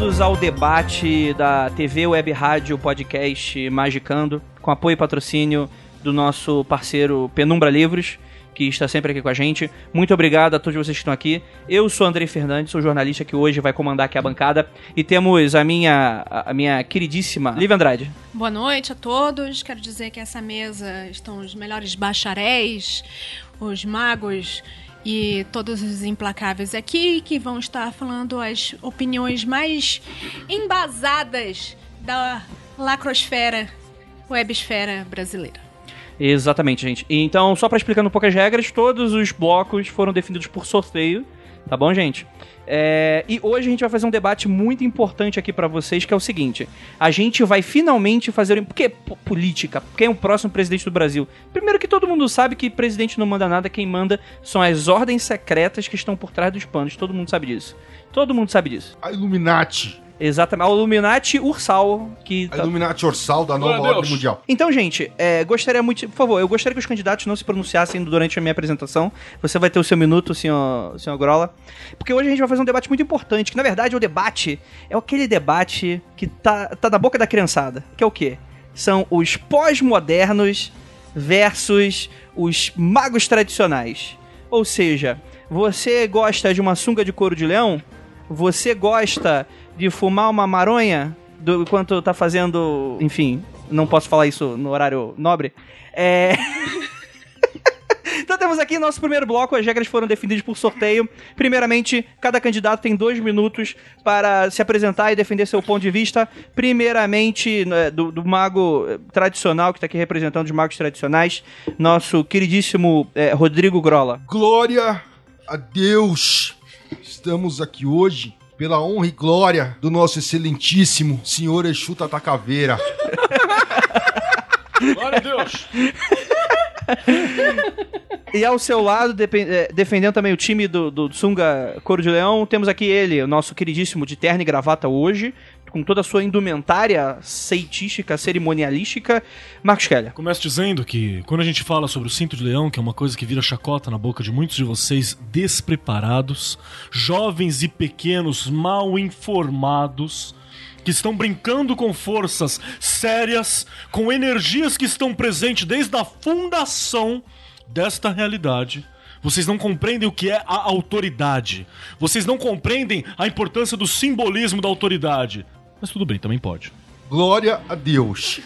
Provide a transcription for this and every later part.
bem-vindos ao debate da TV Web Rádio Podcast Magicando, com apoio e patrocínio do nosso parceiro Penumbra Livros, que está sempre aqui com a gente. Muito obrigado a todos vocês que estão aqui. Eu sou Andrei Fernandes, sou jornalista que hoje vai comandar aqui a bancada. E temos a minha, a minha queridíssima Lívia Andrade. Boa noite a todos. Quero dizer que essa mesa estão os melhores bacharéis, os magos e todos os implacáveis aqui que vão estar falando as opiniões mais embasadas da lacrosfera, websfera brasileira. Exatamente, gente. Então, só para explicar um pouco as regras, todos os blocos foram definidos por sorteio, tá bom, gente? É, e hoje a gente vai fazer um debate muito importante aqui para vocês, que é o seguinte: a gente vai finalmente fazer. Por que política? Quem é o próximo presidente do Brasil? Primeiro que todo mundo sabe que presidente não manda nada, quem manda são as ordens secretas que estão por trás dos panos. Todo mundo sabe disso. Todo mundo sabe disso. A Illuminati. Exatamente. A Illuminati Ursal. Que A Illuminati Ursal da nova a ordem mundial. Então, gente, é, gostaria muito. Por favor, eu gostaria que os candidatos não se pronunciassem durante a minha apresentação. Você vai ter o seu minuto, senhor, senhor Grola. Porque hoje a gente vai fazer um debate muito importante. Que na verdade o debate é aquele debate que tá, tá na boca da criançada. Que é o quê? São os pós-modernos versus os magos tradicionais. Ou seja, você gosta de uma sunga de couro de leão? Você gosta de fumar uma maronha do, enquanto tá fazendo. Enfim, não posso falar isso no horário nobre. É. Então temos aqui nosso primeiro bloco, as regras foram definidas por sorteio. Primeiramente, cada candidato tem dois minutos para se apresentar e defender seu ponto de vista. Primeiramente, né, do, do mago eh, tradicional, que está aqui representando os magos tradicionais, nosso queridíssimo eh, Rodrigo Grola. Glória a Deus! Estamos aqui hoje pela honra e glória do nosso excelentíssimo senhor Exu Tata Caveira. Glória a Deus. E ao seu lado, eh, defendendo também o time do, do Sunga Coro de Leão, temos aqui ele, o nosso queridíssimo de terno e gravata hoje, com toda a sua indumentária ceitística, cerimonialística, Marcos Keller. Começo dizendo que quando a gente fala sobre o cinto de leão, que é uma coisa que vira chacota na boca de muitos de vocês despreparados, jovens e pequenos mal informados, que estão brincando com forças sérias, com energias que estão presentes desde a fundação desta realidade. Vocês não compreendem o que é a autoridade. Vocês não compreendem a importância do simbolismo da autoridade. Mas tudo bem, também pode. Glória a Deus.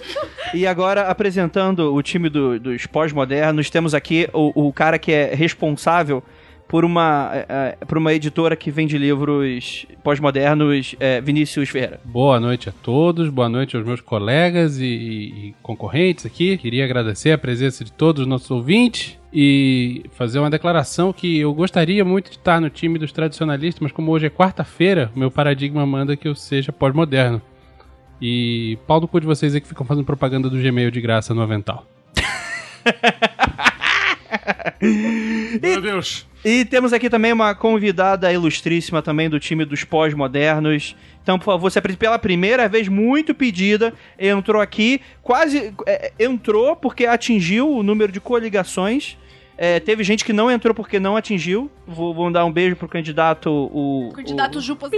E agora, apresentando o time do- dos pós-modernos, temos aqui o, o cara que é responsável por uma, eh, eh, por uma editora que vende livros pós-modernos, eh, Vinícius Ferreira. Boa noite a todos, boa noite aos meus colegas e, e concorrentes aqui. Queria agradecer a presença de todos os nossos ouvintes e fazer uma declaração que eu gostaria muito de estar no time dos tradicionalistas, mas como hoje é quarta-feira, o meu paradigma manda que eu seja pós-moderno. E pau no cu de vocês aí que ficam fazendo propaganda do Gmail de graça no avental. Meu Deus. E temos aqui também uma convidada ilustríssima também do time dos pós-modernos. Então, por favor, apresente pela primeira vez, muito pedida, entrou aqui, quase é, entrou porque atingiu o número de coligações. É, teve gente que não entrou porque não atingiu. Vou, vou dar um beijo pro candidato. O, Candidato o, Jupas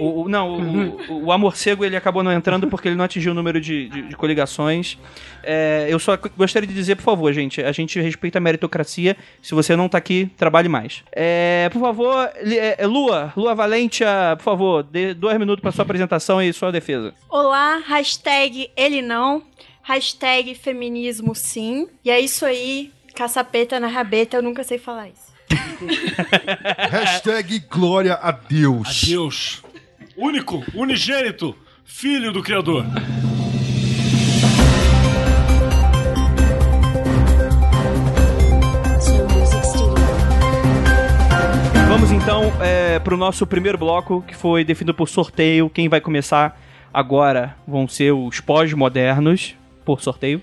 o, o- não, o, o, o Amorcego ele acabou não entrando porque ele não atingiu o número de, de- de coligações. É, eu só gostaria de dizer, por favor, gente, a gente respeita a meritocracia. Se você não tá aqui, trabalhe mais. É, por favor, Li- é, Lua, Lua Valentia, por favor, dê dois minutos para sua apresentação e sua defesa. Olá, hashtag ele não, hashtag feminismo sim. E é isso aí, caçapeta na rabeta, eu nunca sei falar isso. Hashtag Glória a Deus. Deus. Único, unigênito, filho do Criador. Vamos então é, pro nosso primeiro bloco, que foi definido por sorteio. Quem vai começar agora vão ser os pós-modernos, por sorteio,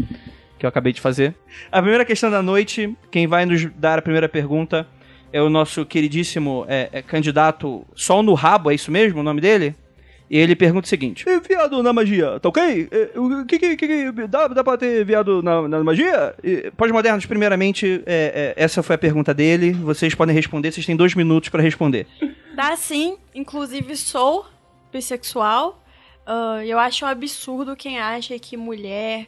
que eu acabei de fazer. A primeira questão da noite, quem vai nos dar a primeira pergunta é o nosso queridíssimo é, é, candidato Sol no Rabo, é isso mesmo o nome dele? E ele pergunta o seguinte: "Eh, Viado na magia, tá ok? O que, que, que, que- dá, dá pra ter viado na, na magia? E, Pós-modernos, primeiramente, é, é, essa foi a pergunta dele. Vocês podem responder, vocês têm dois minutos pra responder. Dá sim, inclusive sou bissexual. Ah, eu acho um absurdo quem acha que mulher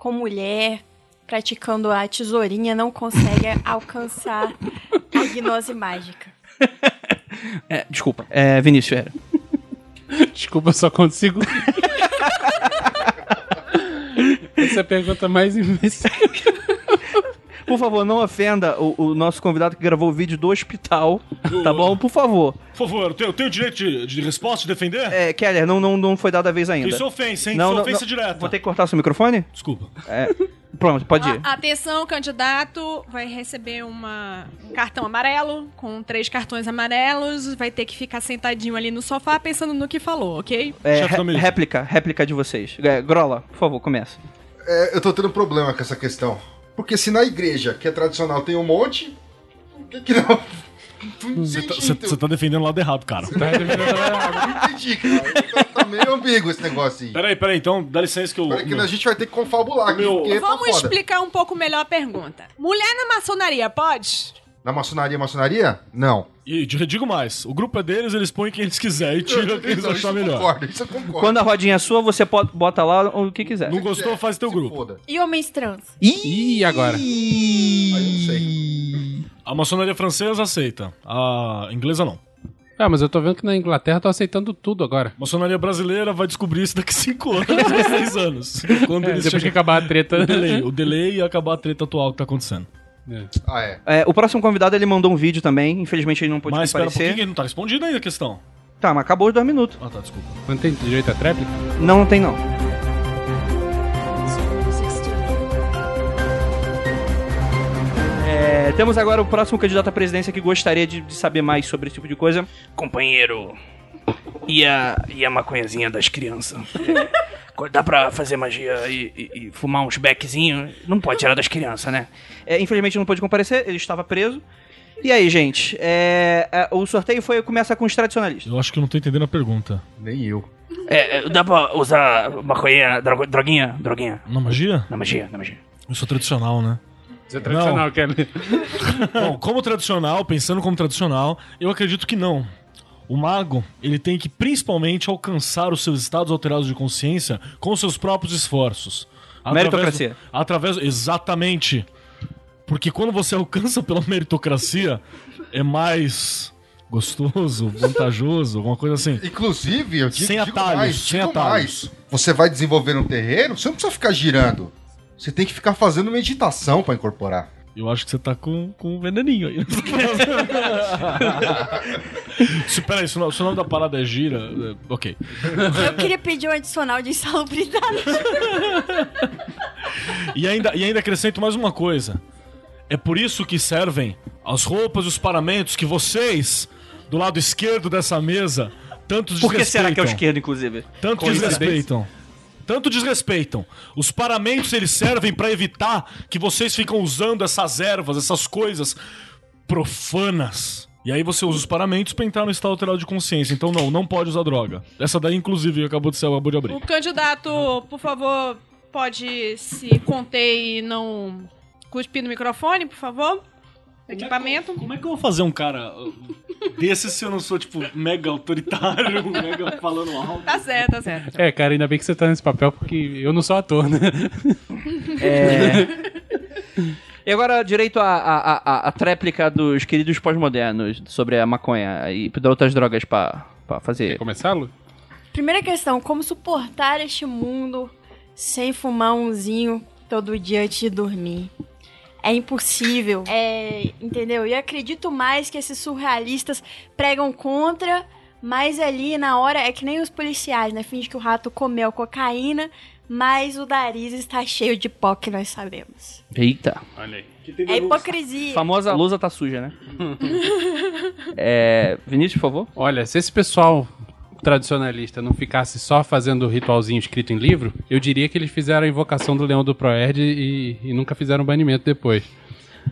com mulher praticando a tesourinha não consegue alcançar a gnose mágica. É, desculpa. É, Vinícius, era. Desculpa, eu só consigo. Essa é a pergunta mais imbecil. Por favor, não ofenda o, o nosso convidado que gravou o vídeo do hospital, tá bom? Por favor. Por favor, eu tenho, eu tenho direito de, de resposta, de defender? É, Keller, não, não, não foi dada a vez ainda. Isso é ofensa, hein? Não, Isso é ofensa não. direta. Vou ter que cortar seu microfone? Desculpa. Pronto, pode ir. A- Atenção, candidato vai receber uma, um cartão amarelo com três cartões amarelos. Vai ter que ficar sentadinho ali no sofá pensando no que falou, ok? É, ré- réplica, réplica de vocês. É, Grola, por favor, começa. É, eu tô tendo problema com essa questão. Porque se na igreja, que é tradicional, tem um monte, por que que não? Não Você tá, você- então. você tá defendendo o lado errado, cara. Tá defendendo a- Não entendi, cara. Tá, tá meio ambíguo esse negócio aí. Peraí, peraí, então dá licença que eu. Peraí que meu- a gente vai ter que confabular aqui, Meu- tá Vamos foda. explicar um pouco melhor a pergunta. Mulher na maçonaria pode? Na maçonaria, maçonaria? Não. E digo mais, o grupo é deles, eles põem quem eles quiserem e tiram quem eles Isso, isso achar eu melhor. concordo, isso eu concordo. Quando a rodinha é sua, você pode, bota lá o que quiser. Não gostou, faz teu Se grupo. foda. E homens trans? Ih, agora. Aí eu não sei. A maçonaria francesa aceita, a inglesa não. Ah, mas eu tô vendo que na Inglaterra tô aceitando tudo agora. A maçonaria brasileira vai descobrir isso daqui 5 anos, 6 anos. Quando É, eles depois que chegarem- acabar a treta. o delay, o delay e acabar a treta atual que tá acontecendo. Ah, é. É, o próximo convidado, ele mandou um vídeo também. Infelizmente, ele não pôde Mas espera um comparecer. pouquinho que não tá respondido ainda a questão. Tá, mas acabou os dois minutos. Ah, tá, desculpa. Não tem direito a tréplica? Não, não tem não. É, temos agora o próximo candidato à presidência que gostaria de, de saber mais sobre esse tipo de coisa. Companheiro, e a, e a maconhazinha das crianças? Dá pra fazer magia e, e- e fumar uns beckzinhos? Não pode tirar das crianças, né? É, infelizmente não pôde comparecer, ele estava preso. E aí, gente? é, é, o sorteio foi começa com os tradicionalistas. Eu acho que eu não tô entendendo a pergunta. Nem eu. É, é, dá pra usar maconha, droga- droguinha, droguinha, Na magia? na magia, na magia. Eu sou tradicional, né? Isso é tradicional, Kelly. Bom, como tradicional, pensando como tradicional, eu acredito que não. O mago, ele tem que principalmente alcançar os seus estados alterados de consciência com seus próprios esforços. Através Meritocracia. do- através, exatamente. Porque quando você alcança pela meritocracia, é mais gostoso, vantajoso, alguma coisa assim. Inclusive, eu digo, Sem digo atalhos, mais, sem digo atalhos. mais. Você vai desenvolver um terreiro, você não precisa ficar girando. Você tem que ficar fazendo meditação pra incorporar. Eu acho que você tá com, com um veneninho aí. se, peraí, se o nome- se o nome da parada é gira. é, ok. Eu queria pedir um adicional de insalubridade. E ainda, e ainda acrescento mais uma coisa. É por isso que servem as roupas e os paramentos que vocês, do lado esquerdo dessa mesa, tanto Por que será que é o esquerdo, inclusive? Tanto desrespeitam. Tanto desrespeitam. Os paramentos eles servem pra evitar que vocês ficam usando essas ervas, essas coisas profanas. E aí você usa os paramentos pra entrar no estado alterado de consciência. Então não, não pode usar droga. Essa daí, inclusive, acabou de ser acabou de abrir. O candidato, por favor, pode se conter e não cuspir no microfone, por favor? Equipamento. Como é que eu vou fazer um cara uh, desse se eu não sou, tipo, mega autoritário, mega falando alto? Tá certo, tá certo. É, cara, ainda bem que você tá nesse papel, porque eu não sou ator, né? E agora, direito à a, a, a, tréplica dos queridos pós-modernos sobre a maconha e outras drogas pra, pra fazer. Começar, Lu? Primeira questão, como suportar este mundo sem fumar umzinho todo dia antes de dormir? É impossível. É, entendeu? E acredito mais que esses surrealistas pregam contra, mas ali na hora é que nem os policiais, né? Finge que o rato comeu cocaína, mas o nariz está cheio de pó que nós sabemos. Eita. Olha aí. É hipocrisia. A famosa lousa tá suja, né? é, Vinícius, por favor. Olha, se esse pessoal tradicionalista não ficasse só fazendo o ritualzinho escrito em livro, eu diria que eles fizeram a invocação do leão do Proerd e, e nunca fizeram banimento depois.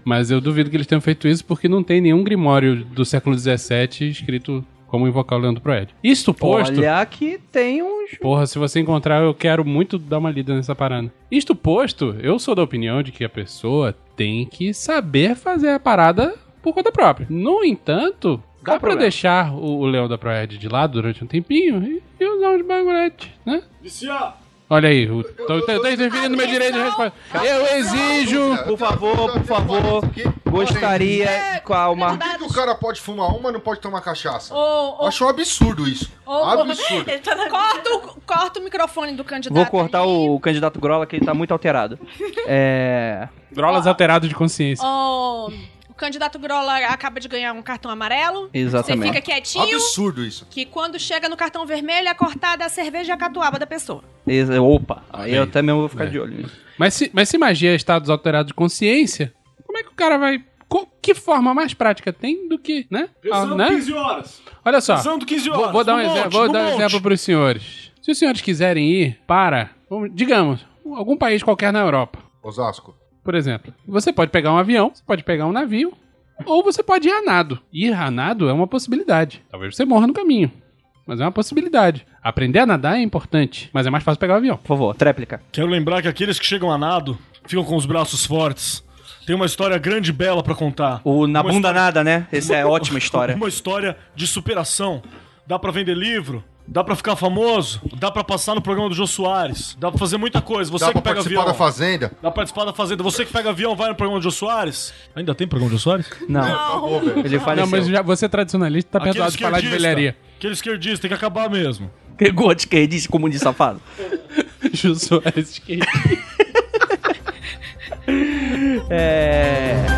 Mas eu duvido que eles tenham feito isso porque não tem nenhum grimório do século XVII escrito como invocar o leão do Proerd. Isto posto... Olha que tem uns. Porra, se você encontrar, eu quero muito dar uma lida nessa parada. Isto posto, eu sou da opinião de que a pessoa tem que saber fazer a parada por conta própria. No entanto, Dá pra problema? deixar o, o leão da Proerd de lado durante um tempinho e, e usar uns bagulhetes, né? Olha aí, o, tô, tô, tô interferindo no meu direito de resposta. Eu exijo. Por favor, por favor, gostaria. Calma. Por que, que o cara pode fumar uma e não pode tomar cachaça? Ô, Acho um absurdo isso. absurdo. Tá corta, o, corta o microfone do candidato. Vou cortar ali. o candidato Grola que ele tá muito alterado. É. Grolas alterados de consciência. Ô, o candidato Grola acaba de ganhar um cartão amarelo. Exatamente. Você fica quietinho. Absurdo isso. Que quando chega no cartão vermelho é cortada a cerveja e a catuaba da pessoa. Ex- Opa, aí eu até mesmo vou ficar É. de olho nisso. Mas se, mas se magia é estados alterados de consciência, como é que o cara vai. que forma mais prática tem do que, né? Ah, Pesando né? 15 horas. Olha só. Pesando 15 horas. Vou, vou dar um, exemplo, monte, vou dar um exemplo para os senhores. Se os senhores quiserem ir para, digamos, algum país qualquer na Europa, Osasco. Por exemplo, você pode pegar um avião, você pode pegar um navio, ou você pode ir a nado. Ir a nado é uma possibilidade. Talvez você morra no caminho, mas é uma possibilidade. Aprender a nadar é importante, mas é mais fácil pegar o avião. Por favor, tréplica. Quero lembrar que aqueles que chegam a nado ficam com os braços fortes. Tem uma história grande e bela pra contar. O Na Uma Bunda história- Nada, né? Essa é ótima história. Uma história de superação. Dá pra vender livro, dá pra ficar famoso, dá pra passar no programa do Jô Soares, dá pra fazer muita coisa. Você Dá que pra pega participar avião. da Fazenda? Dá pra participar da Fazenda. Você que pega avião, vai no programa do Jô Soares. Ainda tem programa do Jô Soares? Não, velho. ele faleceu. Não, mas já, você é tradicionalista, tá perdoado de falar de velharia. Aquele esquerdista, tem que acabar mesmo. Que gosto que disse comunista safado. Jô Soares que... É.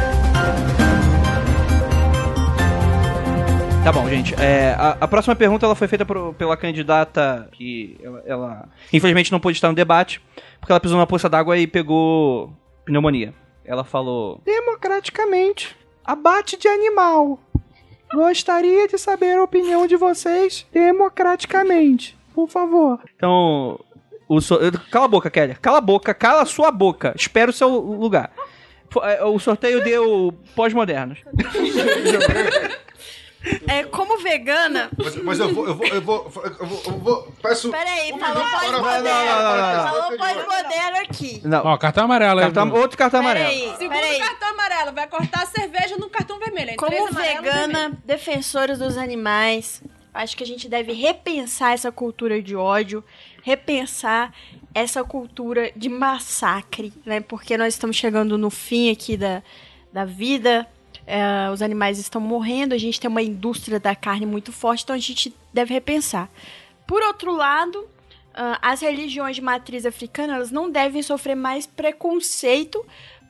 Tá bom, gente. É, a, a próxima pergunta ela foi feita por- pela candidata que ela, ela, infelizmente não pôde estar no debate porque ela pisou numa poça d'água e pegou pneumonia. Ela falou: democraticamente, abate de animal. Gostaria de saber a opinião de vocês democraticamente, por favor. Então, o so- cala a boca, Kelly. Cala a boca, cala a sua boca. Espera o seu lugar. É, O sorteio deu pós-modernos. É, como vegana. Mas, mas eu vou, eu vou, eu vou, eu vou, eu vou peço... Peraí, um falou não, não, não, não. Falou pós-moderno aqui. Não. Ó, cartão amarelo aí. Cartão- outro cartão amarelo. Peraí, Segundo peraí. cartão amarelo, vai cortar a cerveja no cartão vermelho. Como amarelo, vegana, vermelho. defensores dos animais, acho que a gente deve repensar essa cultura de ódio, repensar essa cultura de massacre, né? Porque nós estamos chegando no fim aqui da, da vida, é, os animais estão morrendo, a gente tem uma indústria da carne muito forte, então a gente deve repensar. Por outro lado, ah, as religiões de matriz africana elas não devem sofrer mais preconceito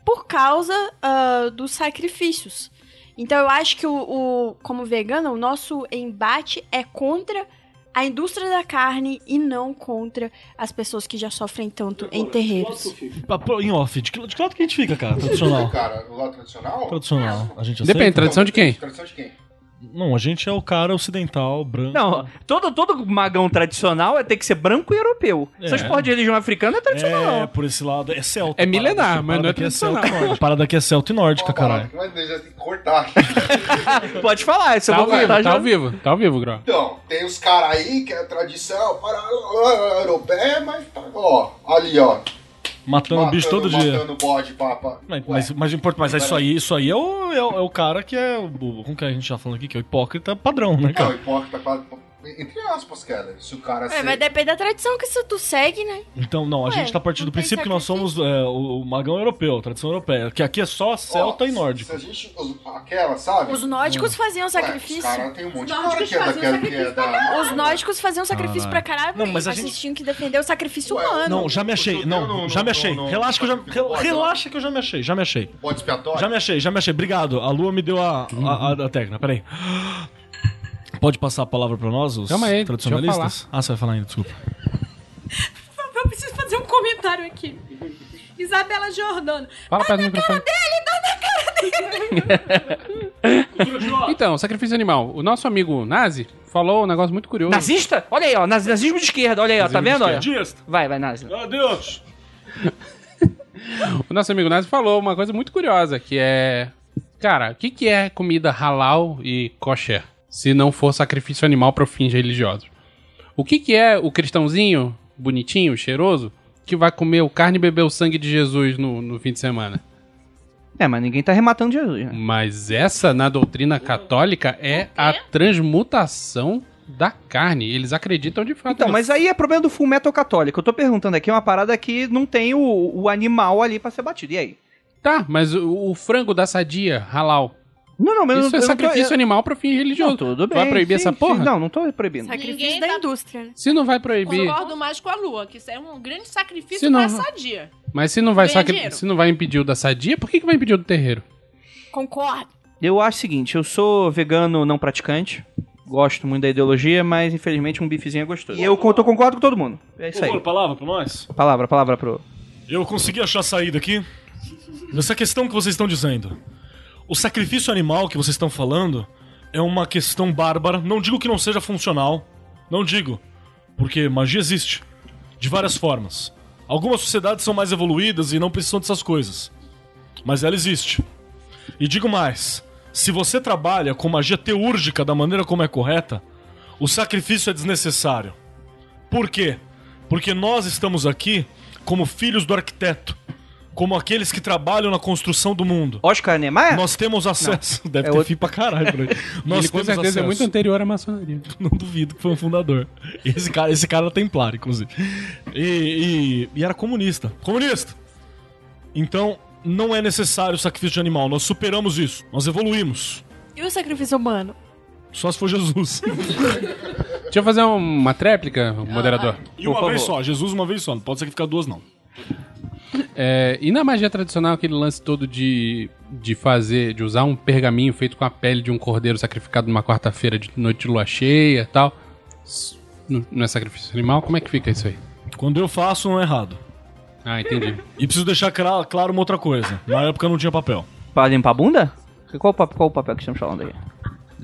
por causa ah, dos sacrifícios. Então eu acho que o, o- como vegana, o nosso embate é contra a indústria da carne e não contra as pessoas que já sofrem tanto em terreiros. Em off, de que, de que lado que a gente fica, cara? Tradicional. Cara, o lado tradicional? Tradicional. A gente Depende, aceita? tradição de quem? Tradição de quem? Não, a gente é o cara ocidental, branco. Não, todo, todo magão tradicional é ter que ser branco e europeu. É. Essas porra de religião africana é tradicional. É, por esse lado. É celta. É milenar, mas não é aqui tradicional. celta e nórdica. A parada aqui é celta e nórdica, caralho. Mas já tem que cortar. Pode falar, isso Tá eu ao vou vivo, contar tá já. ao vivo, tá ao vivo, Grau. Então, tem os caras aí que é tradição para europeia, mas tá, ó, ali, ó. Matando o bicho todo dia. Matando bode, papa. Mas, mas, mas, import- mas isso aí, isso aí é o, é, o, é o cara que é. o- Como que a gente tá falando aqui? Que é o hipócrita padrão, né, cara? hipócrita, pra- entre aspas, Keller. Se o cara É, ser- mas depende da tradição que tu segue, né? Então, não, a Ué, gente tá partindo do não princípio que nós somos é, o, magão europeu, tradição europeia. Que aqui é só celta Ó, e nórdico. Se a gente. os- Aquela, sabe? Os nórdicos faziam Ué, sacrifício. Os caras tem um monte de cara nórdicos que é faziam daquela que é sacrifício da. Os nórdicos faziam sacrifício pra caralho, Não, não, mas a gente- tinham que defender o sacrifício Ué, humano. Não, já me achei. judeu Não, não- já me não- achei. não- Relaxa que eu já. não- rel- não- Relaxa que eu já me achei, já me achei. Bode expiatório? Já me achei, já me achei. Obrigado. A Lua me deu a, a, a, a técnica. Peraí. Pode passar a palavra pra nós, os Calma aí, tradicionalistas? Ah, você vai falar ainda, desculpa. Eu preciso fazer um comentário aqui. Isabela Giordano. Fala perto do microfone. Então, sacrifício animal. O nosso amigo Nazi falou um negócio muito curioso. Nazista? Olha aí, ó. naz- Nazismo de esquerda, olha aí, ó. Tá Nazismo vendo? de Olha. Vai, vai, Nazi. Adeus. O nosso amigo Nazi falou uma coisa muito curiosa, que é... Cara, o que, que é comida halal e kosher, se não for sacrifício animal para fins religiosos? O que, que é o cristãozinho, bonitinho, cheiroso, que vai comer o carne e beber o sangue de Jesus no, no fim de semana? É, mas ninguém tá rematando Jesus, né? Mas essa, na doutrina católica, é a transmutação da carne. Eles acreditam de fato. Então, nisso. mas aí é problema do full metal católico. Eu tô perguntando aqui uma parada que não tem o, o animal ali pra ser batido. E aí? Tá, mas o, o frango da sadia, halal. Não, não, mas Isso não- é eu não tô- sacrifício eu- animal pra fim religioso. Não, tudo bem. Vai proibir sim, essa porra? sim. Não, não tô proibindo. Sacrifício Ninguém da tá- indústria, né? Se não vai proibir. Concordo mais com a Lua, que isso é um grande sacrifício Se não- pra sadia. Mas se não vai sacri- se não vai impedir o da sadia, por que, que vai impedir o do terreiro? Concordo. Eu acho o seguinte, eu sou vegano não praticante. Gosto muito da ideologia, mas infelizmente um bifezinho é gostoso. E eu concordo com todo mundo. É isso Por aí. palavra pra nós. Palavra, palavra pro. Eu consegui achar a saída aqui. Essa questão que vocês estão dizendo. O sacrifício animal que vocês estão falando é uma questão bárbara. Não digo que não seja funcional. Não digo. Porque magia existe. De várias formas. Algumas sociedades são mais evoluídas e não precisam dessas coisas. Mas ela existe. E digo mais: se você trabalha com magia teúrgica da maneira como é correta, o sacrifício é desnecessário. Por quê? Porque nós estamos aqui como filhos do arquiteto, como aqueles que trabalham na construção do mundo. Oscar Niemeyer? Nós temos acesso. Deve É ter outro- fio pra caralho por aí. Nós Ele com certeza é acesso. muito anterior à maçonaria. Não duvido que foi um fundador. Esse cara, esse cara era templário, inclusive. E, e- e era comunista. Comunista! Então, não é necessário o sacrifício de animal. Nós superamos isso. Nós evoluímos. E o sacrifício humano? Só se for Jesus. Deixa eu fazer uma tréplica, moderador. E Por uma vez favor. só. Jesus uma vez só. Não pode sacrificar duas, não. É, e na magia tradicional, aquele lance todo de, de fazer, de usar um pergaminho feito com a pele de um cordeiro sacrificado numa quarta-feira de noite de lua cheia e tal. Não é sacrifício animal? Como é que fica isso aí? Quando eu faço, não é errado. Ah, entendi. E preciso deixar claro uma outra coisa. Na época não tinha papel. Pra limpar a bunda? Qual qual o papel que estamos falando aí?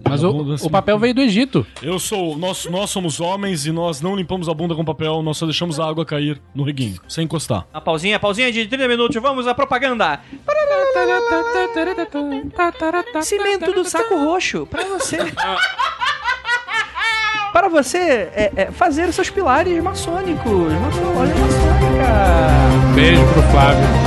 Mas o, o papel veio do Egito. Eu sou. Nós, nós somos homens e nós não limpamos a bunda com papel, nós só deixamos a água cair no reguinho, sem encostar. A pausinha, pausinha de 30 minutos, vamos à propaganda. Cimento do saco roxo, pra você. Para você é, é, fazer os seus pilares maçônicos. Maçônica. Beijo pro Flávio.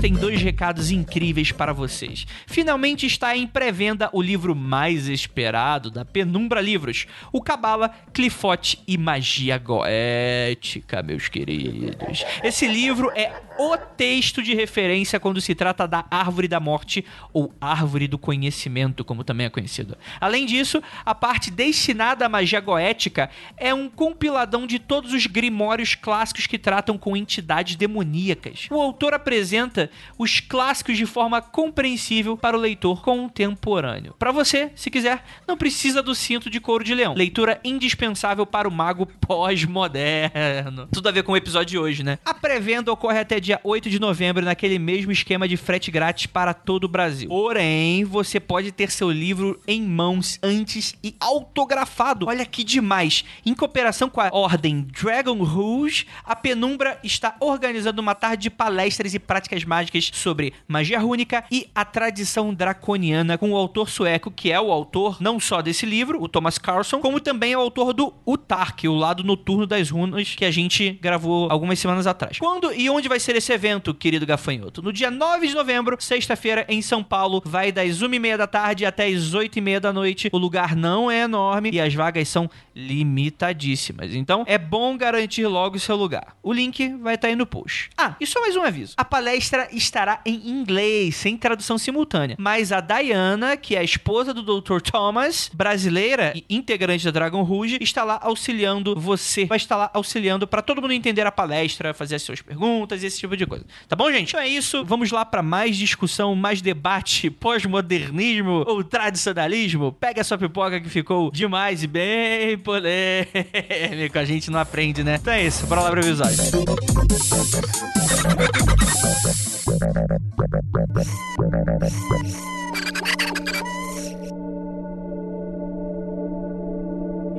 Tem dois recados incríveis para vocês. Finalmente está em pré-venda o livro mais esperado da Penumbra Livros, o Cabala, Clifote e Magia Goética, meus queridos. Esse livro é o texto de referência quando se trata da Árvore da Morte ou Árvore do Conhecimento, como também é conhecido. Além disso, a parte destinada à magia goética é um compiladão de todos os grimórios clássicos que tratam com entidades demoníacas. O autor apresenta os clássicos de forma compreensível para o leitor contemporâneo. Para você, se quiser, não precisa do cinto de couro de leão. Leitura indispensável para o mago pós-moderno. Tudo a ver com o episódio de hoje, né? A pré-venda ocorre até dia 8 de novembro naquele mesmo esquema de frete grátis para todo o Brasil. Porém, você pode ter seu livro em mãos antes e autografado. Olha que demais! Em cooperação com a Ordem Dragon Rouge, a Penumbra está organizando uma tarde de palestras e práticas mágicas sobre magia rúnica e a tradição draconiana com o autor sueco, que é o autor não só desse livro, o Thomas Carlson, como também é o autor do Utark, o lado noturno das runas, que a gente gravou algumas semanas atrás. Quando e onde vai ser esse evento, querido gafanhoto? No dia 9 de novembro, sexta-feira, em São Paulo, vai das 1h30 da tarde até as 8h30 da noite. O lugar não é enorme e as vagas são limitadíssimas. Então, é bom garantir logo seu lugar. O link vai estar aí no post. Ah, e só mais um aviso. A palestra estará em inglês, sem tradução simultânea. Mas a Diana, que é a esposa do Dr. Thomas, brasileira e integrante da Dragon Rouge, está lá auxiliando você. Vai estar lá auxiliando para todo mundo entender a palestra, fazer as suas perguntas, esse tipo de coisa. Tá bom, gente? Então é isso. Vamos lá para mais discussão, mais debate, pós-modernismo ou tradicionalismo. Pega a sua pipoca que ficou demais e bem polêmico. A gente não aprende, né? Então é isso. Bora lá pro episódio.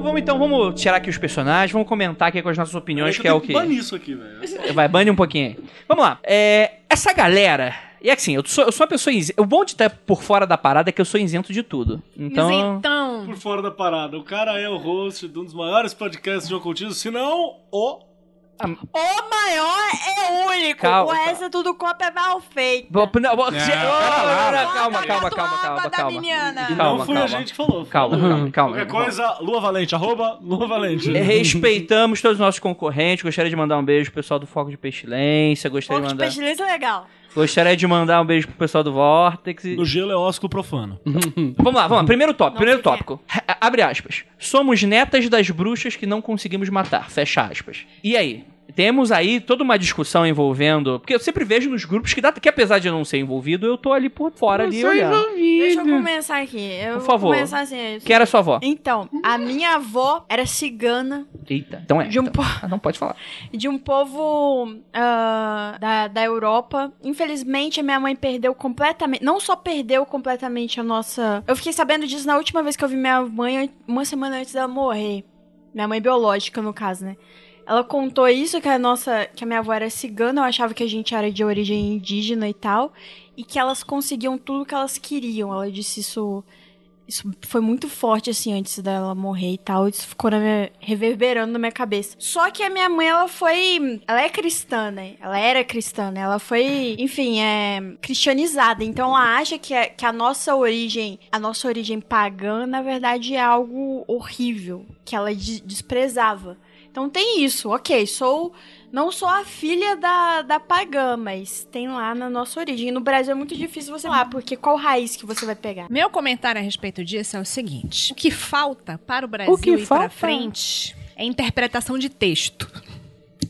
Vamos então, vamos tirar aqui os personagens, vamos comentar aqui com as nossas opiniões, que é o que. Banir isso aqui, velho. Vai, bane um pouquinho aí. Vamos lá. É, essa galera. E assim, eu sou, eu sou uma pessoa. isen- O bom de estar por fora da parada é que eu sou isento de tudo. Então. Isentão. por fora da parada. O cara é o host de um dos maiores podcasts de ocultismo, se não o. O maior é único. Calma, o resto é tudo cópia é mal feito. Não, Não, calma, não, calma, Calma, calma, calma, não foi calma. a gente que falou. Calma, calma, calma. Qualquer coisa, Lua Valente, arroba Lua Valente. Respeitamos todos os nossos concorrentes. Gostaria de mandar um beijo pro pessoal do Foco de Pestilência. Gostaria Pouco de de mandar, pestilência é legal. Gostaria de mandar um beijo pro pessoal do Vortex. e- No gelo é ósculo profano. Vamos lá, vamos lá. Primeiro tópico, Não primeiro quem tópico. Abre aspas. Somos netas das bruxas que não conseguimos matar. Fecha aspas. E aí? Temos aí toda uma discussão envolvendo. Porque eu sempre vejo nos grupos que, dá, que apesar de eu não ser envolvido, eu tô ali por fora ali olhando. Deixa eu começar aqui. Eu Por vou favor. começar assim. Quem era sua avó? Então, a minha avó era cigana Eita, então é. de um, então- po- Ah, não pode falar. de um povo ah, da, da Europa. Infelizmente, a minha mãe perdeu completamente. Não só perdeu completamente a nossa. Eu fiquei sabendo disso na última vez que eu vi minha mãe, uma semana antes dela morrer. Minha mãe biológica, no caso, né? Ela contou isso, que a nossa. que a minha avó era cigana, eu achava que a gente era de origem indígena e tal. E que elas conseguiam tudo que elas queriam. Ela disse isso. Isso foi muito forte, assim, antes dela morrer e tal. Isso ficou na minha- reverberando na minha cabeça. Só que a minha mãe, ela foi. Ela é cristã, né? Ela era cristã, né? Ela foi, enfim, é. cristianizada. Então ela acha que a, que a nossa origem. A nossa origem pagã, na verdade, é algo horrível. Que ela de- desprezava. Então tem isso, ok. Sou. Não sou a filha da, da pagã, mas tem lá na nossa origem. No Brasil é muito difícil você lá, porque qual raiz que você vai pegar? Meu comentário a respeito disso é o seguinte: o que falta para o Brasil O que ir falta? para frente é interpretação de texto.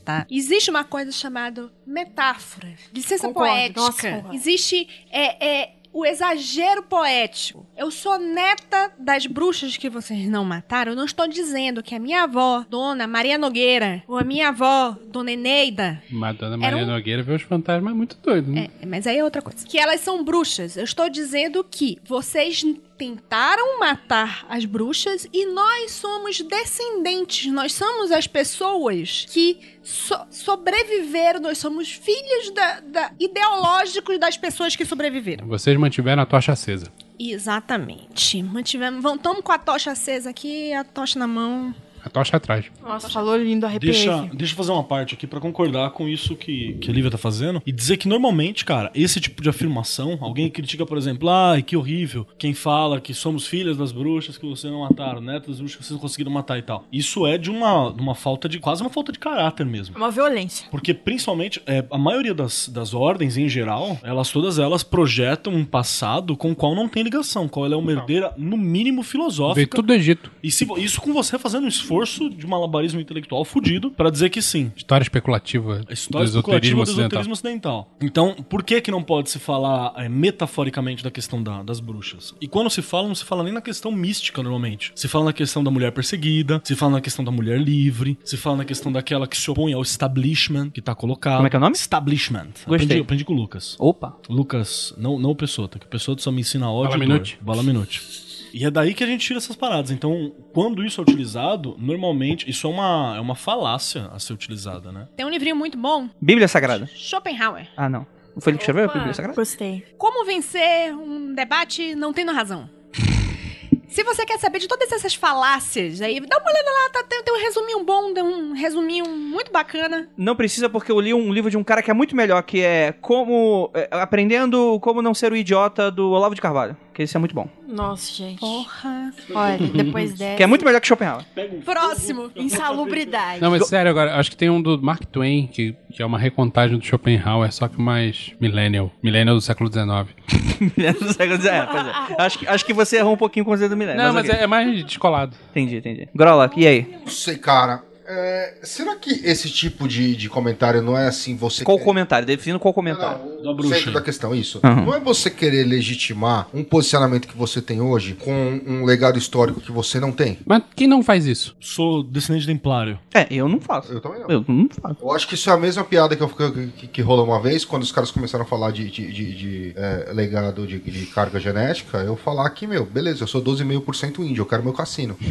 Tá? Existe uma coisa chamada metáfora, licença Concordo. poética. Nossa. Existe é, é, o exagero poético. Eu sou neta das bruxas que vocês não mataram. Eu não estou dizendo que a minha avó, Dona Maria Nogueira, ou a minha avó, Dona Eneida, Madonna Era Maria um- Nogueira vê os fantasmas muito doidos, né? é, mas aí é outra coisa. Que elas são bruxas. Eu estou dizendo que vocês tentaram matar as bruxas e nós somos descendentes. Nós somos as pessoas que so- sobreviveram. Nós somos filhos da, da- ideológicos das pessoas que sobreviveram. Vocês mantiveram a tocha acesa. Exatamente. Mantivemos. Vamos, tamo com a tocha acesa aqui, a tocha na mão. A tocha atrás. Nossa, falou lindo, arrepiei. Deixa, deixa eu fazer uma parte aqui pra concordar com isso que, que a Lívia tá fazendo e dizer que normalmente, cara, esse tipo de afirmação, alguém critica, por exemplo, ai, que horrível, quem fala que somos filhas das bruxas que vocês não mataram, netas das bruxas que vocês não conseguiram matar e tal. Isso é de uma, de uma falta de, quase uma falta de caráter mesmo. É uma violência. Porque, principalmente, é, a maioria das, das ordens, em geral, elas todas elas projetam um passado com o qual não tem ligação, qual ela é uma herdeira, no mínimo, Veio filosófica. tudo do Egito. E se, isso com você fazendo um esforço de malabarismo intelectual fudido pra dizer que sim. História especulativa A história do esoterismo especulativa do ocidental. esoterismo ocidental. Então, por que que não pode se falar é, metaforicamente da questão da- das bruxas? E quando se fala, não se fala nem na questão mística, normalmente. Se fala na questão da mulher perseguida, se fala na questão da mulher livre, se fala na questão daquela que se opõe ao establishment que tá colocado. Como é que é o nome? Establishment. Gostei. Aprendi, aprendi com o Lucas. Opa. Lucas, não, não o Pessoa, que o Pessoa só me ensina ódio. Bala. Minute. Bala Minute. E é daí que a gente tira essas paradas. Então, quando isso é utilizado, normalmente, isso é uma, é uma falácia a ser utilizada, né? Tem um livrinho muito bom, Bíblia Sagrada. Schopenhauer. Ah, não. Não foi ele que escreveu a Bíblia Sagrada? Gostei. Como vencer um debate não tendo razão? Se você quer saber de todas essas falácias, aí dá uma olhada lá, tá, tem, tem um resuminho bom, tem um resuminho muito bacana. Não precisa, porque eu li um livro de um cara que é muito melhor, que é como. é, aprendendo como não ser o idiota do Olavo de Carvalho. Que esse é muito bom. Nossa, gente. Porra. Olha, depois dessa. Que é muito melhor que Schopenhauer. Próximo. Insalubridade. Não, mas sério, agora, acho que tem um do Mark Twain, que, que é uma recontagem do Schopenhauer, só que mais millennial. Millennial do século XIX. Do século XIX, pois é. Acho, que- acho que você errou um pouquinho com o Zé do Milênio. Não, mas ok. é, é mais descolado. Entendi, entendi. Grola, e aí? Não sei, cara. É, será que esse tipo de, de comentário não é assim você. Qual quer- comentário? Defina qual comentário. Não, Da o bruxa. centro da questão, isso. Aham. Não é você querer legitimar um posicionamento que você tem hoje com um legado histórico que você não tem. Mas quem não faz isso? Sou descendente templário. É, eu não faço. Eu também não. Eu não faço. Eu acho que isso é a mesma piada que, eu, que, que rolou uma vez, quando os caras começaram a falar de, de, de- de, é, legado de, de carga genética, eu falar que, meu, beleza, eu sou 12,5% índio, eu quero meu cassino.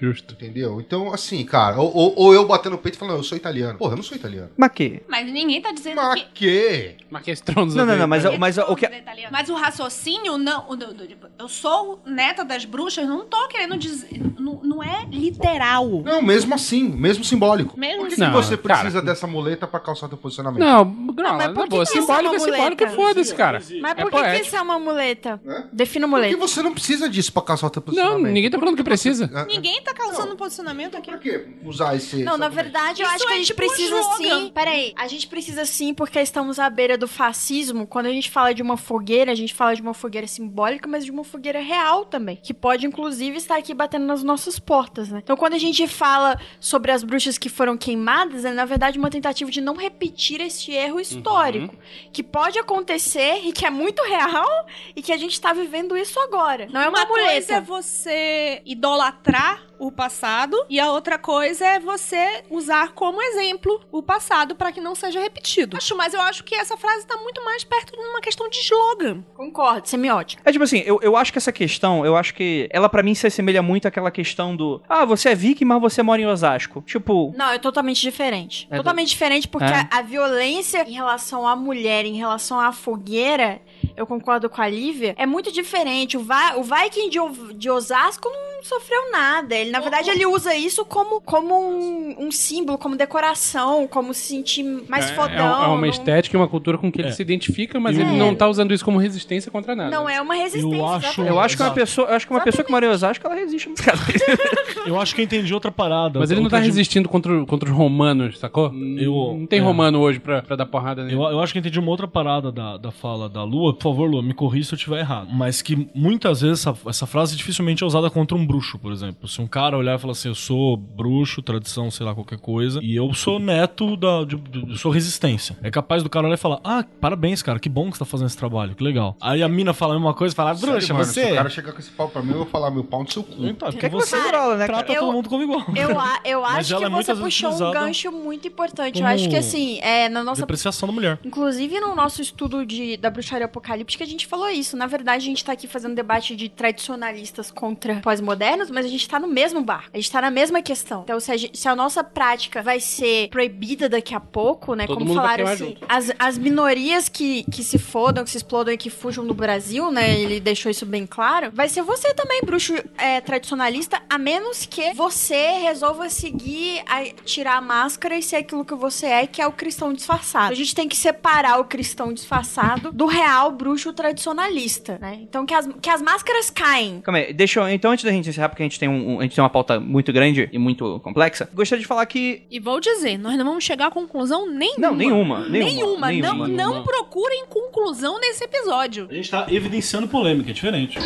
Justo. Entendeu? Então, assim, cara, ou, ou- ou eu batendo no peito e falando, eu sou italiano. Porra, eu não sou italiano. Mas que? Mas ninguém tá dizendo Mas que. que? Mas que Stronzo Não, não, não, veio, mas, cara. mas o que. Mas o raciocínio, não. o do- do- tipo, Eu sou neta das bruxas, não tô querendo dizer. Não, não é literal. Não, mesmo assim, mesmo simbólico. Mesmo Por que, assim. que Não, você cara. precisa dessa muleta pra calçar teu posicionamento? Não, Grola, mas por que que é simbólico é simbólico, foda-se, cara. Mas É por que, isso é uma muleta? Defina Porque muleta. você não precisa disso pra calçar teu Não, posicionamento. ninguém tá falando que precisa. Ninguém tá causando posicionamento aqui. Por que usar esse... Não, na verdade, eu Isso acho que é a gente tipo precisa slogan. sim. Peraí, a gente precisa sim porque estamos à beira do fascismo. Quando a gente fala de uma fogueira, a gente fala de uma fogueira simbólica, mas de uma fogueira real também. Que pode, inclusive, estar aqui batendo nas nossas portas, né? Então, quando a gente fala sobre as bruxas que foram queimadas, é na verdade uma tentativa de não repetir este erro histórico. Que pode acontecer e que é muito real e que a gente tá vivendo isso agora. Não é uma, Uma coisa é você idolatrar o passado e a outra coisa é você usar como exemplo o passado pra que não seja repetido. Acho, mas eu acho que essa frase tá muito mais perto de uma questão de slogan. Concordo, semiótica. É tipo assim, eu, eu acho que essa questão, eu acho que ela pra mim se assemelha muito àquela questão do Ah, você é viking, mas você mora em Osasco. Tipo, Não, é totalmente diferente. É totalmente diferente porque É. a, a violência em relação à mulher, em relação à fogueira, eu concordo com a Lívia, é muito diferente. O, Va o Viking de, de Osasco não sofreu nada. Ele, na verdade, ele usa isso como, como um, um símbolo, como decoração, como se sentir mais É, fodão. é um- é uma não- estética e uma cultura com que ele É. se identifica, mas ele não tá usando isso como resistência contra nada. Não é uma resistência. Eu acho- eu acho que uma pessoa, eu acho que uma pessoa que mora em Osasco, ela resiste muito. Eu acho que eu entendi outra parada. Mas ele não tá de- resistindo contra, contra os romanos, sacou? Eu- não tem é. romano hoje pra, pra dar porrada nele. Eu, eu acho que eu entendi uma outra parada da, da fala da Lua. Por favor, Lua, me corrija se eu estiver errado. Mas que muitas vezes essa, essa frase dificilmente é usada contra um bruxo, por exemplo. Se um cara olhar e falar assim, eu sou bruxo, tradição, sei lá, qualquer coisa, e eu sou neto da. De, de- eu sou resistência. É capaz do cara olhar e falar, ah, parabéns, cara, que bom que você tá fazendo esse trabalho, que legal. Aí a mina fala a mesma coisa e fala, Sério, bruxa, mano, você. Se o cara chegar com esse pau pra mim, eu vou falar meu pau no seu cu. Então, porque que você grola, né, trata cara? todo Eu- mundo como igual. Eu, a- eu acho que é você puxou um gancho muito importante. Eu acho que assim, é, na nossa Depreciação da mulher. Inclusive, no nosso estudo de, da bruxaria apocalíptica, a gente falou isso. Na verdade, a gente tá aqui fazendo debate de tradicionalistas contra pós-modernos, mas a gente tá no mesmo bar. A gente tá na mesma questão. Então, se a, gente- se a nossa prática vai ser proibida daqui a pouco, né? Todo como falaram assim, as, as minorias que, que se fodam, que se explodam e que fujam do Brasil, né? Ele deixou isso bem claro. Vai ser você também, bruxo é, tradicionalista, a menos que você resolva seguir, a, tirar a máscara e ser aquilo que você é, que é o cristão disfarçado. A gente tem que separar o cristão disfarçado do real bruxo tradicionalista, né? Então que as, que as máscaras caem. Calma aí, deixa eu. Então, antes da gente encerrar, porque a gente tem, um, um- a gente tem uma pauta muito grande e muito complexa, gostaria de falar que. E vou dizer, nós não vamos chegar a conclusão nenhuma. Não, nenhuma. Nenhuma. Nenhuma. nenhuma. Não, não procurem conclusão nesse episódio. A gente tá evidenciando polêmica, é diferente.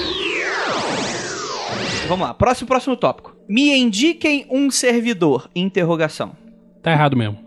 Vamos lá, próximo, próximo tópico. Me indiquem um servidor. Interrogação. Tá errado mesmo.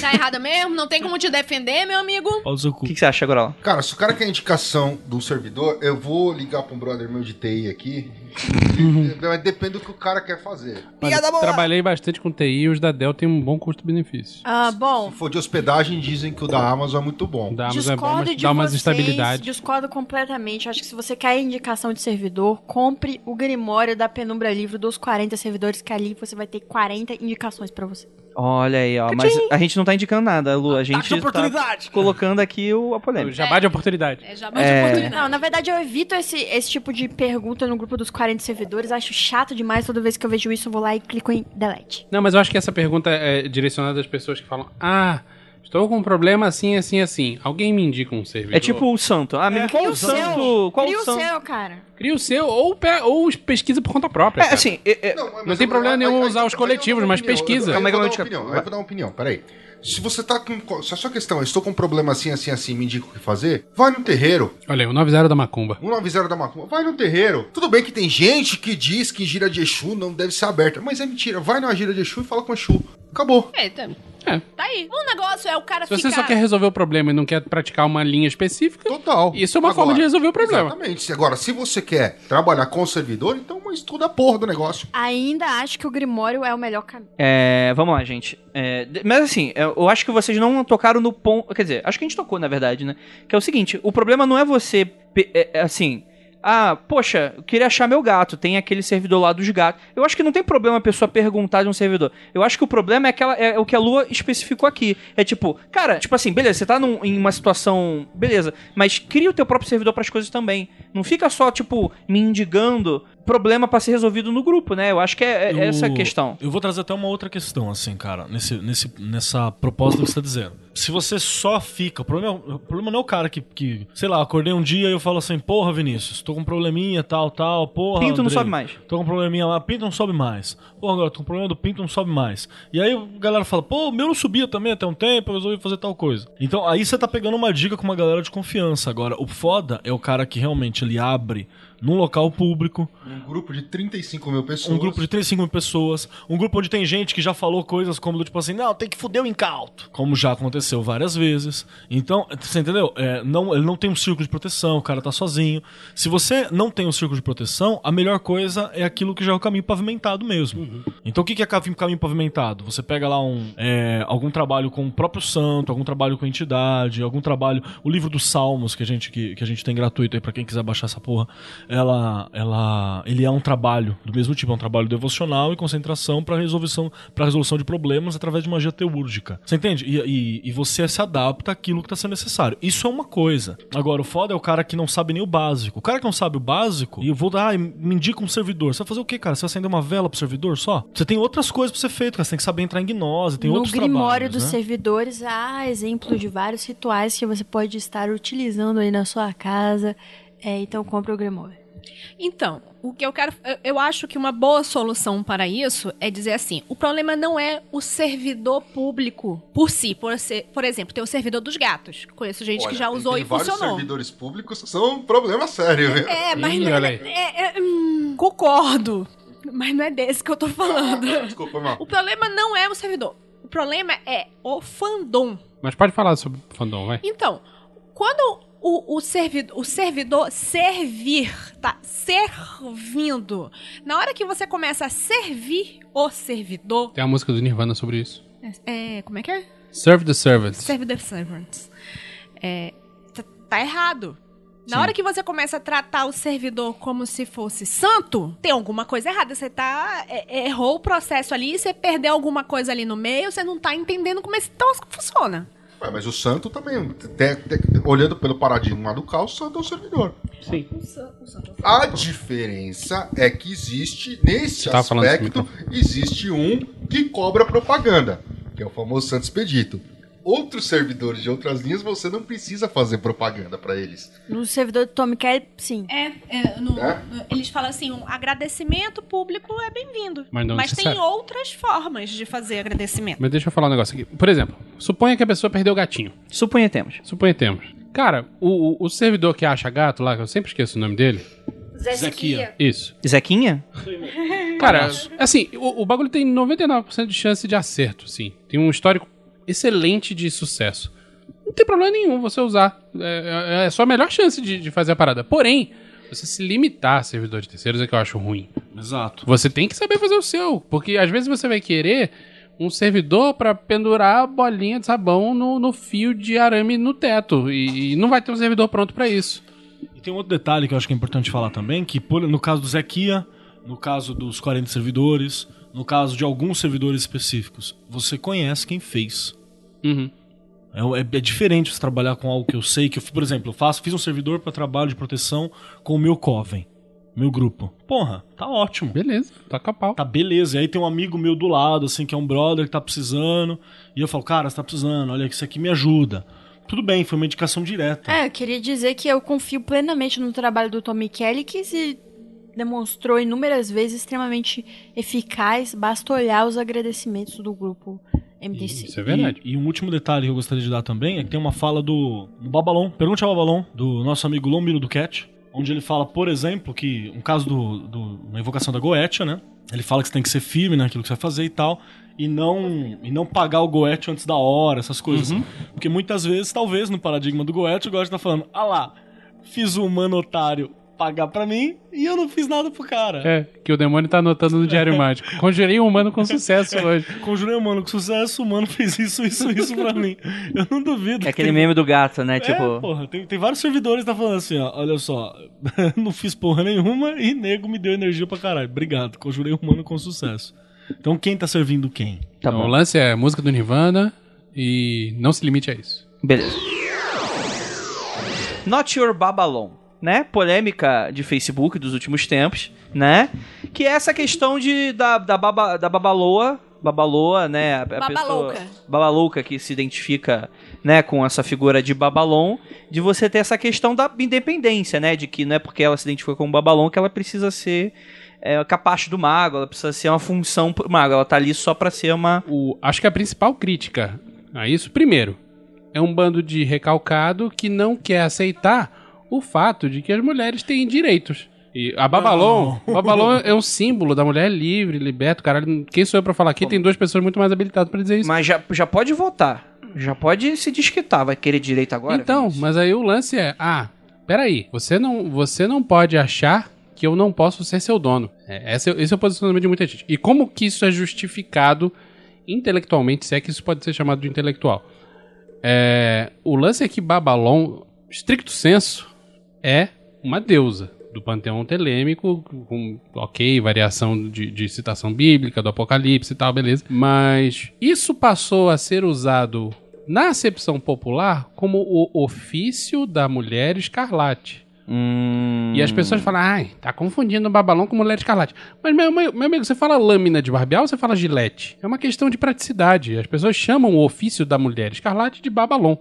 Tá errada mesmo? Não tem como te defender, meu amigo? Olha o O que, que você acha, Grola? Cara, se o cara quer indicação do servidor, eu vou ligar pra um brother meu de TI aqui. Mas depende do que o cara quer fazer. Piada boa. trabalhei bastante com TI e os da Dell têm um bom custo-benefício. Ah, bom, Se for de hospedagem, dizem que o da Amazon é muito bom. Da Amazon é bom, Discordo mas de dá umas vocês, estabilidade. discordo completamente. Acho que se você quer indicação de servidor, compre o Grimório da Penumbra Livre dos 40 servidores, que ali você vai ter 40 indicações pra você. Olha aí, ó. Mas a gente não tá indicando nada, Lu. A gente tá colocando aqui o, a O polêmica. Jabá de oportunidade. É já mais É. oportunidade. Não, na verdade eu evito esse, esse tipo de pergunta no grupo dos 40 servidores. Acho chato demais. Toda vez que eu vejo isso, eu vou lá e clico em delete. Não, mas eu acho que essa pergunta é direcionada às pessoas que falam: Ah, estou com um problema assim, assim, assim. Alguém me indica um servidor? É tipo o santo. Ah, amigo, qual o o santo? Qual Cria o o santo? seu, cara. Cria o seu ou, pe- ou pesquisa por conta própria. É, cara. assim, é- é- mas Não tem eu- problema nenhum aí- usar aí- os coletivos, mas opinião, pesquisa. Eu, eu, Calma aí, vou dar uma opinião, eu vou dar uma opinião, peraí. Se você tá com. Se a sua questão é, estou com um problema assim, assim, assim, me indica o que fazer, vai no terreiro. Olha aí, o 90 da Macumba. 190 da Macumba, vai no terreiro. Tudo bem que tem gente que diz que gira de Exu não deve ser aberta, mas é mentira. Vai na gira de Exu e fala com Exu. Acabou. Eita. É. Tá aí. O negócio é o cara Se ficar... você só quer resolver o problema e não quer praticar uma linha específica, Total. Isso é uma forma de resolver o problema. Exatamente. Agora, se você quer trabalhar com o servidor, então estuda a porra do negócio. Ainda acho que o Grimório é o melhor caminho. É, vamos lá, gente. É, mas assim, eu eu acho que vocês não tocaram no ponto. Quer dizer, acho que a gente tocou, na verdade, né? Que é o seguinte: o problema não é você. é, é, assim. Ah, poxa, eu queria achar meu gato. Tem aquele servidor lá dos gatos. Eu acho que não tem problema a pessoa perguntar de um servidor. Eu acho que o problema é, aquela, é o que a Lua especificou aqui. É tipo, cara, tipo assim, beleza, você tá num- em uma situação. Beleza, mas cria o teu próprio servidor pras coisas também. Não fica só, tipo, me indigando problema pra ser resolvido no grupo, né? Eu acho que é, é essa a Eu- questão. Eu vou trazer até uma outra questão, assim, cara, nesse, nesse, nessa proposta que você tá dizendo. Se você só fica. O problema, é- o problema não é o cara que, que, sei lá, acordei um dia e eu falo assim, porra, Vinícius, tô com um probleminha, tal, tal, porra. Pinto não Andrei, sobe mais. Tô com um probleminha lá, pinto não sobe mais. Porra, agora tô com um problema do pinto não sobe mais. E aí a galera fala, pô, o meu não subia também até um tempo, eu resolvi fazer tal coisa. Então aí você tá pegando uma dica com uma galera de confiança. Agora, o foda é o cara que realmente ele abre num local público, Um grupo de 35 mil pessoas. um grupo de 35 mil pessoas, um grupo onde tem gente que já falou coisas como do tipo assim, não, tem que fuder o incauto, como já aconteceu várias vezes. Então, você entendeu? É, não, ele não tem um círculo de proteção, o cara tá sozinho. Se você não tem um círculo de proteção, a melhor coisa é aquilo que já é o caminho pavimentado mesmo. Então, o que é caminho, caminho pavimentado? Você pega lá um, é, algum trabalho com o próprio santo, algum trabalho com entidade, algum trabalho, o livro dos Salmos que a gente que, que a gente tem gratuito aí para quem quiser baixar essa porra. Ela, ela, ele é um trabalho do mesmo tipo, é um trabalho devocional e concentração para resolução, para resolução de problemas através de magia teúrgica. Você entende? E, e, e você se adapta àquilo que tá sendo necessário. Isso é uma coisa. Agora, o foda é o cara que não sabe nem o básico. O cara que não sabe o básico, e eu vou dar, ah, me indica um servidor. Você vai fazer o quê, cara? Você vai acender uma vela pro servidor só? Você tem outras coisas pra ser feito, cara. Você tem que saber entrar em gnose, tem no outros Grimório trabalhos, dos né? servidores há exemplo de vários rituais que você pode estar utilizando aí na sua casa. É, então compre o Grimório. Então, o que eu quero. eu- Eu acho que uma boa solução para isso é dizer assim: o problema não é o servidor público por si. Por, ser, por exemplo, tem o servidor dos gatos. Conheço gente que Olha, já tem- usou tem e vários funcionou. servidores públicos que são um problema sério, viu? É, mas Ih, olha é, aí. é- é- hum, concordo. Mas não é desse que eu tô falando. Desculpa, mal. O problema não é o servidor. O problema é o fandom. Mas pode falar sobre o fandom, vai. Então, quando o, o, servi o servidor servir, tá servindo, na hora que você começa a servir o servidor, Tem a música do Nirvana sobre isso. é, como é que é? Serve the servants. Serve the servants. É, tá, tá errado. Na Sim. hora que você começa a tratar o servidor como se fosse santo, tem alguma coisa errada. Você tá. é- errou o processo ali, você perdeu alguma coisa ali no meio, você não tá entendendo como esse troço funciona. Ué, mas o santo também, te- te- olhando pelo paradigma do caos, o santo é o servidor. Sim. A diferença é que existe, nesse Você tava falando aspecto, existe um que cobra propaganda, que é o famoso Santo Expedito. Outros servidores de outras linhas, você não precisa fazer propaganda pra eles. No servidor do Tom Kelly, sim. É, é, no- É? eles falam assim, um agradecimento público é bem-vindo. Mas não tem outras formas de fazer agradecimento. Mas deixa eu falar um negócio aqui. Por exemplo, suponha que a pessoa perdeu o gatinho. Suponhamos. Suponhamos. Cara, o, o- o servidor que acha gato lá, que eu sempre esqueço o nome dele. Zequia. Isso. Zequinha? Cara, assim, o, o bagulho tem 99% de chance de acerto, sim. Tem um histórico excelente de sucesso. Não tem problema nenhum você usar. É, é a sua melhor chance de, de fazer a parada. Porém, você se limitar a servidor de terceiros é que eu acho ruim. Exato. Você tem que saber fazer o seu. Porque às vezes você vai querer um servidor pra pendurar a bolinha de sabão no, no fio de arame no teto. E, e não vai ter um servidor pronto pra isso. E tem um outro detalhe que eu acho que é importante falar também, que por- no caso do Zequia, no caso dos 40 servidores, no caso de alguns servidores específicos, você conhece quem fez. Uhum. É, é- é diferente você trabalhar com algo que eu sei, que eu, por exemplo, eu faço, fiz um servidor para trabalho de proteção com o meu Coven, meu grupo. Porra, tá ótimo. Beleza, toca pau. Tá beleza. E aí tem um amigo meu do lado, assim, que é um brother que tá precisando. E eu falo, cara, você tá precisando, olha, isso aqui me ajuda. Tudo bem, foi uma indicação direta. É, eu queria dizer que eu confio plenamente no trabalho do Tommy Kelly, que se demonstrou inúmeras vezes extremamente eficaz. Basta olhar os agradecimentos do grupo MDC. Isso é verdade. E, e um último detalhe que eu gostaria de dar também é que tem uma fala do, do Babalon, pergunte ao Babalon, do nosso amigo Lombiro do Cat, onde ele fala, por exemplo, que um caso do, do, na invocação da Goetia, né? Ele fala que você tem que ser firme naquilo que você vai fazer e tal, e não, e não pagar o Goethe antes da hora, essas coisas. Porque muitas vezes, talvez, no paradigma do Goethe, o Goethe tá falando, ah lá, fiz o humano otário pagar pra mim e eu não fiz nada pro cara. É, que o demônio tá anotando no Diário Mágico. Conjurei um humano com sucesso hoje. Conjurei o mano com sucesso, o mano fez isso, isso, isso pra mim. Eu não duvido. É que aquele tem- meme do gato, né? É, Tipo, porra, tem, tem vários servidores que tá falando assim, ó, olha só, não fiz porra nenhuma e nego me deu energia pra caralho. Obrigado, conjurei um mano com sucesso. Então quem tá servindo quem? tá Então, o bom. lance é música do Nirvana e não se limite a isso. Beleza. Not Your Babalon, né? Polêmica de Facebook dos últimos tempos, né? Que é essa questão de, da, da, baba, da babaloa, babaloa, né? A, a Babalouca. pessoa- babalouca que se identifica, né, com essa figura de babalon, de você ter essa questão da independência, né? De que não é porque ela se identifica como babalon que ela precisa ser é, capacho do mago, ela precisa ser uma função pro mago, ela tá ali só pra ser uma... O, acho que a principal crítica a isso, primeiro, é um bando de recalcado que não quer aceitar o fato de que as mulheres têm direitos. E a Babalon, Babalon é um símbolo da mulher livre, liberta, caralho. Quem sou eu pra falar aqui? Tem duas pessoas muito mais habilitadas pra dizer isso. Mas já, já pode votar, já pode se desquitar, vai querer direito agora? Então, Vinícius? mas aí o lance é, ah, peraí, você não, você não pode achar que eu não posso ser seu dono. É, esse, é- esse é o posicionamento de muita gente. E como que isso é justificado intelectualmente, se é que isso pode ser chamado de intelectual? É, o lance é que Babalon, stricto senso, é uma deusa do panteão telêmico, com, ok, variação de, de citação bíblica, do Apocalipse e tal, beleza. Mas isso passou a ser usado na acepção popular como o ofício da mulher escarlate. Hum... E as pessoas falam, ai, tá confundindo o babalão com mulher escarlate. Mas, meu, meu, meu amigo, você fala lâmina de barbear ou você fala gilete? É uma questão de praticidade. As pessoas chamam o ofício da mulher escarlate de babalon.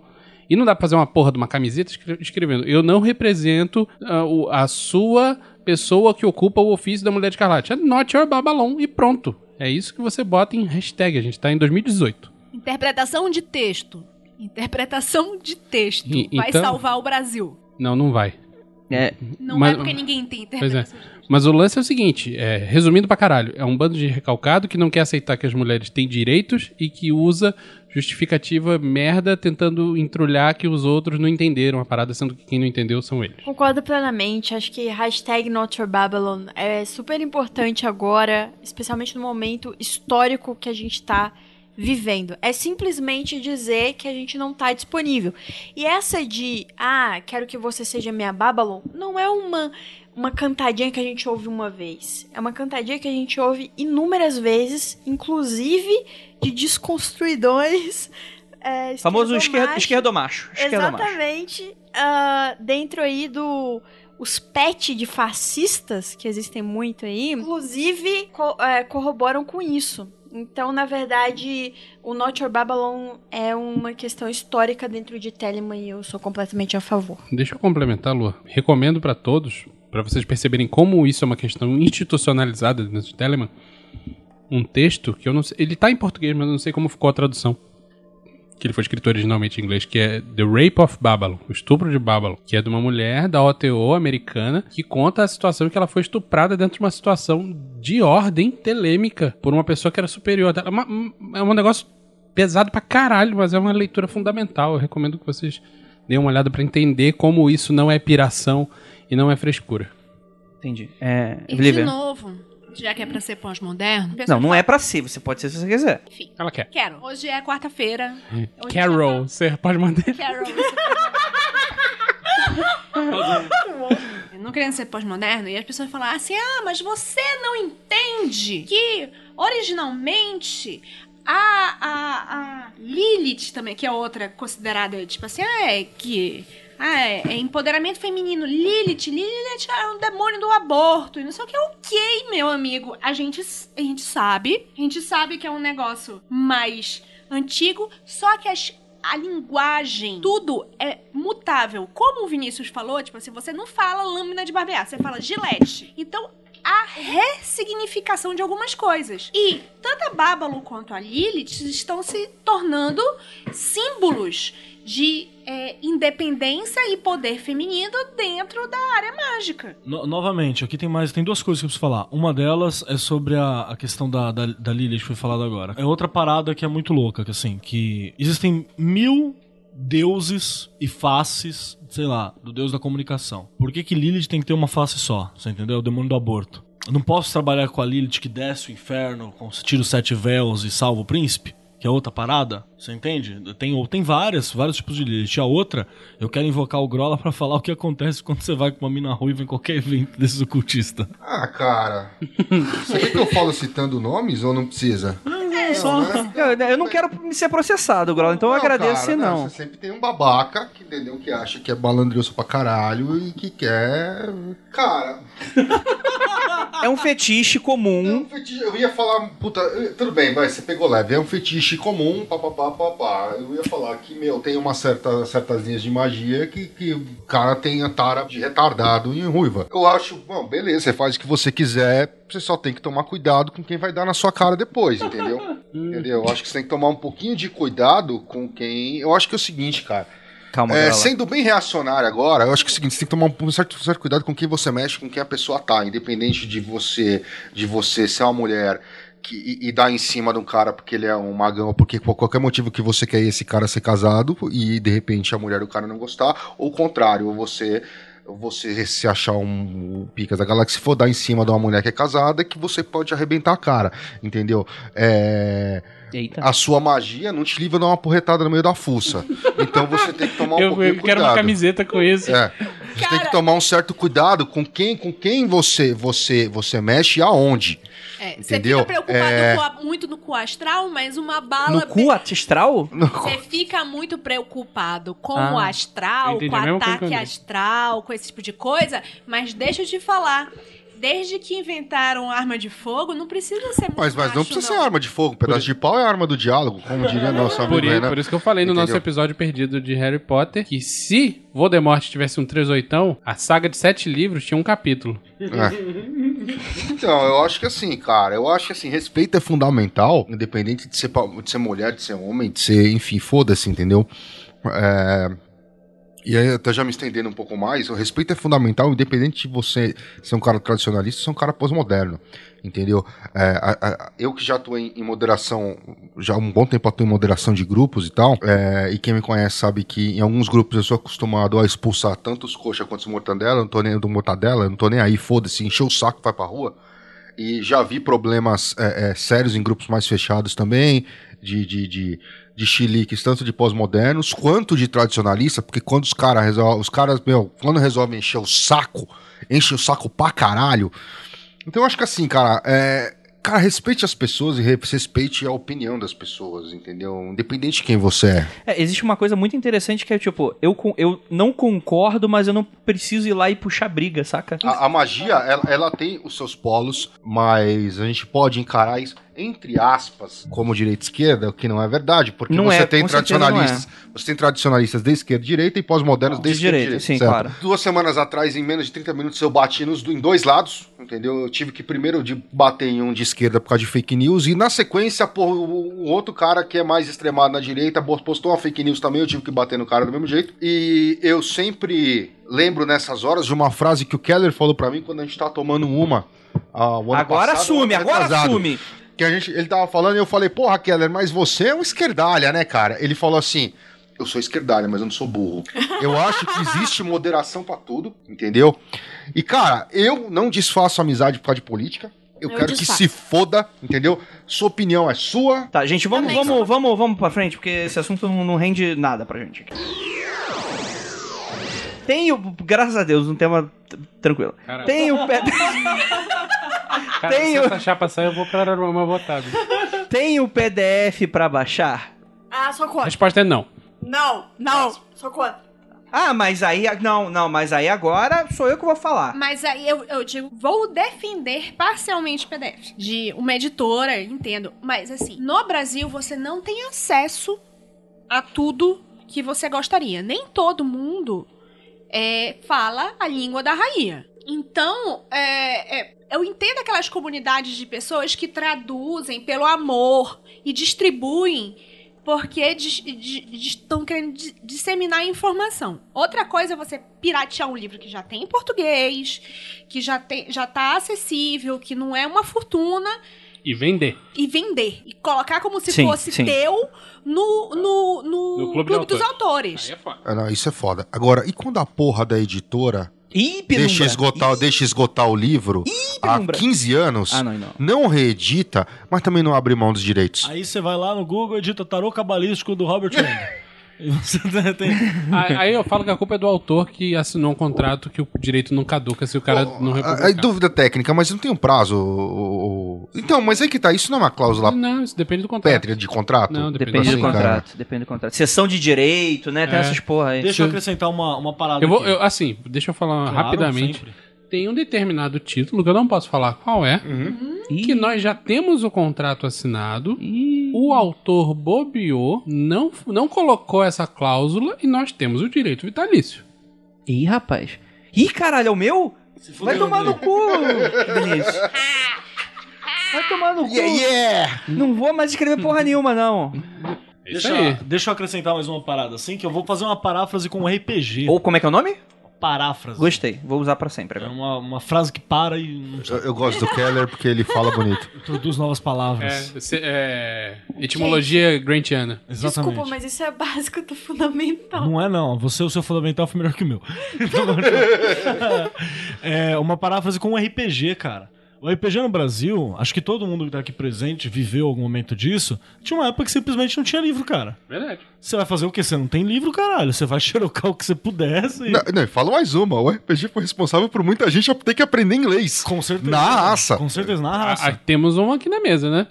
E não dá pra fazer uma porra de uma camiseta escre- escrevendo, eu não represento o- a sua pessoa que ocupa o ofício da mulher escarlate. É not your babalon e pronto. É isso que você bota em hashtag. A gente tá em 2018. Interpretação de texto. Interpretação de texto. E- Vai então- salvar o Brasil. Não, não vai. É, Não Mas- é porque ninguém tem Pois é. interpretação de texto. Mas o lance é o seguinte, é, resumindo pra caralho, é um bando de recalcado que não quer aceitar que as mulheres têm direitos e que usa justificativa merda tentando entrulhar que os outros não entenderam a parada, sendo que quem não entendeu são eles. Concordo plenamente. Acho que hashtag Not Babylon é super importante agora, especialmente no momento histórico que a gente tá vivendo. É simplesmente dizer que a gente não tá disponível. E essa de, ah, quero que você seja minha Babylon, não é uma, uma cantadinha que a gente ouve uma vez. É uma cantadinha que a gente ouve inúmeras vezes, inclusive de desconstruidores. É, famoso esquerdo, esquerdomacho. esquerdomacho. Exatamente. ah, dentro aí do. Os pet de fascistas, que existem muito aí, inclusive co- é, corroboram com isso. Então, na verdade, o Not Your Babylon é uma questão histórica dentro de Telemann e eu sou completamente a favor. Deixa eu complementar, Lu. Recomendo pra todos, pra vocês perceberem como isso é uma questão institucionalizada dentro de Telemann, um texto que eu não sei, ele tá em português, mas eu não sei como ficou a tradução. Que ele foi escrito originalmente em inglês, que é The Rape of Babylon, o estupro de Babylon, que é de uma mulher da OTO americana que conta a situação em que ela foi estuprada dentro de uma situação de ordem telêmica por uma pessoa que era superior. É, uma- é um negócio pesado pra caralho, mas é uma leitura fundamental. Eu recomendo que vocês deem uma olhada pra entender como isso não é piração e não é frescura. Entendi. É, E de novo, já que é pra ser pós-moderno. Não, não é pra ser, você pode ser se você quiser. Enfim, Ela quer. quero. Hoje é quarta-feira. Hoje Carol, você pode manter. Carol. não querendo ser pós-moderno, e as pessoas falam assim: ah, mas você não entende que originalmente a, a, a Lilith também, que é outra considerada, tipo assim, ah, é que. Ah, é, é empoderamento feminino. Lilith, Lilith é um demônio do aborto. E não sei o que. Ok, meu amigo. A gente, a gente sabe. A gente sabe que é um negócio mais antigo. Só que as a linguagem, tudo é mutável. Como o Vinícius falou, tipo assim, você não fala lâmina de barbear, você fala gilete. Então, a ressignificação de algumas coisas. E tanto a Bábalo quanto a Lilith estão se tornando símbolos de é, independência e poder feminino dentro da área mágica. No- novamente, aqui tem mais, tem duas coisas que eu preciso falar. Uma delas é sobre a, a questão da, da, da Lilith que foi falada agora. É outra parada que é muito louca, que assim, que existem mil deuses e faces, sei lá, do deus da comunicação. Por que, que Lilith tem que ter uma face só? Você entendeu? O demônio do aborto. Eu não posso trabalhar com a Lilith que desce o inferno, com- tira os sete véus e salva o príncipe? Que é outra parada? Você entende? Tem, tem várias, vários tipos de Lilith. A outra, eu quero invocar o Grola pra falar o que acontece quando você vai com uma mina ruiva em qualquer evento desses ocultistas. Ah, cara. Você quer que eu falo citando nomes ou não precisa? Só- eu, eu não quero me ser processado, Grola, então eu agradeço cara, não. Você sempre tem um babaca que, entendeu, que acha que é balandroso pra caralho e que quer. Cara, É um fetiche é comum. um fetiche. Eu ia falar. Puta, tudo bem, vai, você pegou leve. É um fetiche comum, papapá, papá. Eu ia falar que, meu, tem uma certa, certas linhas de magia que, que o cara tem a tara de retardado em ruiva. Eu acho, bom, beleza, você faz o que você quiser. Você só tem que tomar cuidado com quem vai dar na sua cara depois, entendeu? entendeu? Eu acho que você tem que tomar um pouquinho de cuidado com quem. Eu acho que é o seguinte, cara. Calma, É, sendo bem reacionário agora, eu acho que é o seguinte, você tem que tomar um certo, certo cuidado com quem você mexe, com quem a pessoa tá, independente de você, de você ser uma mulher que, e, e dar em cima de um cara porque ele é um magão, ou porque por qualquer motivo que você quer esse cara ser casado e de repente a mulher do cara não gostar, ou o contrário, ou você você se achar um, picas da galáxia, se for dar em cima de uma mulher que é casada, que você pode arrebentar a cara, entendeu? É, Eita. a sua magia não te livra de uma porretada no meio da fuça. Então você tem que tomar um Eu, pouquinho eu quero uma cuidado. camiseta com isso. É. Você tem que tomar um certo cuidado com quem, com quem você, você, você mexe e aonde. É, Entendeu? Você fica preocupado É. com a- muito no cu astral, mas uma bala. No cu astral? Você fica muito preocupado com Ah. o astral, entendi com o ataque astral, com esse tipo de coisa, mas deixa eu te falar. Desde que inventaram arma de fogo, não precisa ser muito Mas, mas não precisa ser arma de fogo. Um pedaço de pau é arma do diálogo, como diria nosso Por, amigo i- Renan. por isso que eu falei no nosso Entendeu? episódio perdido de Harry Potter que se Voldemort tivesse um 38, a saga de sete livros tinha um capítulo. É. Então, eu acho que assim, cara, eu acho que assim, respeito é fundamental, independente de ser, pa- de ser mulher, de ser homem, de ser, enfim, foda-se, entendeu? É, E aí, até já me estendendo um pouco mais, o respeito é fundamental, independente de você ser um cara tradicionalista ou ser um cara pós-moderno, entendeu? É, a- a- eu que já atuei em moderação, já há um bom tempo atuo em moderação de grupos e tal, é, e quem me conhece sabe que em alguns grupos eu sou acostumado a expulsar tanto os coxa quanto os mortadela, não tô nem do mortadela, não tô nem aí, foda-se, encheu o saco, vai pra rua. E já vi problemas é, é, sérios em grupos mais fechados também, de, de, de, de chiliques, tanto de pós-modernos quanto de tradicionalistas, porque quando os caras resolvem, os caras, meu, quando resolvem encher o saco, enchem o saco pra caralho. Então eu acho que assim, cara, é, cara, respeite as pessoas e respeite a opinião das pessoas, entendeu? Independente de quem você é. É, existe uma coisa muito interessante que é tipo, eu, eu não concordo, mas eu não preciso ir lá e puxar briga, saca? A, a magia, ela, ela tem os seus polos, mas a gente pode encarar isso, entre aspas, como direita e esquerda, o que não é verdade, porque Não você é, tem tradicionalistas. Você tem tradicionalistas de esquerda e direita e pós-modernos de, De esquerda e direita, direita. sim, certo? claro. Duas semanas atrás, em menos de 30 minutos, eu bati nos, em dois lados, entendeu? Eu tive que primeiro de bater em um de esquerda por causa de fake news, e na sequência, pô, o, o outro cara que é mais extremado na direita postou uma fake news também, eu tive que bater no cara do mesmo jeito. E eu sempre lembro nessas horas de uma frase que o Keller falou pra mim quando a gente tá tomando uma. ah, Agora passado, assume, agora assume. Que a gente, ele tava falando e eu falei, porra, Keller, mas você é um esquerdalha, né, cara? Ele falou assim. Eu sou esquerdalha, mas eu não sou burro. Eu acho que existe moderação pra tudo, entendeu? E, cara, eu não desfaço amizade por causa de política. Eu, Eu quero que desfaço. se foda, entendeu? Sua opinião é sua. Tá, gente, vamos, Também vamos, vamos, vamos pra frente, porque esse assunto não, não rende nada pra gente. Tem o, graças a Deus, um tema tranquilo. Caralho. Tem o, P- Cara, Tem se essa chapa sair, eu vou pra uma votada. tem o PDF pra baixar? Ah, A contra. resposta é não. Não, não, sou contra. Ah, mas aí. Não, não, mas aí agora sou eu que vou falar. Mas aí eu, eu digo, vou defender parcialmente o PDF. De uma editora, entendo. Mas assim, no Brasil você não tem acesso a tudo que você gostaria. Nem todo mundo é, fala a língua da rainha. Então, é, é, eu entendo aquelas comunidades de pessoas que traduzem pelo amor e distribuem porque estão querendo di- disseminar informação. Outra coisa é você piratear um livro que já tem em português, que já, tem, já tá acessível, que não é uma fortuna, E vender. e vender. E colocar como se Sim, fosse sim. teu no, no, no, No clube, Clube dos autores. Aí é foda. Ah, não, isso é foda. Agora, e quando a porra da editora Ih, deixa esgotar, Ih, deixa esgotar o livro há penumbra. 15 anos, Ah, não, não. não reedita, mas também não abre mão dos direitos? Aí você vai lá no Google e edita tarô cabalístico do Robert Wendell. Você tem... Aí aí eu falo que a culpa é do autor que assinou um contrato que o direito não caduca se o cara não republicar. Aí, dúvida técnica, mas não tem um prazo. o- o- Então, mas aí que tá, isso não é uma cláusula Não, isso depende do contrato. pétrea de contrato? Não, depende, Depende Assim, do cara. contrato, depende do contrato. Sessão de direito, né? Tem É. essas porra aí. Deixa eu acrescentar uma, uma parada Eu vou, aqui. eu- assim, deixa eu falar Claro, rapidamente. sempre. Tem um determinado título, que eu não posso falar qual é, que nós já temos o contrato assinado, o autor bobeou, não, não colocou essa cláusula e nós temos o direito vitalício. Ih, rapaz. Ih, caralho, é o meu? Vai tomar no cu, Vinícius. Vai tomar no cu. Yeah, yeah! Não vou mais escrever porra nenhuma, não. É Deixa, deixa eu acrescentar mais uma parada assim, que eu vou fazer uma paráfrase com um RPG. Ou como é que é o nome? Paráfrase. Gostei. Vou usar pra sempre É agora. uma, uma frase que para e não Eu, eu gosto do Keller porque ele fala bonito. introduz novas palavras. É, se- é, etimologia grantiana. Exatamente. Desculpa, mas isso é básico do fundamental. Não é não, você o seu fundamental foi melhor que o meu. é uma paráfrase com um RPG, cara. O RPG no Brasil, acho que todo mundo que tá aqui presente viveu algum momento disso. Tinha uma época que simplesmente não tinha livro, cara. Verdade. Você vai fazer o quê? Você não tem livro, caralho. Você vai xerocar o que você pudesse. e- Não, não, fala mais uma. O RPG foi responsável por muita gente ter que aprender inglês. Com certeza. Na raça. Com certeza, na raça. ah, temos um aqui na mesa, né?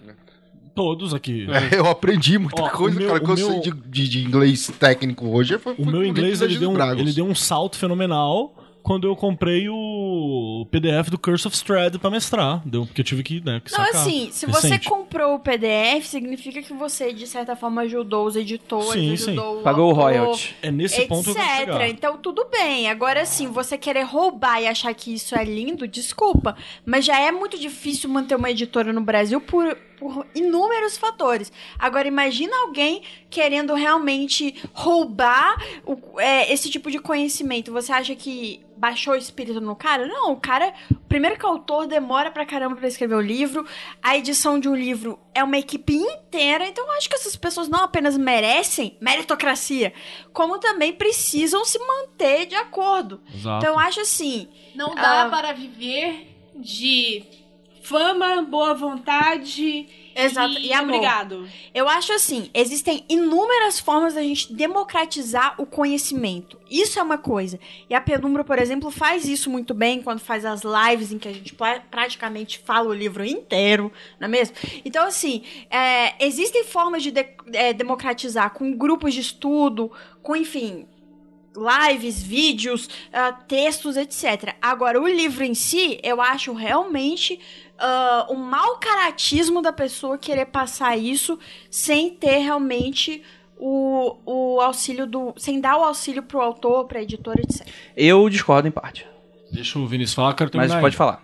Todos aqui. É, Eu aprendi muita Ó, coisa, meu- cara. que eu o meu- sei de, de- de inglês técnico hoje foi, O meu inglês ele deu, um, ele deu um salto fenomenal quando eu comprei o PDF do Curse of Strahd pra mestrar. Deu, porque eu tive que, né, que Não, sacar. assim, se você Recente. comprou o PDF, significa que você, de certa forma, ajudou os editores, Sim, sim. ajudou o Pagou o autor, royalty. É nesse ponto que eu etc. Então tudo bem. Agora sim, você querer roubar e achar que isso é lindo, desculpa. Mas já é muito difícil manter uma editora no Brasil por, por inúmeros fatores. Agora imagina alguém querendo realmente roubar o- é, esse tipo de conhecimento. Você acha que baixou o espírito no cara? Não, o cara. Primeiro que o autor demora pra caramba pra escrever o livro. A edição de um livro é uma equipe inteira. Então eu acho que essas pessoas não apenas merecem meritocracia, como também precisam se manter de acordo. Exato. Então eu acho assim. Não dá Ah. para viver de fama, boa vontade Exato, e, e amor. obrigado. Eu acho assim, existem inúmeras formas da gente democratizar o conhecimento. Isso é uma coisa. E a Penumbra, por exemplo, faz isso muito bem quando faz as lives em que a gente praticamente fala o livro inteiro, não é mesmo? Então, assim, é, existem formas de, de- é, democratizar com grupos de estudo, com, enfim, lives, vídeos, ah, textos, etc. Agora, o livro em si, eu acho realmente ah, um mau caratismo da pessoa querer passar isso sem ter realmente o, o auxílio do. sem dar o auxílio pro autor, pra editora, etc. Eu discordo em parte. Deixa o Vinícius falar, quero Mas terminar pode aí. falar.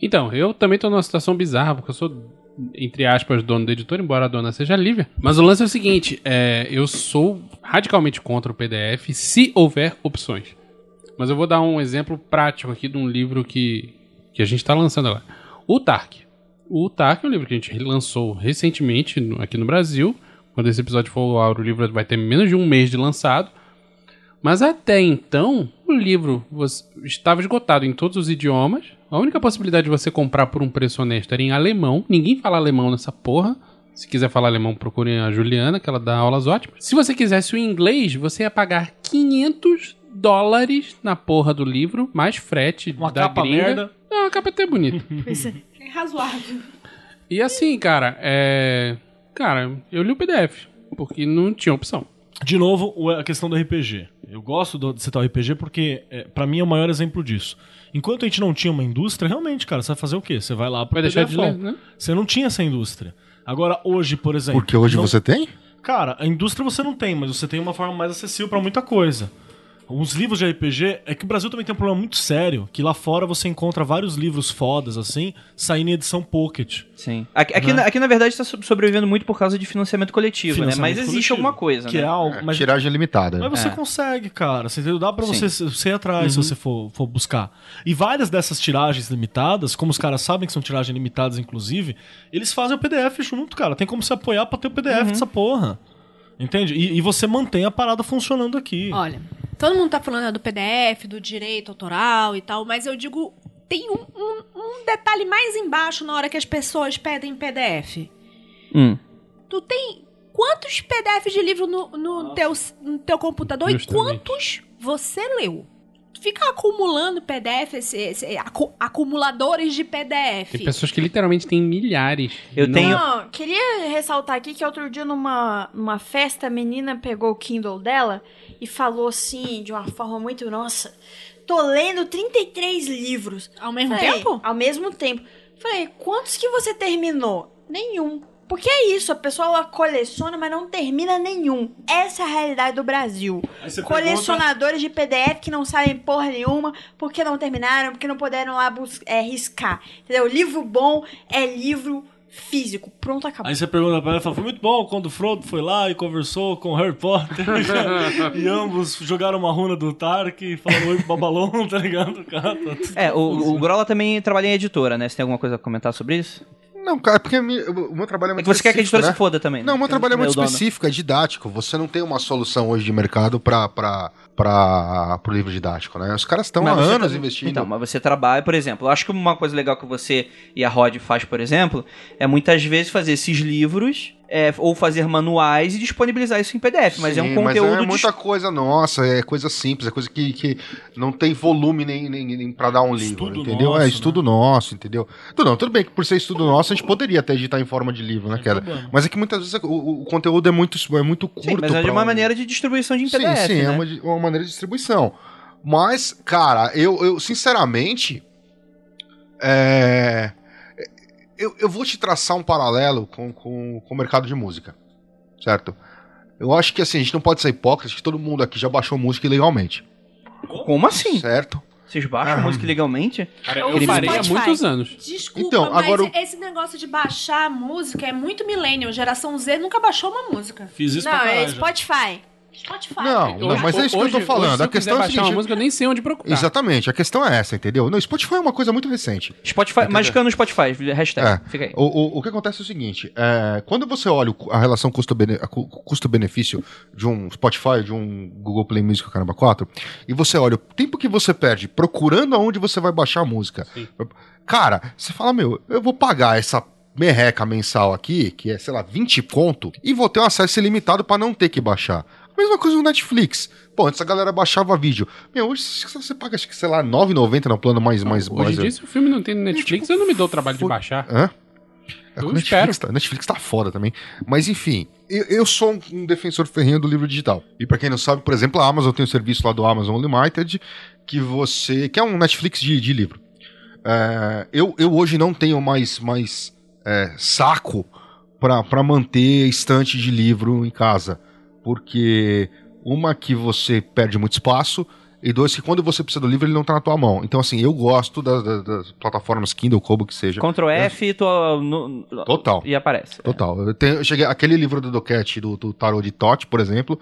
Então, eu também tô numa situação bizarra, porque eu sou, entre aspas, dono da editora, embora a dona seja Lívia. Mas o lance é o seguinte: é, eu sou radicalmente contra o PDF se houver opções. Mas eu vou dar um exemplo prático aqui de um livro que, que a gente tá lançando agora. O Tark. O Tark é um livro que a gente lançou recentemente aqui no Brasil. Quando esse episódio for ao ar, o livro vai ter menos de um mês de lançado. Mas até então, o livro estava esgotado em todos os idiomas. A única possibilidade de você comprar por um preço honesto era em alemão. Ninguém fala alemão nessa porra. Se quiser falar alemão, procure a Juliana, que ela dá aulas ótimas. Se você quisesse o inglês, você ia pagar 500 dólares na porra do livro, mais frete Uma da capa gringa. merda. Não, a capa é até bonita. É razoável. e assim, cara, é... Cara, eu li o PDF, porque não tinha opção. De novo, a questão do RPG. Eu gosto do- de citar o RPG porque, é, para mim, é o maior exemplo disso. Enquanto a gente não tinha uma indústria, realmente, cara, você vai fazer o quê? Você vai lá pro Vai deixar de ler, né? Você não tinha essa indústria. Agora, hoje, por exemplo... Porque hoje não- você tem? Cara, a indústria você não tem, mas você tem uma forma mais acessível pra muita coisa. Os livros de RPG, é que o Brasil também tem um problema muito sério, que lá fora você encontra vários livros fodas, assim, saindo em edição pocket. Sim. Aqui, aqui, Né? na, aqui, na verdade, está sobrevivendo muito por causa de financiamento coletivo, né? Mas Financiamento existe coletivo, alguma coisa, Que né? é algo, É, mas tiragem limitada. Mas você É. consegue, cara. Você entendeu? Dá pra Sim. você, ir atrás se você for, for buscar. E várias dessas tiragens limitadas, como os caras sabem que são tiragens limitadas, inclusive, eles fazem o PDF junto, cara. Tem como se apoiar pra ter o PDF dessa porra. Entende? E, e você mantém a parada funcionando aqui. Olha, todo mundo tá falando do PDF, do direito autoral e tal, mas eu digo, tem um, um- um detalhe mais embaixo na hora que as pessoas pedem PDF. Hum. Tu tem quantos PDFs de livro no, no teu, no teu computador Justamente. e quantos você leu? Fica acumulando PDF, esse, esse- acu- acumuladores de PDF. Tem pessoas que literalmente têm milhares. Eu Não- tenho- Não, queria ressaltar aqui que outro dia numa, numa festa a menina pegou o Kindle dela e falou assim, de uma forma muito nossa, tô lendo 33 livros. Ao mesmo Falei, tempo? Ao mesmo tempo. Falei, quantos que você terminou? Nenhum. Porque é isso, a pessoa coleciona, mas não termina nenhum. Essa é a realidade do Brasil. Colecionadores de PDF que não sabem porra nenhuma, porque não terminaram, porque não puderam lá bus- é, riscar. Entendeu? Livro bom é livro físico. Pronto, acabou. Aí você pergunta pra ela, fala, foi muito bom quando o Frodo foi lá e conversou com o Harry Potter. e ambos jogaram uma runa do Tark e falaram oi pro Babalon, tá ligado? Cara, tá É, o, o Grola também trabalha em editora, né? Você tem alguma coisa a comentar sobre isso? Não, cara, porque a minha- o meu trabalho é É muito que você quer que a editora né? se foda também. né? Não, meu trabalho é muito específico, é didático. Você não tem uma solução hoje de mercado para para o livro didático, né? Os caras estão há anos tá- investindo. Então, mas você trabalha, por exemplo, eu acho que uma coisa legal que você e a Rod faz, por exemplo, é muitas vezes fazer esses livros é, ou fazer manuais e disponibilizar isso em PDF, mas é um Sim, conteúdo Mas é de- muita coisa nossa, é coisa simples, é coisa que, que não tem volume nem, nem, nem para dar um livro, Estudo entendeu? nosso, é estudo nosso, entendeu? Tudo, não, tudo bem que por ser estudo nosso a gente poderia até editar em forma de livro, né, problema. Mas é que muitas vezes o, o- conteúdo é muito, é muito curto. Sim, mas é de uma um- maneira de distribuição de em Sim, PDF, sim, é né? uma, di- uma maneira de distribuição. Mas, cara, eu, eu sinceramente. É, eu, eu vou te traçar um paralelo com, com, com o mercado de música. Certo? Eu acho que assim, a gente não pode ser hipócrita, que todo mundo aqui já baixou música ilegalmente. Como assim? Certo? Vocês baixam Ah. música legalmente? Cara, Eu parei há Spotify. muitos anos. Desculpa, Então, mas agora o- esse negócio de baixar a música é muito millennial. Geração Z nunca baixou uma música. Fiz isso pra Não, caralho. é já. Spotify. Não, não, mas é isso que eu tô Hoje- falando. hoje, se a questão é seguinte. música, eu nem sei onde procurar. Exatamente, a questão é essa, entendeu? Não, Spotify é uma coisa muito recente. Spotify, magicando no Spotify, hashtag, É. fica aí. O, o, o que acontece é o seguinte: é, quando você olha a relação custo-benefício de um Spotify, de um Google Play Music, caramba 4, e você olha o tempo que você perde procurando aonde você vai baixar a música, cara, você fala, meu, eu vou pagar essa merreca mensal aqui, que é, sei lá, 20 conto, e vou ter um acesso ilimitado pra não ter que baixar. Mesma coisa no Netflix. Pô, antes a galera baixava vídeo. Meu, hoje você paga, acho que, sei lá, 9,90 no plano mais... mais Hoje em dia, se o filme não tem no Netflix, eu não me dou o trabalho de foi- baixar. Hã? É Eu o Netflix, tá, Netflix tá foda também. Mas enfim, eu, eu sou um, um defensor ferrenho do livro digital. E pra quem não sabe, por exemplo, a Amazon tem um serviço lá do Amazon Unlimited que você. que é um Netflix de, de livro. É, eu, eu hoje não tenho mais, mais é, saco pra manter estante de livro em casa. Porque uma que você perde muito espaço. E dois, que quando você precisa do livro, ele não tá na tua mão. Então, assim, eu gosto das, das- das plataformas Kindle, Kobo, que seja. Ctrl F no- Total. e aparece. Total. Eu, tenho, eu cheguei, aquele livro do Doquete, do, do Tarot de Tote, por exemplo,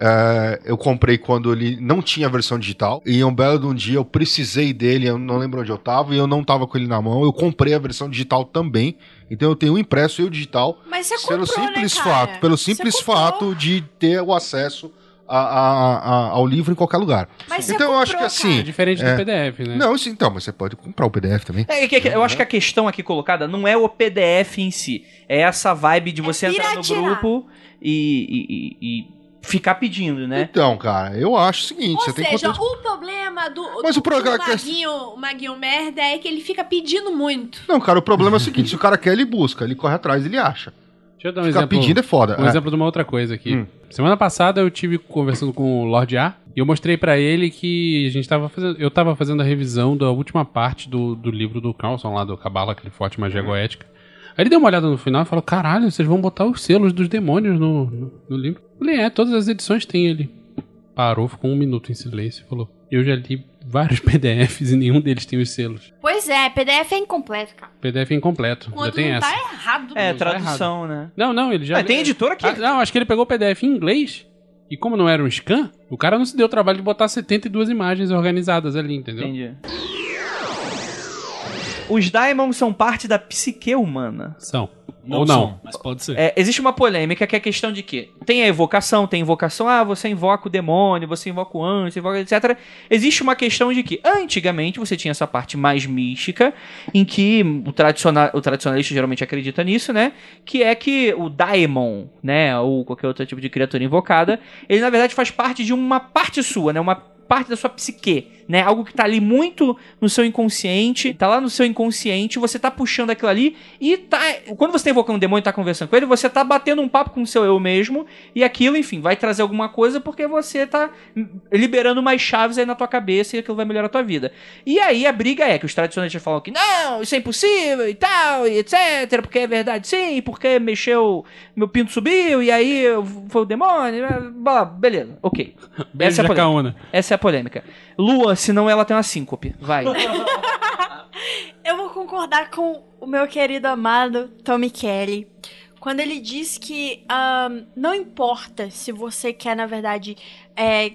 é, eu comprei quando ele não tinha versão digital. E um belo de um dia eu precisei dele, eu não lembro onde eu tava, e eu não tava com ele na mão. Eu comprei a versão digital também. Então eu tenho o impresso e o digital. Mas você pelo comprou, simples né, cara? fato, pelo simples comprou. fato de ter o acesso a- a- a- ao livro em qualquer lugar. Mas você então eu acho que comprou, assim. É diferente É. do PDF, né? Não, isso, então, mas você pode comprar o PDF também. É, que- que- eu acho que a questão aqui colocada não é o PDF em si. É essa vibe de É você entrar no grupo e, e- e- e ficar pedindo, né? Então, cara, eu acho o seguinte: Ou você tem seja, conteúdo. o problema do, Mas do, o programa- do Maguinho, o Maguinho merda é que ele fica pedindo muito. Não, cara, o problema é o seguinte: se o cara quer, ele busca, ele corre atrás, ele acha. Deixa eu dar um Ficar exemplo. pedindo é foda. Um é. exemplo de uma outra coisa aqui. Hum. Semana passada eu tive conversando com o Lord A e eu mostrei pra ele que a gente tava fazendo, eu tava fazendo a revisão da última parte do, do livro do Carlson lá do Cabala, aquele forte magia Hum. goética. Aí ele deu uma olhada no final e falou: "Caralho, vocês vão botar os selos dos demônios no, no, no livro?" Eu falei: "É, todas as edições têm ele." parou, ficou um minuto em silêncio e falou: Eu já li vários PDFs e nenhum deles tem os selos. Pois é, PDF é incompleto, cara. PDF é incompleto. ainda Quando tem não essa. tá errado. É, tá tradução, né? Não, não, ele já. Ah, tem editora que- Ah, não, acho que ele pegou o PDF em inglês. E como não era um scan, o cara não se deu o trabalho de botar 72 imagens organizadas ali, entendeu? Entendi. Os Daimons são parte da psique humana. São. Não Ou não. são, mas pode ser. É, existe uma polêmica que é a questão de que tem a evocação, tem invocação, ah, você invoca o demônio, você invoca o anjo, você invoca etc. Existe uma questão de que antigamente você tinha essa parte mais mística, em que o, tradicional, o tradicionalista geralmente acredita nisso, né? Que é que o daemon, né, ou qualquer outro tipo de criatura invocada, ele na verdade faz parte de uma parte sua, né? Uma parte da sua psique, né? Algo que tá ali muito no seu inconsciente, tá lá no seu inconsciente, você tá puxando aquilo ali e tá. Quando você tá invocando um demônio e tá conversando com ele, você tá batendo um papo com o seu eu mesmo e aquilo, enfim, vai trazer alguma coisa porque você tá liberando mais chaves aí na tua cabeça e aquilo vai melhorar a tua vida. E aí a briga é que os tradicionalistas falam que não, isso é impossível e tal, e etc, porque é verdade sim, porque mexeu, meu pinto subiu e aí foi o demônio, blá, beleza, ok. Beijo, Essa é a polêmica. Essa é a polêmica. Lua, senão ela tem uma síncope. Vai. Eu vou concordar com o meu querido amado Tommy Kelly. Quando ele diz que ahn, não importa se você quer, na verdade, é,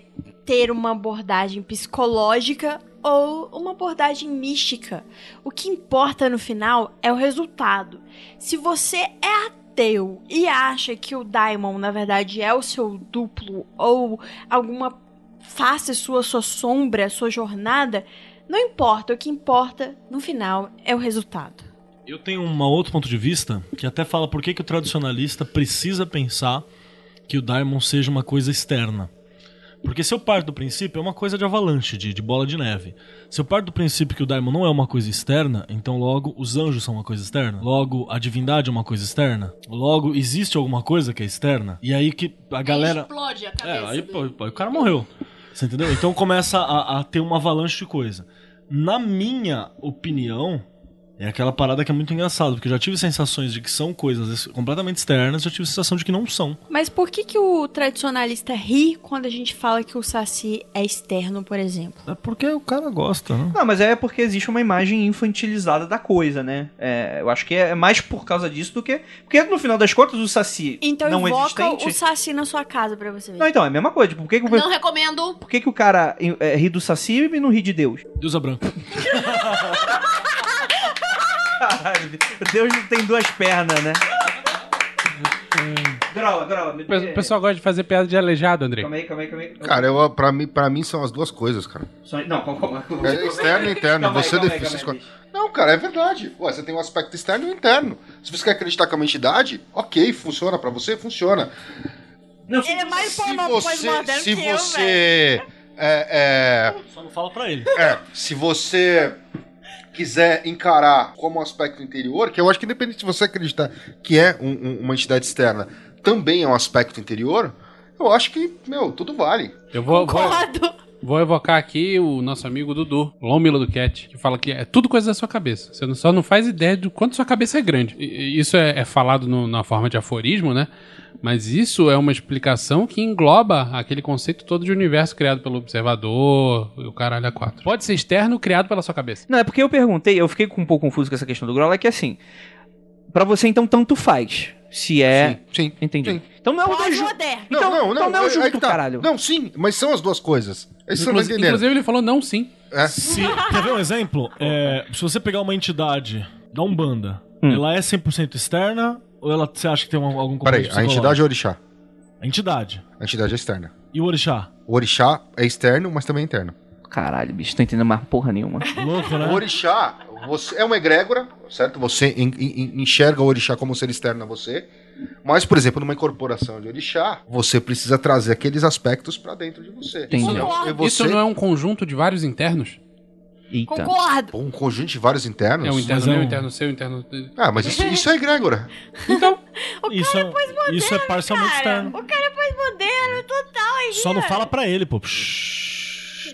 ter uma abordagem psicológica ou uma abordagem mística. O que importa no final é o resultado. Se você é ateu e acha que o Daimon, na verdade, é o seu duplo ou alguma face sua, sua sombra, sua jornada, não importa. O que importa no final é o resultado. Eu tenho um outro ponto de vista que até fala por que, que o tradicionalista precisa pensar que o Daimon seja uma coisa externa. Porque se eu parto do princípio, é uma coisa de avalanche, de, de bola de neve. Se eu parto do princípio que o Daimon não é uma coisa externa, então logo os anjos são uma coisa externa. Logo a divindade é uma coisa externa. Logo existe alguma coisa que é externa. E aí que a galera. Explode a É, cabeça. aí do- pô, pô, o cara morreu. Você entendeu? Então começa a, a ter uma avalanche de coisa. Na minha opinião, é aquela parada que é muito engraçado, porque eu já tive sensações de que são coisas completamente externas, já tive sensação de que não são. Mas por que, que o tradicionalista ri quando a gente fala que o Saci é externo, por exemplo? É porque o cara gosta, né? Não, mas é porque existe uma imagem infantilizada da coisa, né? É, eu acho que é mais por causa disso do que. Porque no final das contas, o Saci Então não invoca existente. o Saci na sua casa pra você ver. Não, então, é a mesma coisa. Tipo, por que, que, o- Não recomendo. por que, que o cara é, ri do Saci e não ri de Deus? Deus é branco. Caralho, Deus não tem duas pernas, né? Grola, grola. me- O pe- o pessoal gosta de fazer piada de aleijado, André. Calma aí, calma aí, calma aí. Cara, eu, pra, mim, pra mim são as duas coisas, cara. Só- Não, calma, calma. calma. É externo e interno. Calma você define. você. Não, cara, é verdade. Ué, você tem um aspecto externo e interno. Se você quer acreditar com a mente idade, ok, funciona pra você, funciona. Não, Ele é mais Se você, pós-moderno se que eu, você é, Só não fala pra ele. é, é, se você quiser encarar como um aspecto interior, que eu acho que independente se você acreditar que é um- um- uma entidade externa, também é um aspecto interior, eu acho que, meu, tudo vale. Eu vou, vou, Concordo. vou evocar aqui o nosso amigo Dudu, Lômilo do Cat, que fala que é tudo coisa da sua cabeça. Você só não faz ideia do quanto sua cabeça é grande. E Isso é, é falado no- na forma de aforismo, né? Mas isso é uma explicação que engloba aquele conceito todo de universo criado pelo observador e o caralho a quatro. Pode ser externo criado pela sua cabeça. Não, é porque eu perguntei, eu fiquei um pouco confuso com essa questão do Grola, é que assim, pra você então tanto faz, se é... Sim. Entendi. Sim. Então não é o dois ju- Pós-moderno. Então- então não é o aí justo, que tá. caralho. Não, sim, mas são as duas coisas. Não tá Inclusive, inclusive, ele falou não sim. É. Se, quer ver um exemplo? É, se você pegar uma entidade da Umbanda, Hum. ela é 100% externa ou ela, você acha que tem um- algum Peraí, componente a entidade é o orixá. A entidade. A entidade é externa. E o orixá? O orixá é externo, mas também é interno. Caralho, bicho, tô entendendo mais porra nenhuma. Louco, né? O orixá você, é uma egrégora, certo? Você en- en- enxerga o orixá como um ser externo a você. Mas, por exemplo, numa incorporação de orixá, você precisa trazer aqueles aspectos pra dentro de você. Entendi. E você, Isso não é um conjunto de vários internos? Eita. Concordo. um conjunto de vários internos? É um interno Mas é meu, um- interno seu, interno... Ah, mas isso, isso é egrégora. Então, Isso, é- isso é parcialmente Cara, externo. o cara é pós-moderno total aí. Só não fala pra ele, pô.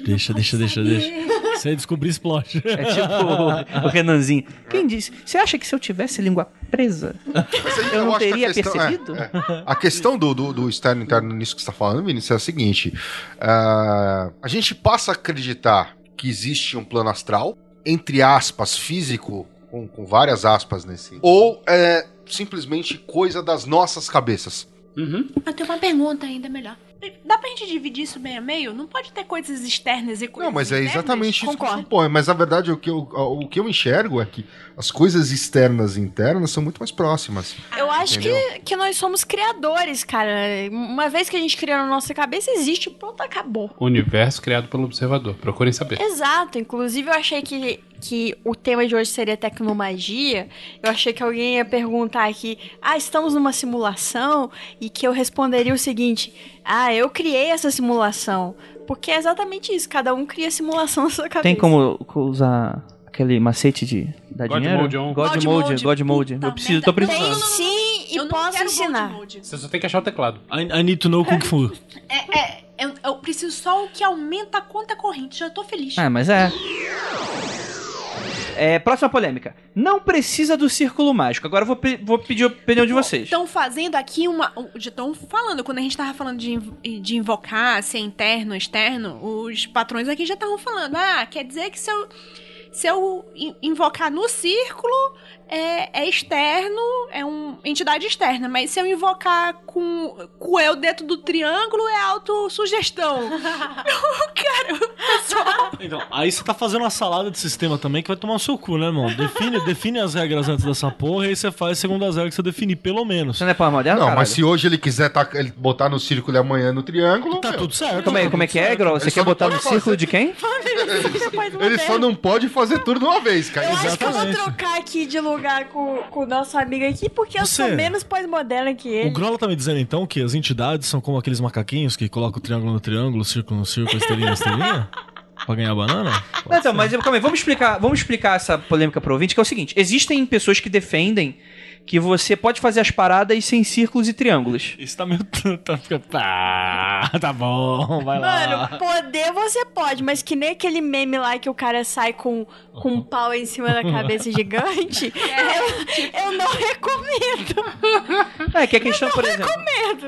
Deixa, deixa, deixa, deixa. Se aí descobrir, explode. É tipo o, o Renanzinho. Quem disse? Você acha que se eu tivesse língua presa, aí eu não teria questão- percebido? é, é. A questão do, do, do externo interno nisso que você está falando, Vinícius, é a seguinte: ah, a gente passa a acreditar que existe um plano astral, entre aspas, físico, com, com várias aspas nesse, ou é simplesmente coisa das nossas cabeças. Eu tenho uma pergunta ainda melhor. Dá pra gente dividir isso meio a meio? Não pode ter coisas externas e coisas Não, mas é internas? exatamente isso que Concordo. eu suponho. Mas na verdade, o que, eu, o que eu enxergo é que as coisas externas e internas são muito mais próximas. Eu acho que, Entendeu? que nós somos criadores, cara. Uma vez que a gente criou na nossa cabeça, existe, pronto, acabou. Universo criado pelo observador. Procurem saber. Exato. Inclusive, eu achei que, que o tema de hoje seria tecnomagia. Eu achei que alguém ia perguntar aqui, ah, estamos numa simulação? E que eu responderia o seguinte, ah, eu criei essa simulação. Porque é exatamente isso, cada um cria a simulação na sua cabeça. Tem como usar aquele macete de dar God dinheiro? Mode on. God God Mode, Mode, God Mode. puta Eu preciso, merda. tô Tem precisando. sim e Eu posso ensinar. Você só tem que achar o teclado. I, I need to know Kung Fu. É, é, eu, eu preciso só o que aumenta a conta corrente. Já tô feliz. Ah, mas é. É, próxima polêmica. Não precisa do círculo mágico. Agora eu vou, pe- vou pedir a opinião de vocês. Estão fazendo aqui uma. Estão falando, quando a gente tava falando de, inv- de invocar, se é interno ou externo, os patrões aqui já estavam falando. Ah, quer dizer que se eu, se eu in- invocar no círculo, é, é externo, é uma entidade externa. Mas se eu invocar com, com eu dentro do triângulo, é autossugestão. Cara, pessoal. Então, aí você tá fazendo uma salada de sistema também que vai tomar o seu cu, né, irmão? Define, define as regras antes dessa porra e aí você faz segundo as regras que você definir, pelo menos. Você não é pós-moderno, Não, caralho? mas se hoje ele quiser tá- ele botar no círculo e amanhã no triângulo. Tá meu, tudo certo. Como é, como é que é, Grol? Você Ele quer não botar no pode círculo fazer. de quem? Ele só não pode fazer tudo de uma vez, cara. Eu acho que eu vou trocar aqui de lugar com, com o nosso amigo aqui, porque eu Você- sou menos pós-moderna que O ele. Grola tá me dizendo então que as entidades são como aqueles macaquinhos que colocam o triângulo no triângulo, o círculo no círculo, a estrelinha na estrelinha? Pra ganhar banana? Não, então, mas calma aí, vamos explicar, vamos explicar essa polêmica pro ouvinte, que é o seguinte: existem pessoas que defendem que você pode fazer as paradas sem círculos e triângulos. Isso tá meio. Tá, tá, tá bom, vai lá. Mano, poder você pode, mas que nem aquele meme lá que o cara sai com, com um pau em cima da cabeça gigante, eu, eu não recomendo. É, que a questão, por exemplo,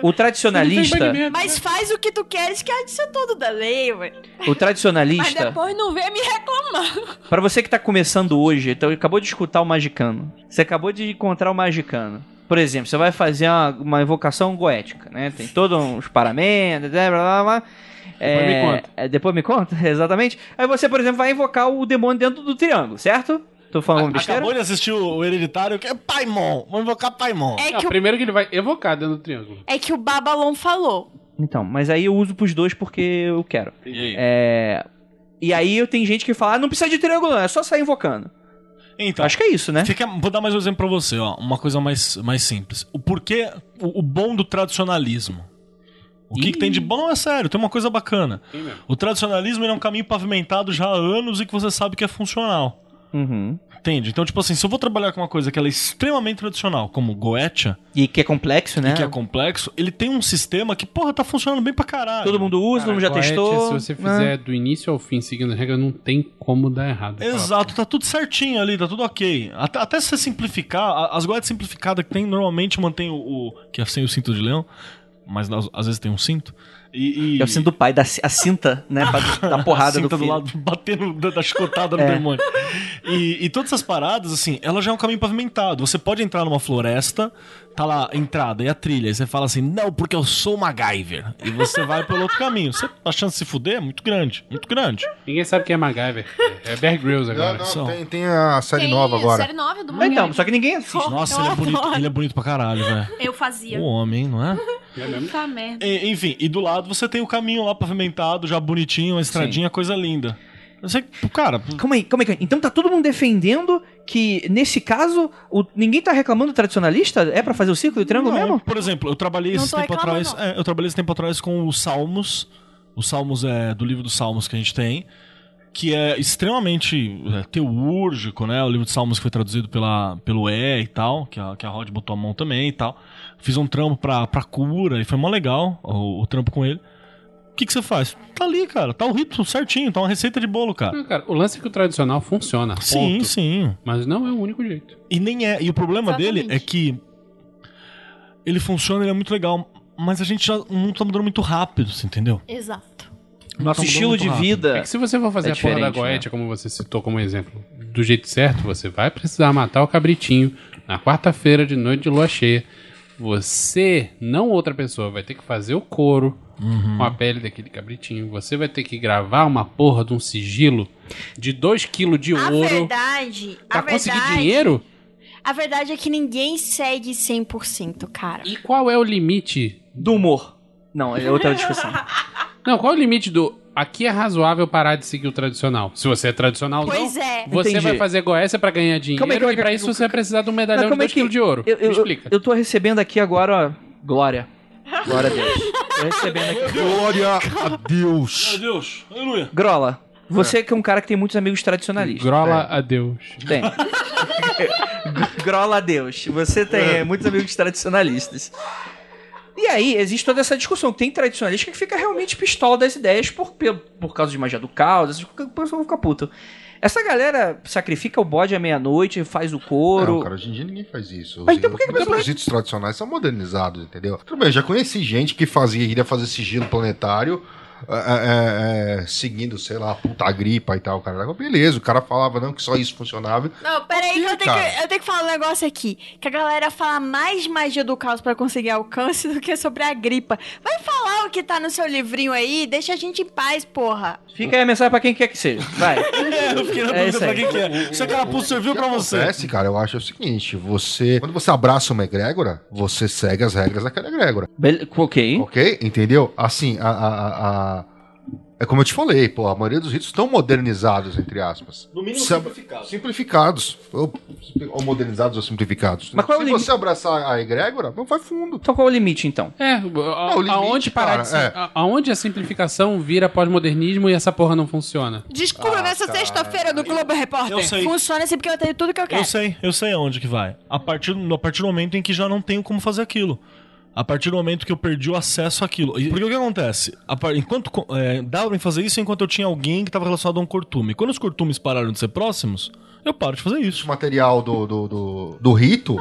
o tradicionalista, Mas faz o que tu queres, que isso é tudo da lei, ué. o Mas tradicionalista, depois não vem me reclamar. Pra você que tá começando hoje, então acabou de escutar o Magicano. Você acabou de encontrar o Magicano. Por exemplo, você vai fazer uma, uma invocação goética, né? Tem todos uns paramentos, blá blá blá. blá. Depois me conta. é, depois me conta, exatamente. Aí você, por exemplo, vai invocar o demônio dentro do triângulo, certo? Tô falando besteira? Acabou de assistir o o Hereditário, que é Paimon. Vamos invocar Paimon. É que, o, primeiro que ele vai evocar dentro do triângulo. é que o Babalon falou. Então, mas aí eu uso pros dois porque eu quero. E aí? É... E aí eu tenho gente que fala, ah, não precisa de triângulo não, é só sair invocando. Então, Acho que é isso, né? Você quer- vou dar mais um exemplo pra você, ó. Uma coisa mais, mais simples. O porquê, o, o bom do tradicionalismo. O que, que tem de bom é sério, tem uma coisa bacana. O tradicionalismo ele é um caminho pavimentado já há anos e que você sabe que é funcional. Uhum. Entende? Então, tipo assim, se eu vou trabalhar com uma coisa que ela é extremamente tradicional, como Goetia, E que é complexo, né? que é complexo, ele tem um sistema que, porra, tá funcionando bem pra caralho. Todo mundo usa, todo mundo já Goethe, testou. Se você né? fizer do início ao fim seguindo as regras, não tem como dar errado. Exato, tá tudo certinho ali, tá tudo ok. Até, até se você simplificar, a- as goetas simplificadas que tem, normalmente mantém o, o- que é sem o cinto de leão, mas às vezes tem um cinto. E, e- É o cinto do pai, da, a cinta, né? Dar porrada a do cinta filho. do lado, batendo da, da chicotada no É. demônio. E, e todas essas paradas, assim, ela já é um caminho pavimentado. Você pode entrar numa floresta, tá lá, entrada e a trilha, e você fala assim, não, porque eu sou MacGyver. E você vai pelo outro caminho. Você, a chance de se fuder é muito grande, muito grande. Ninguém sabe quem é MacGyver. É Bear Grylls Não, agora. não, só. tem, tem a série Tem nova agora. Série nova do Mas então, MacGyver. só que ninguém assiste. Nossa, ele é bonito, ele é bonito pra caralho, velho. Eu fazia. O homem, não é? É mesmo? Puta merda. E- enfim, e do lado você tem o caminho lá pavimentado, já bonitinho, uma estradinha, coisa linda. Eu sei que, cara, Calma aí, calma aí. Então tá todo mundo defendendo que, nesse caso, o, ninguém tá reclamando do tradicionalista? É pra fazer o círculo e o triângulo não, mesmo? por exemplo, eu trabalhei Não esse tempo atrás. é, eu trabalhei esse tempo atrás com os Salmos. Os Salmos é do livro dos Salmos que a gente tem. Que é extremamente é, teúrgico, né? O livro dos Salmos que foi traduzido pela, pelo E e tal, que a, que a Rod botou a mão também e tal. Fiz um trampo pra, pra cura e foi mó legal o, o trampo com ele. Que, que você faz? Tá ali, cara. Tá o rito certinho, tá uma receita de bolo, cara. Não, cara, o lance é que o tradicional funciona. Sim, ponto. sim. Mas não é o único jeito. E nem é. E o problema dele Exatamente. é que ele funciona, ele é muito legal, mas a gente já não tá mudando muito rápido, você entendeu? Exato. Nosso Tá estilo de rápido. vida. É que se você for fazer É a porra da diferente, goetia, como você citou como exemplo, do jeito certo, você vai precisar matar o cabritinho na quarta-feira de noite de lua cheia. Você, não outra pessoa, vai ter que fazer o couro com a pele daquele cabritinho. Você vai ter que gravar uma porra de um sigilo de 2 kg de A ouro verdade, a pra conseguir verdade, dinheiro. A verdade é que ninguém segue 100%, cara. E qual é o limite? Do humor. Não, é outra discussão. Não, qual é o limite do. Aqui é razoável parar de seguir o tradicional. Se você é tradicional, Pois não, é. você Entendi. vai fazer goécia pra ganhar dinheiro. Calma aí, e aí. isso você vai precisar de um medalhão de como é 2 kg de ouro. Eu, eu, Me explica. eu tô recebendo aqui agora, ó. Glória. Glória a Deus. Tô recebendo aqui. Glória a Deus. Meu Deus, aleluia. Grola, você que é um cara que tem muitos amigos tradicionalistas. Grola a Deus. Tem. Grola a Deus. Você tem é, muitos amigos tradicionalistas. E aí, existe toda essa discussão. Tem tradicionalista que fica realmente pistola das ideias por, por, por causa de magia do caos, essas coisas, o pessoal fica puto. Essa galera sacrifica o bode à meia-noite, faz o couro. Não, cara, hoje em dia ninguém faz isso. Mas então por que que os ritos tradicionais são modernizados, entendeu? Tudo bem, eu já conheci gente que fazia, iria fazer sigilo planetário, é, é, é, seguindo, sei lá, a puta gripa e tal, cara. Beleza, o cara falava não que só isso funcionava. Não, peraí, que eu, tenho que, eu tenho que falar um negócio aqui. Que a galera fala mais de magia do caos pra conseguir alcance do que sobre a gripa. Vai falar o que tá no seu livrinho aí, deixa a gente em paz, porra. Fica aí a mensagem pra quem quer que seja. Vai. É, eu fiquei na É dúvida isso pra quem que é. Se a carapuça serviu pra você. acontece, cara, eu acho é o seguinte: você. Quando você abraça uma egrégora, você segue as regras daquela egrégora. Bele- ok. Ok? Entendeu? Assim, a. a, a- a- É como eu te falei, pô, a maioria dos ritos estão modernizados, entre aspas. No mínimo Sam- simplificados. Simplificados. Ou, ou modernizados ou simplificados. Mas qual é o Se limite? você abraçar a egrégora, não vai fundo. Então qual é o limite, então? É, a- o limite, aonde parar cara, de, sim- é. a- aonde a simplificação vira pós-modernismo e essa porra não funciona? Descubra nessa sexta-feira do Globo Repórter. Eu sei. Funciona assim porque eu tenho tudo que eu quero. Eu sei, eu sei aonde que vai. A partir, a partir do momento em que já não tenho como fazer aquilo. A partir do momento que eu perdi o acesso àquilo. E- Porque o que acontece? A par- enquanto é, dava pra fazer isso enquanto eu tinha alguém que estava relacionado a um cortume. Quando os cortumes pararam de ser próximos, eu paro de fazer isso. O material do, do, do, do rito,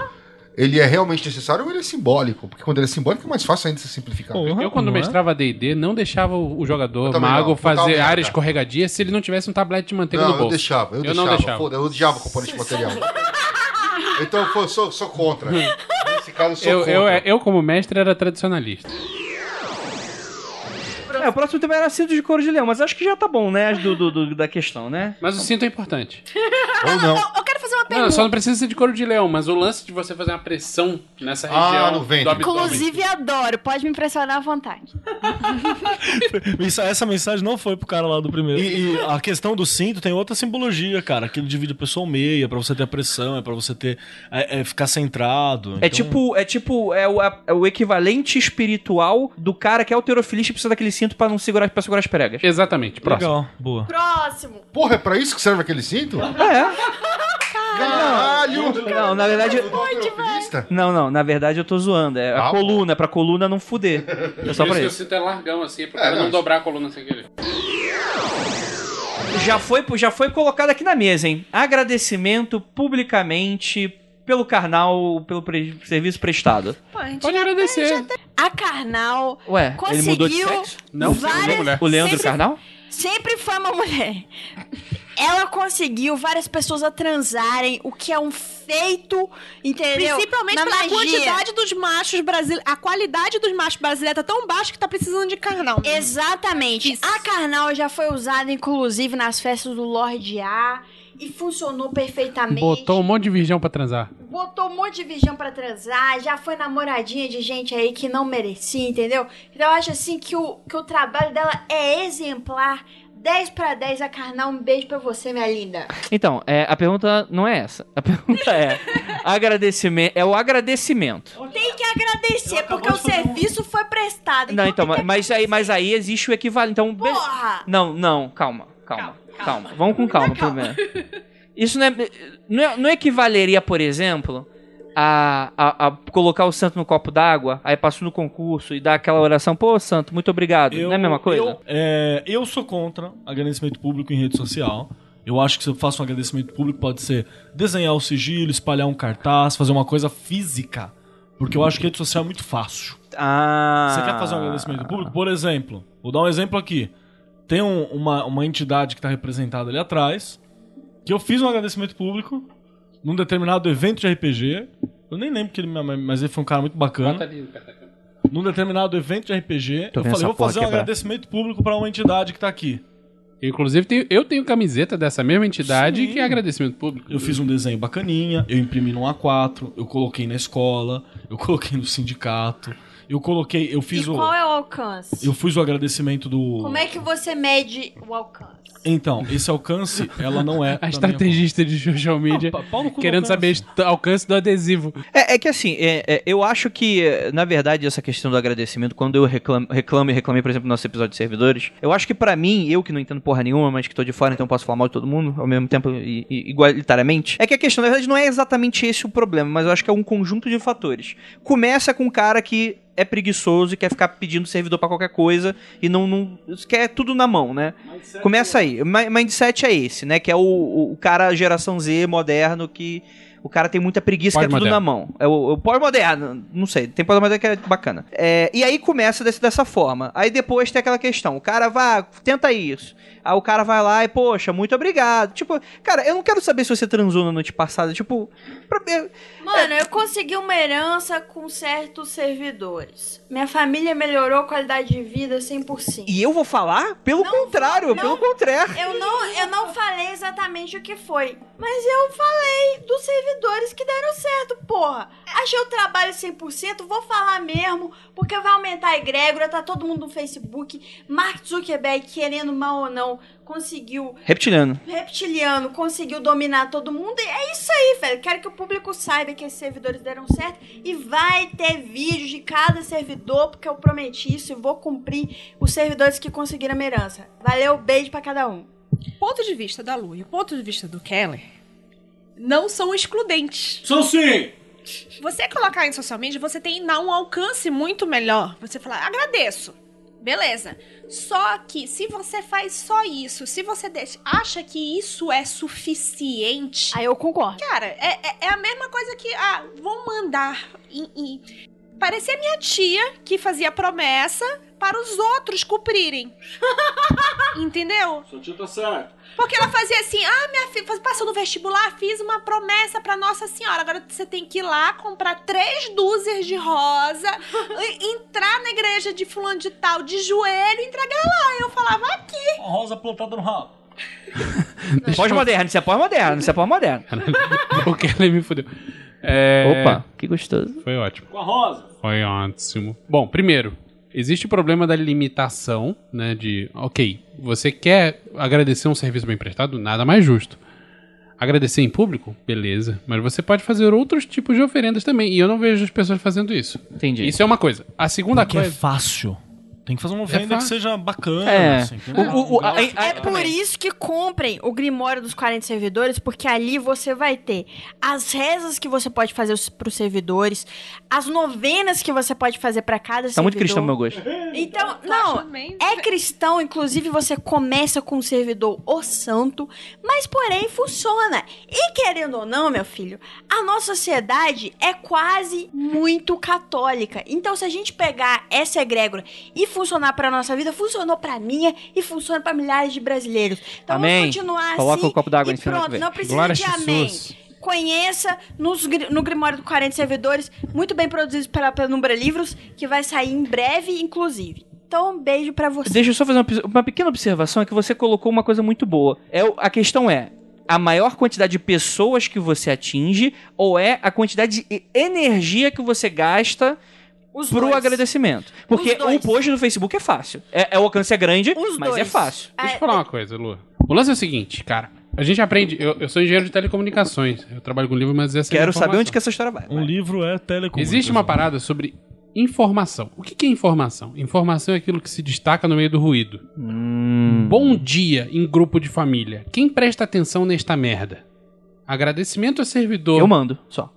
ele é realmente necessário ou ele é simbólico? Porque quando ele é simbólico é mais fácil ainda simplificado. Porra, Eu, quando é? mestrava D&D, não deixava o jogador Eu mago não, fazer área escorregadia se ele não tivesse um tablete de manteiga Não, no eu bolso. deixava, eu, Eu deixava. não deixava. Foda, eu odiava componente de material. então eu sou, sou contra. Nesse caso, sou Eu, eu, eu, como mestre, era tradicionalista. É, o próximo tema era cinto de couro de leão, mas acho que já tá bom, né? Do, do- do- da questão, né? Mas o cinto é importante. Ou não. Eu quero fazer uma Não, pergunta. só não precisa ser de couro de leão, mas o lance de você fazer uma pressão nessa Ah, região no ventre. do abdômen. Inclusive, adoro. Pode me impressionar à vontade. Isso- essa mensagem não foi pro cara lá do primeiro. E, e a questão do cinto tem outra simbologia, cara. Que ele divide a pessoa ao meio, é pra você ter a pressão, é pra você ter. É, é ficar centrado. É Então, tipo, é tipo, é o, é o equivalente espiritual do cara que é alterofilista e precisa daquele cinto pra não segurar, pra segurar as pregas. Exatamente, próximo. Legal, boa. Próximo. Porra, é pra isso que serve aquele cinto? É. Caralho! Não, na verdade. Não, não, na verdade eu tô zoando. É a Ah, coluna, é pra coluna não fuder. É só Por pra isso o cinto é largão, assim, é pro É, não. dobrar a coluna sem querer. Já foi, já foi colocado aqui na mesa, hein? Agradecimento publicamente pelo carnal, pelo pre- serviço prestado. Pô, a gente Pode agradecer. A Karnal Ué, ele mudou de conseguiu sexo? Não, várias... não, mulher. O Leandro sempre, Carnal? sempre foi uma mulher. Ela conseguiu várias pessoas a transarem, o que é um feito, entendeu? Principalmente Na pela magia. quantidade dos machos brasileiros. A qualidade dos machos brasileiros tá tão baixa que tá precisando de carnal. Exatamente. Isso. A Karnal já foi usada, inclusive, nas festas do Lorde A. E funcionou perfeitamente. Botou um monte de virgão pra transar. Botou um monte de virgão pra transar, já foi namoradinha de gente aí que não merecia, entendeu? Então eu acho assim que o, que o trabalho dela é exemplar. 10 pra 10 a Karnal, um beijo pra você, minha linda. Então, é, a pergunta não é essa. A pergunta é: agradecimento. É o agradecimento. Tem que agradecer, porque o serviço foi prestado. Não, então, tem que mas aí, mas aí existe o equivalente. Então, be- Porra! Não, não, calma, calma, calma. Vamos com calma, primeiro. Isso não, é, não, é- não equivaleria, por exemplo, a, a, a colocar o santo no copo d'água, aí passou no concurso e dá aquela oração, pô, santo, muito obrigado. não é a mesma coisa? Eu, é, eu sou contra agradecimento público em rede social. Eu acho que se eu faço um agradecimento público, pode ser desenhar o sigilo, espalhar um cartaz, fazer uma coisa física. Porque eu acho que rede social é muito fácil. Ah. Você quer fazer um agradecimento público? Por exemplo, vou dar um exemplo aqui. Tem um- uma, uma entidade que está representada ali atrás, que eu fiz um agradecimento público num determinado evento de RPG. Eu nem lembro que ele, mas ele foi um cara muito bacana. Ali. Num determinado evento de RPG, Tô eu falei, vou fazer um quebrar. agradecimento público para uma entidade que tá aqui. Inclusive, tenho- eu tenho camiseta dessa mesma entidade Sim. que é agradecimento público. Eu fiz um desenho bacaninha, eu imprimi num A4, eu coloquei na escola, eu coloquei no sindicato, eu coloquei, eu fiz e o qual é o alcance? eu fiz o agradecimento do Como é que você mede o alcance? Então, esse alcance, ela não é A estrategista de social media Não, pa- pau no cu do querendo saber o alcance do adesivo. É, é que assim, é- é, eu acho que, na verdade, essa questão do agradecimento, quando eu reclamo, reclamo e reclamei, por exemplo, no nosso episódio de servidores, eu acho que pra mim, eu que não entendo porra nenhuma, mas que tô de fora, então posso falar mal de todo mundo, ao mesmo tempo, e, e- igualitariamente, é que a questão, na verdade, não é exatamente esse o problema, mas eu acho que é um conjunto de fatores. Começa com um cara que é preguiçoso e quer ficar pedindo servidor pra qualquer coisa e não, não quer tudo na mão, né? Começa aí. O mi- mindset é esse, né? Que é o, o cara geração Z moderno que o cara tem muita preguiça, quer tudo Pós-moderno. na mão. É o, o pós-moderno, não sei. Tem pós-moderno que é bacana. É, e aí começa desse, dessa forma. Aí depois tem aquela questão. O cara vai, tenta isso. Aí o cara vai lá e, poxa, muito obrigado. Tipo, cara, eu não quero saber se você transou na noite passada. Tipo, pra, eu- Mano, eu consegui uma herança com certos servidores. Minha família melhorou a qualidade de vida 100%. e eu vou falar? Pelo Não, contrário, não. pelo contrário. Eu não, eu não falei exatamente o que foi, mas eu falei dos servidores que deram certo, porra. Achei o trabalho 100%, vou falar mesmo, porque vai aumentar a egrégora, tá todo mundo no Facebook. Mark Zuckerberg, querendo mal ou não, conseguiu Reptiliano. reptiliano conseguiu dominar todo mundo. E é isso aí, velho. Quero que o público saiba que esses servidores deram certo. E vai ter vídeos de cada servidor, porque eu prometi isso e vou cumprir os servidores que conseguiram a minha herança. Valeu, beijo pra cada um. O ponto de vista da Lu e o ponto de vista do Keller não são excludentes. São sim! Você colocar em social media, você tem dar um alcance muito melhor. Você falar, agradeço. Beleza. Só que se você faz só isso, se você deixa, acha que isso é suficiente. Aí eu concordo. Cara, é, é, é a mesma coisa que, ah, vou mandar em, em- Parecia minha tia que fazia promessa para os outros cumprirem. Entendeu? Seu tio tá certo. Porque ela fazia assim, ah, minha filha, passou no vestibular, fiz uma promessa pra Nossa Senhora. Agora você tem que ir lá comprar três dúzias de rosa, entrar na igreja de fulano de tal, de joelho, e entregar lá. Eu falava, aqui. Uma rosa plantada no rabo. Pós-moderno, isso é pós-moderno, isso é pós-moderno. o Kelly me fudeu. É, Opa, que gostoso. Foi ótimo. Com a rosa. Foi ótimo. Bom, primeiro, existe o problema da limitação, né? De, ok, você quer agradecer um serviço bem prestado? Nada mais justo. Agradecer em público? Beleza. Mas você pode fazer outros tipos de oferendas também. E eu não vejo as pessoas fazendo isso. Entendi. Isso é uma coisa. A segunda Porque é coisa. fácil. Tem que fazer uma oferenda que fácil. seja bacana. É. assim? O- o- o- a- a- É por isso que comprem o Grimório dos 40 servidores, porque ali você vai ter as rezas que você pode fazer para os servidores, as novenas que você pode fazer para cada Tá servidor. muito cristão, meu gosto. Então, não, é cristão, inclusive você começa com o servidor o santo, mas porém funciona. E querendo ou não, meu filho, a nossa sociedade é quase muito católica. Então, se a gente pegar essa egrégora e funcionar pra nossa vida, funcionou pra minha e funciona pra milhares de brasileiros. Então Amém. vamos continuar Coloca assim. um copo d'água em cima pronto, não precisa Glória de amém. Jesus. Conheça nos no Grimório do 40 Servidores, muito bem produzidos pela Penumbra Livros, que vai sair em breve, inclusive. Então, um beijo pra você. Deixa eu só fazer uma, uma pequena observação, é que você colocou uma coisa muito boa. É, o- a questão é, a maior quantidade de pessoas que você atinge, ou é a quantidade de energia que você gasta Os pro dois. agradecimento? Porque o post no Facebook é fácil. É, é o alcance é grande, Os mas dois. é fácil. Deixa É, eu falar uma coisa, Lu. O lance é o seguinte, cara. A gente aprende. Eu, eu sou engenheiro de telecomunicações. Eu trabalho com livro, mas essa é Quero saber informação. onde que essa história vai. Um livro é telecomunicação. Existe uma parada sobre informação. O que que é informação? Informação é aquilo que se destaca no meio do ruído. Hum. Bom dia em grupo de família. Quem presta atenção nesta merda? Agradecimento ao servidor. Eu mando, só.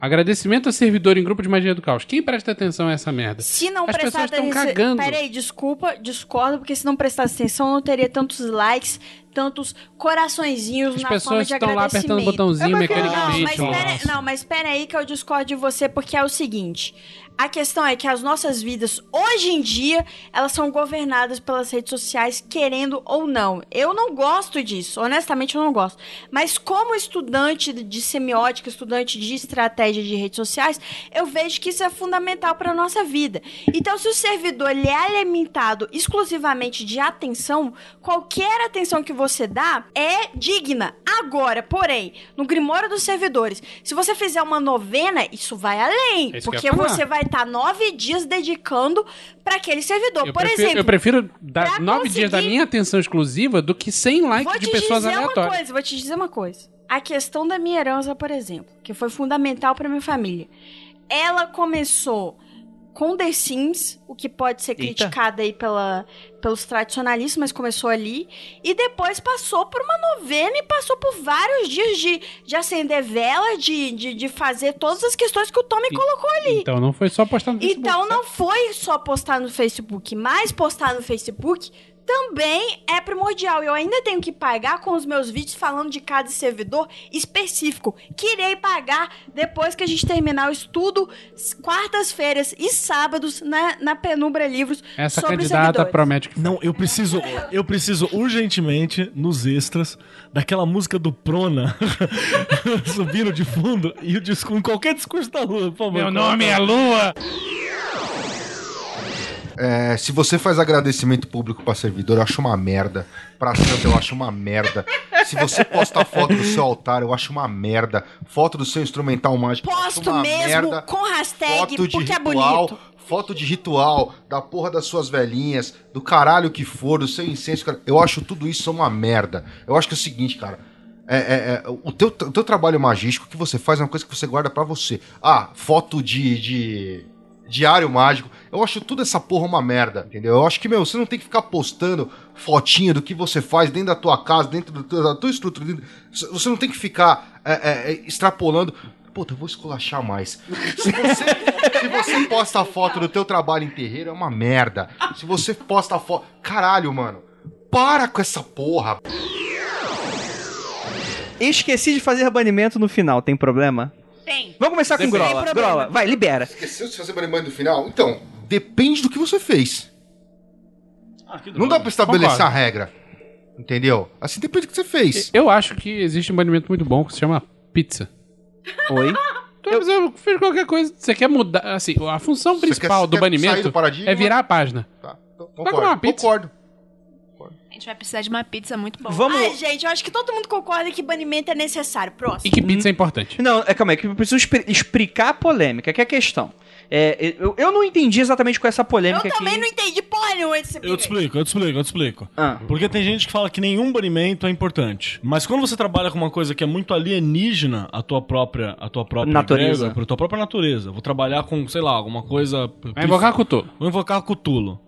Agradecimento a servidor em grupo de magia do caos. Quem presta atenção a essa merda? Se não As prestar atenção. cagando. Peraí, desculpa, discordo, porque se não prestasse atenção, não teria tantos likes, tantos coraçõezinhos As na forma pessoas de estão lá apertando o agradecimento. botãozinho É, mas Não, mecanicamente. mas pera, não, mas pera aí que eu discordo de você, porque é o seguinte. A questão é que as nossas vidas, hoje em dia, elas são governadas pelas redes sociais, querendo ou não. Eu não gosto disso, honestamente eu não gosto. Mas como estudante de semiótica, estudante de estratégia de redes sociais, eu vejo que isso é fundamental para nossa vida. Então, se o servidor ele é alimentado exclusivamente de atenção, qualquer atenção que você dá é digna. Agora, porém, no Grimório dos Servidores, se você fizer uma novena, isso vai além. É isso porque você vai estar nove dias dedicando para aquele servidor. Eu Por prefiro, exemplo, eu prefiro dar nove dias da conseguir- minha atenção exclusiva do que 100 likes Vou de te pessoas dizer uma aleatórias. coisa, vou te dizer uma coisa. A questão da minha herança, por exemplo, que foi fundamental para minha família. Ela começou com The Sims, o que pode ser Eita. criticado aí pela, pelos tradicionalistas, mas começou ali. E depois passou por uma novena e passou por vários dias de, de acender vela, de, de, de fazer todas as questões que o Tommy colocou ali. Então não foi só postar no Facebook. Então não foi só postar no Facebook, mas postar no Facebook também é primordial. Eu ainda tenho que pagar com os meus vídeos falando de cada servidor específico. Que irei pagar depois que a gente terminar o estudo, quartas-feiras e sábados na, na Penumbra Livros Essa sobre os candidata servidores. Que Não, eu preciso, eu preciso urgentemente nos extras daquela música do Prona subindo de fundo e o discurso, qualquer discurso da Lua, por favor. Meu nome é Lua. É, se você faz agradecimento público pra servidor, eu acho uma merda. Pra santo, eu acho uma merda. Se você posta foto do seu altar, eu acho uma merda. Foto do seu instrumental mágico, eu acho Posto uma mesmo merda. com hashtag Foto de porque é ritual, bonito. Foto de ritual, da porra das suas velhinhas, do caralho que for, do seu incenso. cara. Eu acho tudo isso uma merda. Eu acho que é o seguinte, cara. É, é, é, o, teu, o teu trabalho magístico que você faz é uma coisa que você guarda pra você. Ah, foto de, de diário mágico. Eu acho tudo essa porra uma merda, entendeu? Eu acho que, meu, você não tem que ficar postando fotinha do que você faz dentro da tua casa, dentro do teu- da tua estrutura. Você não tem que ficar é, é, é, extrapolando. Puta, eu vou esculachar mais. Se você, se você posta foto do teu trabalho em terreiro, é uma merda. Se você posta foto. Caralho, mano. Para com essa porra. Esqueci de fazer banimento no final, tem problema? Tem. Vamos começar com. Grola. Tem problema. Grola, vai, libera. Esqueceu de fazer banimento no final? Então, depende do que você fez. Não dá pra estabelecer Concordo. a regra. Entendeu? Assim depende do que você fez. Eu acho que existe um banimento muito bom que se chama pizza. Oi? Eu... você fez qualquer coisa. Você quer mudar. Assim, a função Você principal quer- do quer sair banimento do paradigma? é virar a página. Tá, então, Vai comer uma concordo. pizza? Concordo. A gente vai precisar de uma pizza muito boa. Vamos. Ai, gente, eu acho que todo mundo concorda que banimento é necessário. E Próximo. que pizza é importante. Não, é, calma aí, que eu preciso expri- explicar a polêmica, que é a questão. É, eu, eu não entendi exatamente com essa Eu polêmica também aqui. não entendi porra nenhuma desse Eu te explico, eu te explico, eu te explico. Ah. Porque tem gente que fala que nenhum banimento é importante. Mas quando você trabalha com uma coisa que é muito alienígena à tua própria, à tua própria Natureza. à tua própria natureza. Vou trabalhar com, sei lá, alguma coisa. Vai invocar Cthulhu. Vou invocar Cthulhu.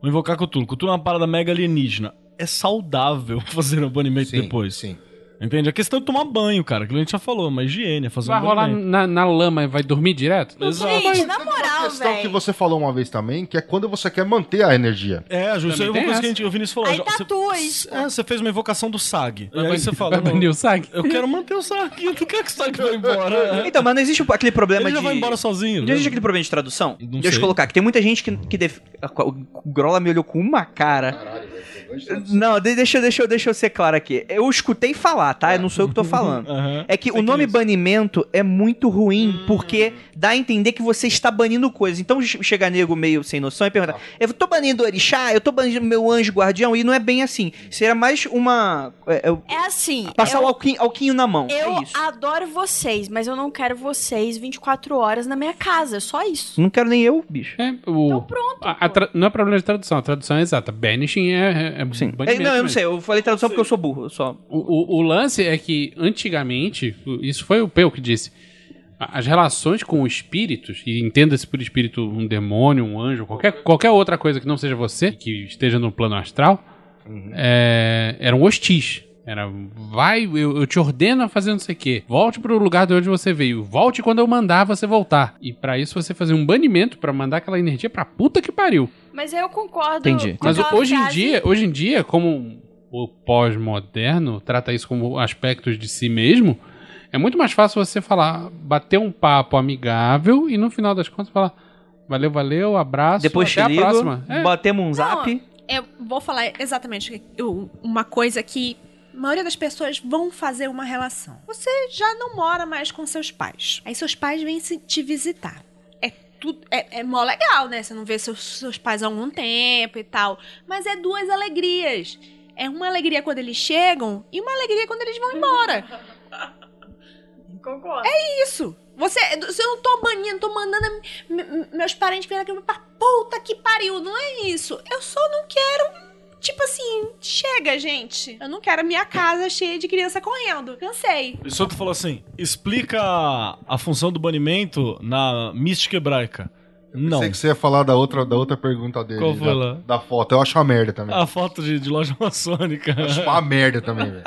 Vou invocar Cthulhu. Cthulhu é uma parada mega alienígena. É saudável fazer o banimento Sim, depois. sim. Entende? A questão é tomar banho, cara. Que a gente já falou, mas higiene, é fazer Vai um rolar banimento. na, na lama e vai dormir direto? Exato. Gente, na Tem uma moral, questão que velho. você falou uma vez também, que é quando você quer manter a energia. É, aí é uma coisa que a gente, o Vinícius falou. Aí Já- tatua você- isso. É, você fez uma invocação do SAG. E aí Vai- você fala. Vai não, banir o SAG? Eu quero manter o SAG. Eu não quero que o SAG vá embora. Então, mas não existe aquele problema Ele já de. vai embora sozinho. Não né? existe aquele problema de tradução? Não Deixa eu sei. colocar, que tem muita gente que, que def... O Grola me olhou com uma cara. Não, de- deixa, eu- deixa, eu- deixa eu ser claro aqui. Eu escutei falar, tá? Eu não sou eu que tô falando. Aham. É que Fake o nome news. banimento é muito ruim, porque dá a entender que você está banindo coisas. Então che- chega nego meio sem noção e pergunta: Eu tô banindo o orixá, eu tô banindo meu anjo guardião, e não é bem assim. Seria mais uma. é, é, É assim. passar eu, o alquinho, alquinho na mão. eu é isso. adoro vocês, mas eu não quero vocês 24 horas na minha casa. É só isso. Não quero nem eu, bicho. É, o... Então pronto, a- a tra- Não é problema de tradução, a tradução é exata. Banishing é, é, Sim. banimento É, não, eu não mesmo. sei. Eu falei tradução porque eu sou burro. Só. O, o- o lance é que, antigamente, isso foi o Peu que disse, as relações com espíritos, e entenda-se por espírito um demônio, um anjo, qualquer, qualquer outra coisa que não seja você, que esteja no plano astral, é, eram hostis. Era, vai, eu, eu te ordeno a fazer não sei o quê. Volte pro lugar de onde você veio. Volte quando eu mandar você voltar. E pra isso você fazer um banimento pra mandar aquela energia pra puta que pariu. Mas eu concordo Entendi. com Mas hoje em frase- dia, hoje em dia, como o pós-moderno trata isso como aspectos de si mesmo, é muito mais fácil você falar, bater um papo amigável e no final das contas falar valeu, valeu, abraço, Depois até te a ligo, próxima. É. batemos um zap. Eu vou falar exatamente uma coisa que a maioria das pessoas vão fazer uma relação. Você já não mora mais com seus pais. Aí seus pais vêm se- te visitar. É tudo é, é mó legal, né? Você não vê seus, seus pais há algum tempo e tal. Mas é duas alegrias. É uma alegria quando eles chegam e uma alegria quando eles vão embora. Concordo. Isso. Você, eu não tô banindo, tô mandando meus parentes virem aqui pra puta que pariu. Não é isso. Eu só não quero. Tipo assim, chega, gente. Eu não quero a minha casa cheia de criança correndo. Cansei. O Soto falou assim: explica a, a função do banimento na mística hebraica. Não. Sei que você ia falar da outra, da outra pergunta dele. Qual foi da, lá? da foto. Eu acho uma merda também. A foto de, de loja maçônica. Eu acho uma merda também, velho.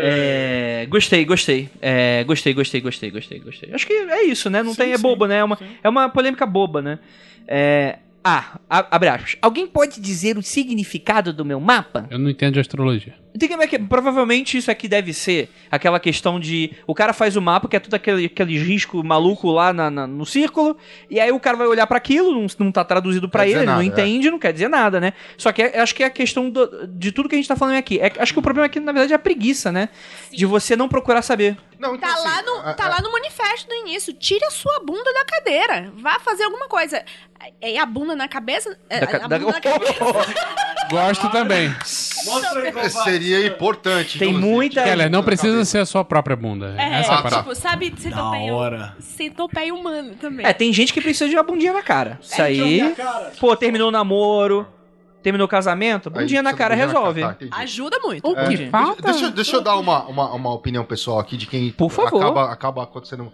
É, gostei, gostei. É, gostei, gostei, gostei, gostei, gostei. Acho que é isso, né? Não Sim, tem, é sim, bobo, né? É uma, sim. é uma polêmica boba, né? É, ah, abre aspas. Alguém pode dizer o significado do meu mapa? Eu não entendo de astrologia. Tem que- é que- Provavelmente isso aqui deve ser aquela questão de. O cara faz o mapa, que é tudo aquele, aquele risco maluco lá na- na- no círculo, e aí o cara vai olhar pra aquilo, não, não tá traduzido pra Quer ele, ele não nada, é. entende, não quer dizer nada, né? Só que é- acho que é a questão do- de tudo que a gente tá falando aqui. É- acho que o problema aqui, na verdade, é a preguiça, né? De você não procurar saber. Não, então, Tá, assim, lá no, a- tá a- lá no manifesto do início. Tire a sua bunda da cadeira. Vá fazer alguma coisa. É a bunda na cabeça? É, Da ca- a da- bunda na cabeça. Gosto também. Seria importante. Tem inclusive. muita- Keller, não precisa ser a sua própria bunda. É, Essa é a Ah, tá. parada. tipo, sabe, centopeia, hora. centopeia humano também. É, tem gente que precisa de uma bundinha na cara. Isso aí. Pô, terminou o namoro, terminou o casamento, bundinha na cara bundinha na resolve. cara, tá, entendi. Ajuda muito. O que É. falta? Deixa, deixa eu dar uma, uma, uma opinião pessoal aqui de quem Por favor. Acaba, acaba acontecendo.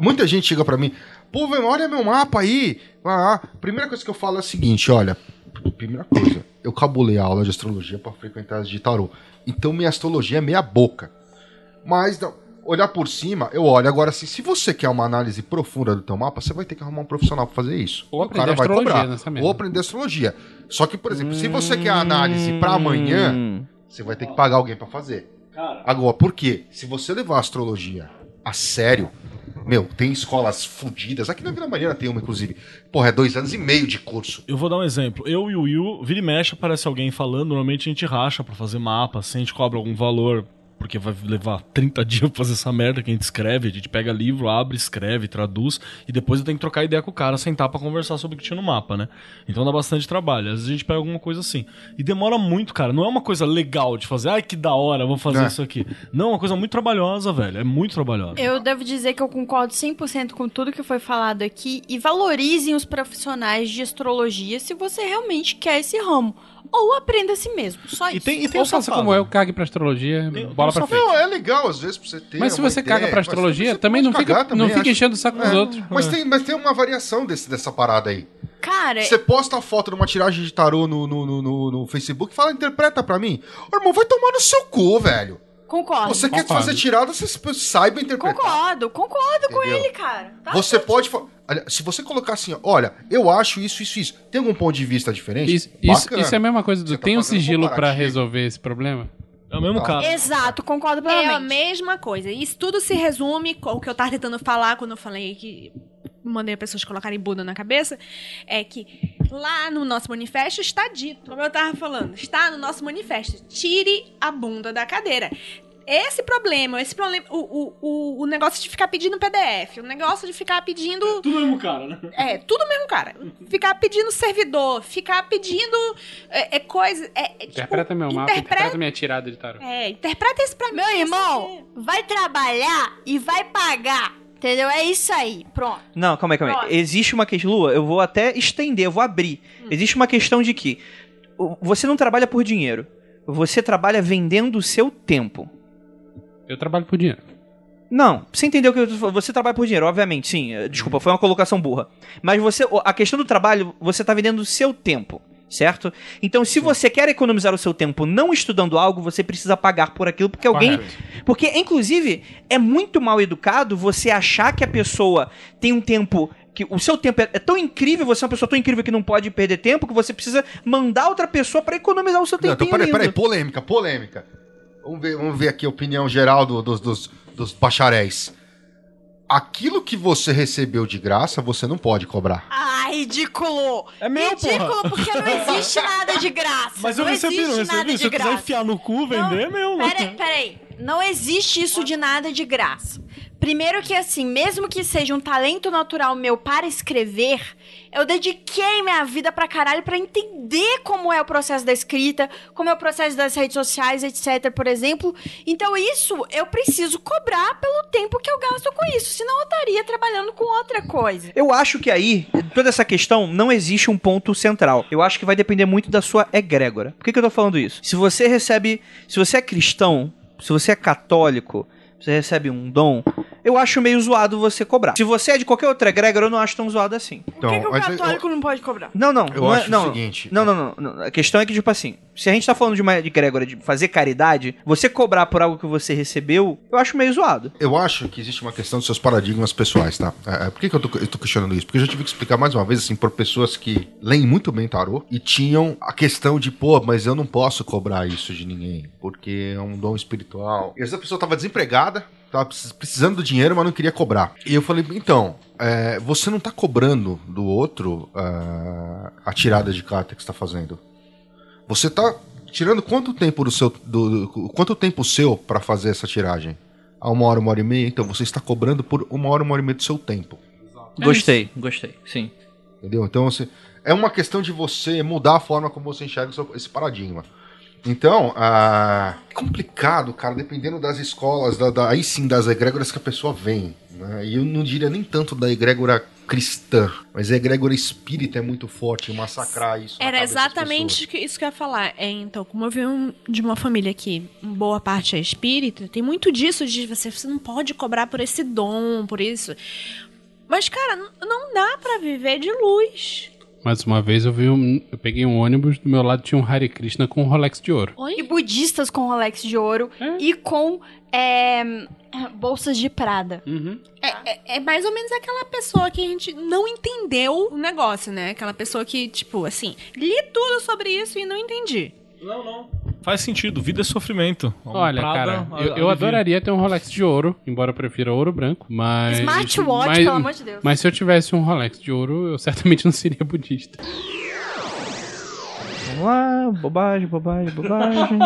Muita gente chega pra mim, pô, velho, olha meu mapa aí. Ah, ah. Primeira coisa que eu falo é a seguinte: olha, primeira coisa, eu cabulei a aula de astrologia pra frequentar as de tarô. Então minha astrologia é meia boca. Mas olhar por cima, eu olho. Agora, assim, se você quer uma análise profunda do teu mapa, você vai ter que arrumar um profissional pra fazer isso. Ou o aprender cara vai astrologia cobrar. Ou aprender astrologia. Só que, por exemplo, se você quer a análise pra amanhã, Hum. você vai ter que pagar alguém pra fazer. Cara, Agora, por quê? Se você levar a astrologia a sério, meu, tem escolas fodidas. Aqui na Vila Mariana tem uma, inclusive. Porra, é dois anos e meio de curso. eu vou dar um exemplo. Eu e o Will, vira e mexe, aparece alguém falando. Normalmente a gente racha pra fazer mapa, assim, a gente cobra algum valor. Porque vai levar 30 dias pra fazer essa merda que a gente escreve. A gente pega livro, abre, escreve, traduz. E depois eu tenho que trocar ideia com o cara, sentar pra conversar sobre o que tinha no mapa, né? Então dá bastante trabalho. Às vezes a gente pega alguma coisa assim. E demora muito, cara. Não é uma coisa legal de fazer. Ai, que da hora, vou fazer É. isso aqui. Não, é uma coisa muito trabalhosa, velho. É muito trabalhosa. Eu devo dizer que eu concordo 100% com tudo que foi falado aqui e valorizem os profissionais de astrologia se você realmente quer esse ramo. Ou aprenda a si mesmo, só E isso. tem, e tem Ou o faça safado. como eu, cague pra astrologia, Tem- bola pra frente. Não, é legal às vezes pra você ter. Mas se você ideia, caga pra astrologia, também pode não fica, também, não fica acho. enchendo o saco dos É, outros. Mas É. tem, mas tem uma variação desse, dessa parada aí. Cara, Você posta a foto de uma tiragem de tarô no, no, no, no- no Facebook e fala, interpreta pra mim. Ô, irmão, vai tomar no seu cu, velho. concordo. Você quer concordo. fazer tirada, você saiba interpretar. Concordo, concordo com Entendeu? ele, cara. Tá Você pode. fa- Olha, Se você colocar assim, olha, eu acho isso, isso, isso. Tem algum ponto de vista diferente? Isso, isso, isso é a mesma coisa do Você tá tem um fazendo sigilo pra comparativo. resolver esse problema? É o mesmo Tá. caso. Exato, concordo É a plenamente. mesma coisa. Isso tudo se resume com o que eu tava tentando falar quando eu falei que mandei as pessoas colocarem Buda na cabeça. É que lá no nosso manifesto está dito, como eu tava falando, está no nosso manifesto. Tire a bunda da cadeira. Esse problema, esse problema, o, o, o, o negócio de ficar pedindo PDF, o negócio de ficar pedindo Tudo mesmo cara, né? é, tudo mesmo, cara. Ficar pedindo servidor, ficar pedindo é, é coisa. É, é, tipo, Interpreta meu mapa, interpreta- interpreta minha tirada de tarô. É, interpreta isso pra mim. Meu irmão, vai trabalhar e vai pagar. Entendeu? É isso aí. Pronto. Não, calma aí, calma aí. Próximo. Existe uma questão. Lua, eu vou até estender, eu vou abrir. Existe uma questão de que você não trabalha por dinheiro. Você trabalha vendendo o seu tempo. Eu trabalho por dinheiro. Não, você entendeu que eu tô falando? você trabalha por dinheiro, obviamente, sim. eh, Desculpa, foi uma colocação burra. Mas você, a questão do trabalho, você tá vendendo o seu tempo. Certo? Então, se você quer economizar o seu tempo não estudando algo, você precisa pagar por aquilo, porque alguém. Correto. Porque, inclusive, é muito mal educado você achar que a pessoa tem um tempo. Que o seu tempo é, é tão incrível, você é uma pessoa tão incrível que não pode perder tempo, que você precisa mandar outra pessoa pra economizar o seu Não, tempinho. então, peraí, peraí, polêmica, polêmica. Vamos ver, vamos ver aqui a opinião geral do- dos, dos, dos bacharéis. Aquilo que você recebeu de graça, você não pode cobrar. Ah, ridículo! É meu, ridículo, porque não existe nada de graça. Mas eu não recebi, existe não nada recebi. de Se eu quiser graça. enfiar no cu, vender, é meu. Peraí, peraí. Não existe isso de nada de graça. Primeiro que assim, mesmo que seja um talento natural meu para escrever, eu dediquei minha vida pra caralho pra entender como é o processo da escrita, como é o processo das redes sociais, etc, por exemplo. Então isso eu preciso cobrar pelo tempo que eu gasto com isso, senão eu estaria trabalhando com outra coisa. Eu acho que aí, toda essa questão, não existe um ponto central. Eu acho que vai depender muito da sua egrégora. Por que, que eu tô falando isso? Se você recebe. Se você é cristão, se você é católico, você recebe um dom, eu acho meio zoado você cobrar. Se você é de qualquer outra egrégora, eu não acho tão zoado assim. Então, Por que, que o mas eu- católico não pode cobrar? Não, não. Eu não acho é, não, o seguinte- Não, não, não, não. A questão é que, tipo assim, se a gente tá falando de uma egrégora de fazer caridade, você cobrar por algo que você recebeu, eu acho meio zoado. Eu acho que existe uma questão dos seus paradigmas pessoais, tá? É, é, por que, que eu, tô, eu tô questionando isso? Porque eu já tive que explicar mais uma vez, assim, por pessoas que leem muito bem tarô e tinham a questão de, pô, mas eu não posso cobrar isso de ninguém, porque é um dom espiritual. E essa pessoa tava desempregada, tava precis- precisando do dinheiro, mas não queria cobrar. E eu falei, então, é, você não tá cobrando do outro ah, a tirada de carta que você tá fazendo. Você tá tirando quanto tempo do seu. Do, do- quanto tempo seu pra fazer essa tiragem? A uma hora, uma hora e meia? Então você está cobrando por uma hora, uma hora e meia do seu tempo. Gostei, gostei, sim. Entendeu? Então você, é uma questão de você mudar a forma como você enxerga esse paradigma. Então, ah, é complicado, cara, dependendo das escolas, da, da- aí sim das egrégoras que a pessoa vem. Né? E eu não diria nem tanto da egrégora cristã, mas a egrégora espírita é muito forte massacrar isso. Era exatamente que- isso que eu ia falar. É, então, como eu venho de uma família que boa parte é espírita, tem muito disso de você, você não pode cobrar por esse dom, por isso. Mas, cara, não dá pra viver de luz. Mais uma vez eu vi um, eu peguei um ônibus, do meu lado tinha um Hare Krishna com um Rolex de ouro. Oi? E budistas com Rolex de ouro e com é, bolsas de prada. É, é- é mais ou menos aquela pessoa que a gente não entendeu o negócio, né? Aquela pessoa que, tipo, assim, li tudo sobre isso e não entendi. Não, não. Faz sentido, vida é sofrimento. Uma Olha, Prada, cara, eu, eu adoraria ter um Rolex de ouro, embora eu prefira ouro branco, mas... Smartwatch, mas, pelo amor de Deus. Mas se eu tivesse um Rolex de ouro, eu certamente não seria budista. Vamos lá, bobagem, bobagem, bobagem.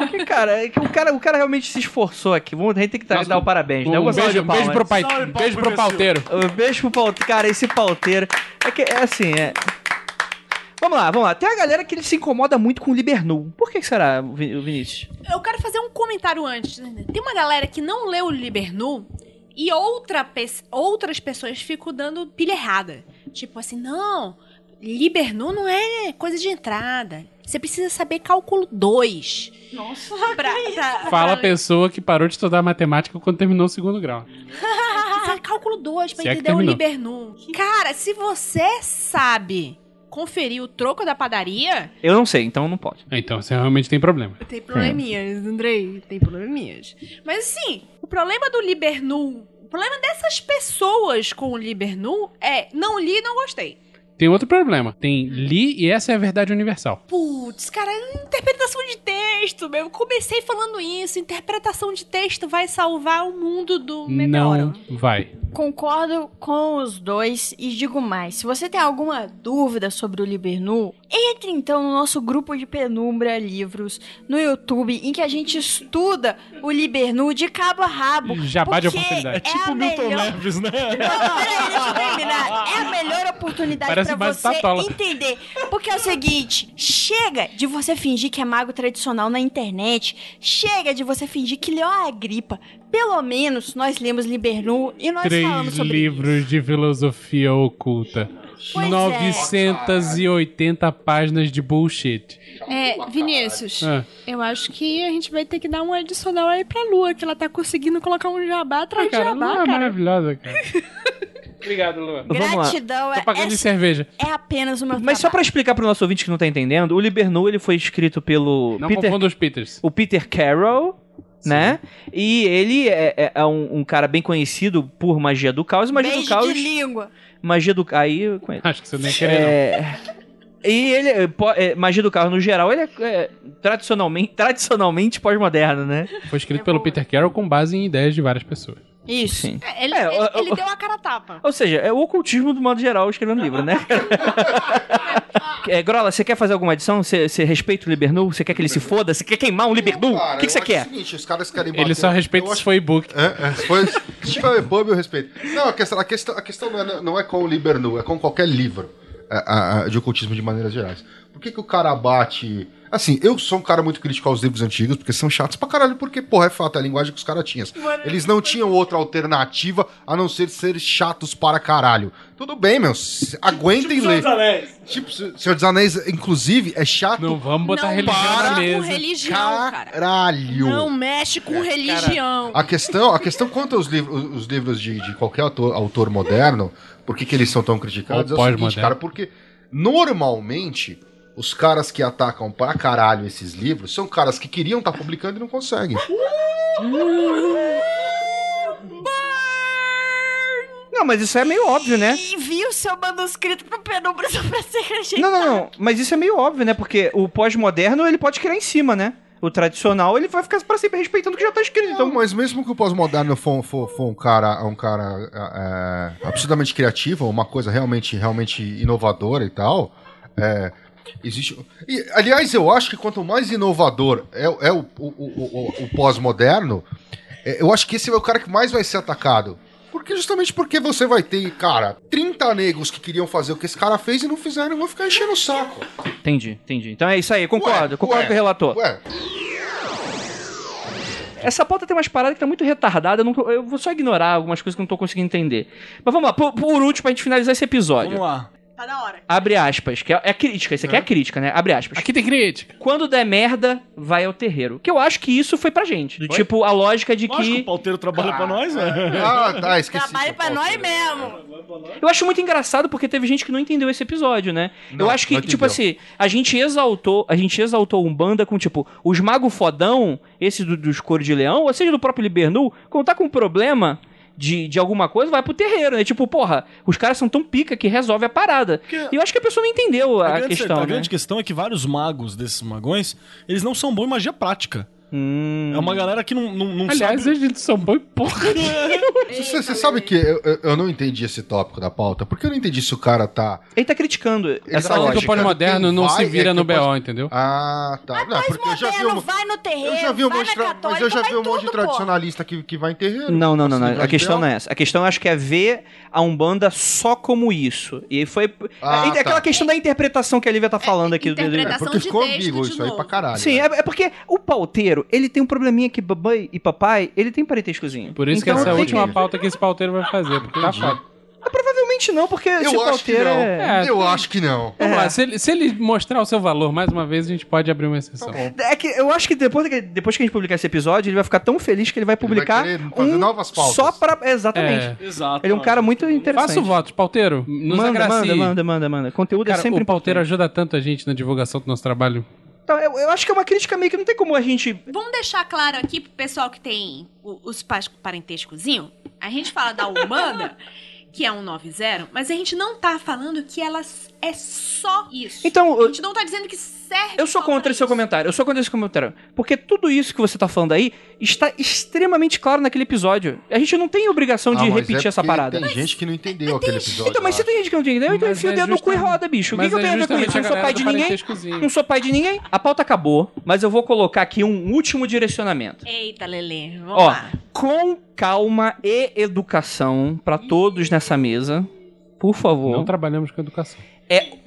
É que, cara, é que o cara, o cara realmente se esforçou aqui. Vamos, a gente tem que dar, dar o parabéns, né? Um Uma salva beijo, de beijo, palmas. pro, pai, Salve, beijo pro pauteiro. Um beijo pro pauteiro. Cara, esse pauteiro. É que é assim, é. Vamos lá, vamos lá. Tem a galera que ele se incomoda muito com o Libernu. Por que, que será, Vin- Vinícius? Eu quero fazer um comentário antes. né? Tem uma galera que não leu o Libernu e outra pe- outras pessoas ficam dando pilha errada. Tipo assim, não, Libernu não é coisa de entrada. Você precisa saber cálculo 2. Nossa, pra, pra, Fala a pra- pessoa que parou de estudar matemática quando terminou o segundo grau. Cálculo 2 pra Se é que entender o terminou. Libernu. Cara, se você sabe conferir o troco da padaria, Eu não sei, então não pode. Então você realmente tem problema. Tem probleminhas, Andrei. Tem probleminhas. Mas assim, o problema do Libernu, o problema dessas pessoas com o Libernu é não li e não gostei. Tem outro problema. Tem li e essa é a verdade universal. Putz, cara, interpretação de texto, meu. Eu comecei falando isso. Interpretação de texto vai salvar o mundo do meteoro. Não vai. Concordo com os dois e digo mais. Se você tem alguma dúvida sobre o Libernu, entre então no nosso grupo de Penumbra Livros no YouTube, em que a gente estuda o Libernu de cabo a rabo. Jabá de porque oportunidade. É tipo a Milton melhor... Neves, né? Não, peraí, deixa eu terminar. É a melhor oportunidade Parece pra mais você Tatola. entender. Porque é o seguinte: chega de você fingir que é mago tradicional na internet. Chega de você fingir que leu a gripa. Pelo menos nós lemos Libernu e nós falamos Três sobre livros de filosofia oculta. Pois é. 980 páginas de bullshit. É, Vinícius, Ah. eu acho que a gente vai ter que dar um adicional aí pra Lua, que ela tá conseguindo colocar um jabá atrás de Cara, jabá, não é cara. maravilhosa, cara. Obrigado, Luan. Vamos lá. Gratidão Tô é, pagando em é, cerveja. é apenas o meu Mas só pra explicar pro nosso ouvinte que não tá entendendo, o Libernu ele foi escrito pelo Não Peter, confunda os Peters. o Peter Carroll, né? E ele é, é- é um, um cara bem conhecido por magia do caos. Magia do Beijo caos. de língua. Magia do aí eu conheço. Acho que você nem queria, É, E ele, é, é, magia do caos no geral, ele é, é, tradicionalmente, tradicionalmente pós-moderno, né? não. Foi escrito pelo Peter Carroll com base em ideias de várias pessoas. Isso. Sim. É, Ele, É, ele- o- ele o- deu a cara a tapa. Ou seja, é o ocultismo do modo geral escrevendo livro, né? é, Grola, você quer fazer alguma adição? Você, você respeita o Libernu? Você quer que ele se foda? Você quer queimar um Libernu? O que, que você quer? O seguinte, os caras querem Ele bater- só respeita eu se acho- for e-book. É, é, se for- se tiver pub, eu respeito. Não, a questão, a questão, a questão não, é, não é com o Libernu, é com qualquer livro é, a- a- de ocultismo de maneiras gerais. Por que, que o cara bate. Assim, eu sou um cara muito crítico aos livros antigos, porque são chatos pra caralho, porque, porra, é fato, é a linguagem que os caras tinham. Eles não tinham outra alternativa a não ser ser chatos para caralho. Tudo bem, meus. Aguentem ler. Tipo, Senhor dos Anéis, inclusive, é chato. Não vamos botar não religião para na com mesa. religião, cara. Caralho. Não mexe com religião. A questão, a questão quanto aos livros, os livros de, de qualquer autor, autor moderno, por que, que eles são tão criticados? Ou É o seguinte, cara, porque normalmente os caras que atacam pra caralho esses livros são caras que queriam estar publicando e não conseguem. Não, mas isso é meio óbvio, né? Envia o seu manuscrito pro Penumbra só pra ser rejeitado. Não, não, não. Mas isso é meio óbvio, né? Porque o pós-moderno, ele pode criar em cima, né? O tradicional, ele vai ficar pra sempre respeitando o que já tá escrito. Então, Então, mas mesmo que o pós-moderno for, for, for um cara, um cara é, absolutamente criativo, uma coisa realmente, realmente inovadora e tal, é, existe. E, aliás, eu acho que quanto mais inovador é, é o, o, o, o- o pós-moderno, é, eu acho que esse é o cara que mais vai ser atacado. Porque justamente porque você vai ter, cara, 30 negros que queriam fazer o que esse cara fez e não fizeram, vão ficar enchendo o saco. entendi, entendi. Então é isso aí, concordo, Ué, concordo ué, com o relator. Ué, Essa pauta tem umas paradas que tá muito retardada, eu, não eu vou só ignorar algumas coisas que eu não tô conseguindo entender. Mas vamos lá, por, por último, pra gente finalizar esse episódio. Vamos lá. Tá da hora. Abre aspas, que é, é crítica, isso aqui é. crítica, né? Abre aspas. Aqui tem crítica. Quando der merda, vai ao terreiro. Que eu acho que isso foi pra gente. Do tipo, a lógica de Lógico, que. o pauteiro trabalha pra nós, né? ah, tá, esqueci. Trabalho pra nós mesmo. Eu acho muito engraçado porque teve gente que não entendeu esse episódio, né? Não, eu acho que, não tipo entendeu. assim, a gente exaltou, a gente exaltou um banda com, tipo, os magos fodão, esse do, dos cores de leão, ou seja, do próprio Libernu, quando tá com um problema de, de alguma coisa, vai pro terreiro, né? Tipo, porra, os caras são tão pica que resolve a parada. E eu acho que a pessoa não entendeu a, A, questão, a né? grande questão é que vários magos desses magões, eles não são bons em magia prática. Hum. É uma galera que não, não, não Aliás, sabe... eles são bom e porra. Você, você sabe que eu, eu- não entendi esse tópico da pauta? Porque eu não entendi se o cara tá. Ele tá criticando essa Exato. Fala que o lógica. pós-moderno Quem não vai se é vira que no BO, entendeu? Ah, tá. Não, porque eu já vi Moderno, um, vai no terreiro, eu já vi um monte tra- católica, Mas eu já vi um monte de tradicionalista que, que vai em terreiro. Não, não, não, não. Assim, A questão não é essa. A questão eu acho que é ver a Umbanda só como isso. E foi. Ah, é, aquela tá. questão da interpretação que a Lívia tá falando aqui do do- interpretação. É, porque ficou ambíguo isso aí pra caralho. Sim, né? é, é porque o pauteiro, ele tem um probleminha que babãe e papai, ele tem parentescozinho. Por isso que Então, essa é a tem última que- pauta que esse pauteiro vai fazer, porque tá foda. Provavelmente não, porque esse Eu acho que pauteiro não. é... É, eu acho que não. Vamos lá, se ele, se ele mostrar o seu valor mais uma vez, a gente pode abrir uma exceção. É que eu acho que depois, que depois que a gente publicar esse episódio, ele vai ficar tão feliz que ele vai publicar querer fazer um novas pautas. só pra... Exatamente. É. Exato. Ele é um cara muito interessante. Faça o voto, pauteiro. Nos Manda, agracie. manda, manda, manda, manda. Conteúdo Cara, é sempre o pauteiro importante. ajuda tanto a gente na divulgação do nosso trabalho. Então, eu, eu acho que é uma crítica meio que não tem como a gente... Vamos deixar claro aqui pro pessoal que tem os pais parentescozinho. A gente fala da Humana, que é um 90, mas a gente não tá falando que ela é só isso. Então, a eu- gente não tá dizendo que serve Eu sou só contra pra esse seu isso. comentário. Eu sou contra esse comentário. Porque tudo isso que você tá falando aí está extremamente claro naquele episódio. A gente não tem obrigação de Ah, mas repetir é essa parada. Tem gente que não entendeu aquele episódio. Então, mas se eu tem gente que não entendeu, então Mas enfia o é dedo no cu e roda, bicho. O que, mas que eu é tenho a ver com isso? Eu não sou pai de ninguém. Não sou pai de ninguém. A pauta acabou, mas eu vou colocar aqui um último direcionamento. Eita, Lelê, vamos Ó, lá. com calma e educação pra todos nessa mesa, por favor. Não trabalhamos com educação.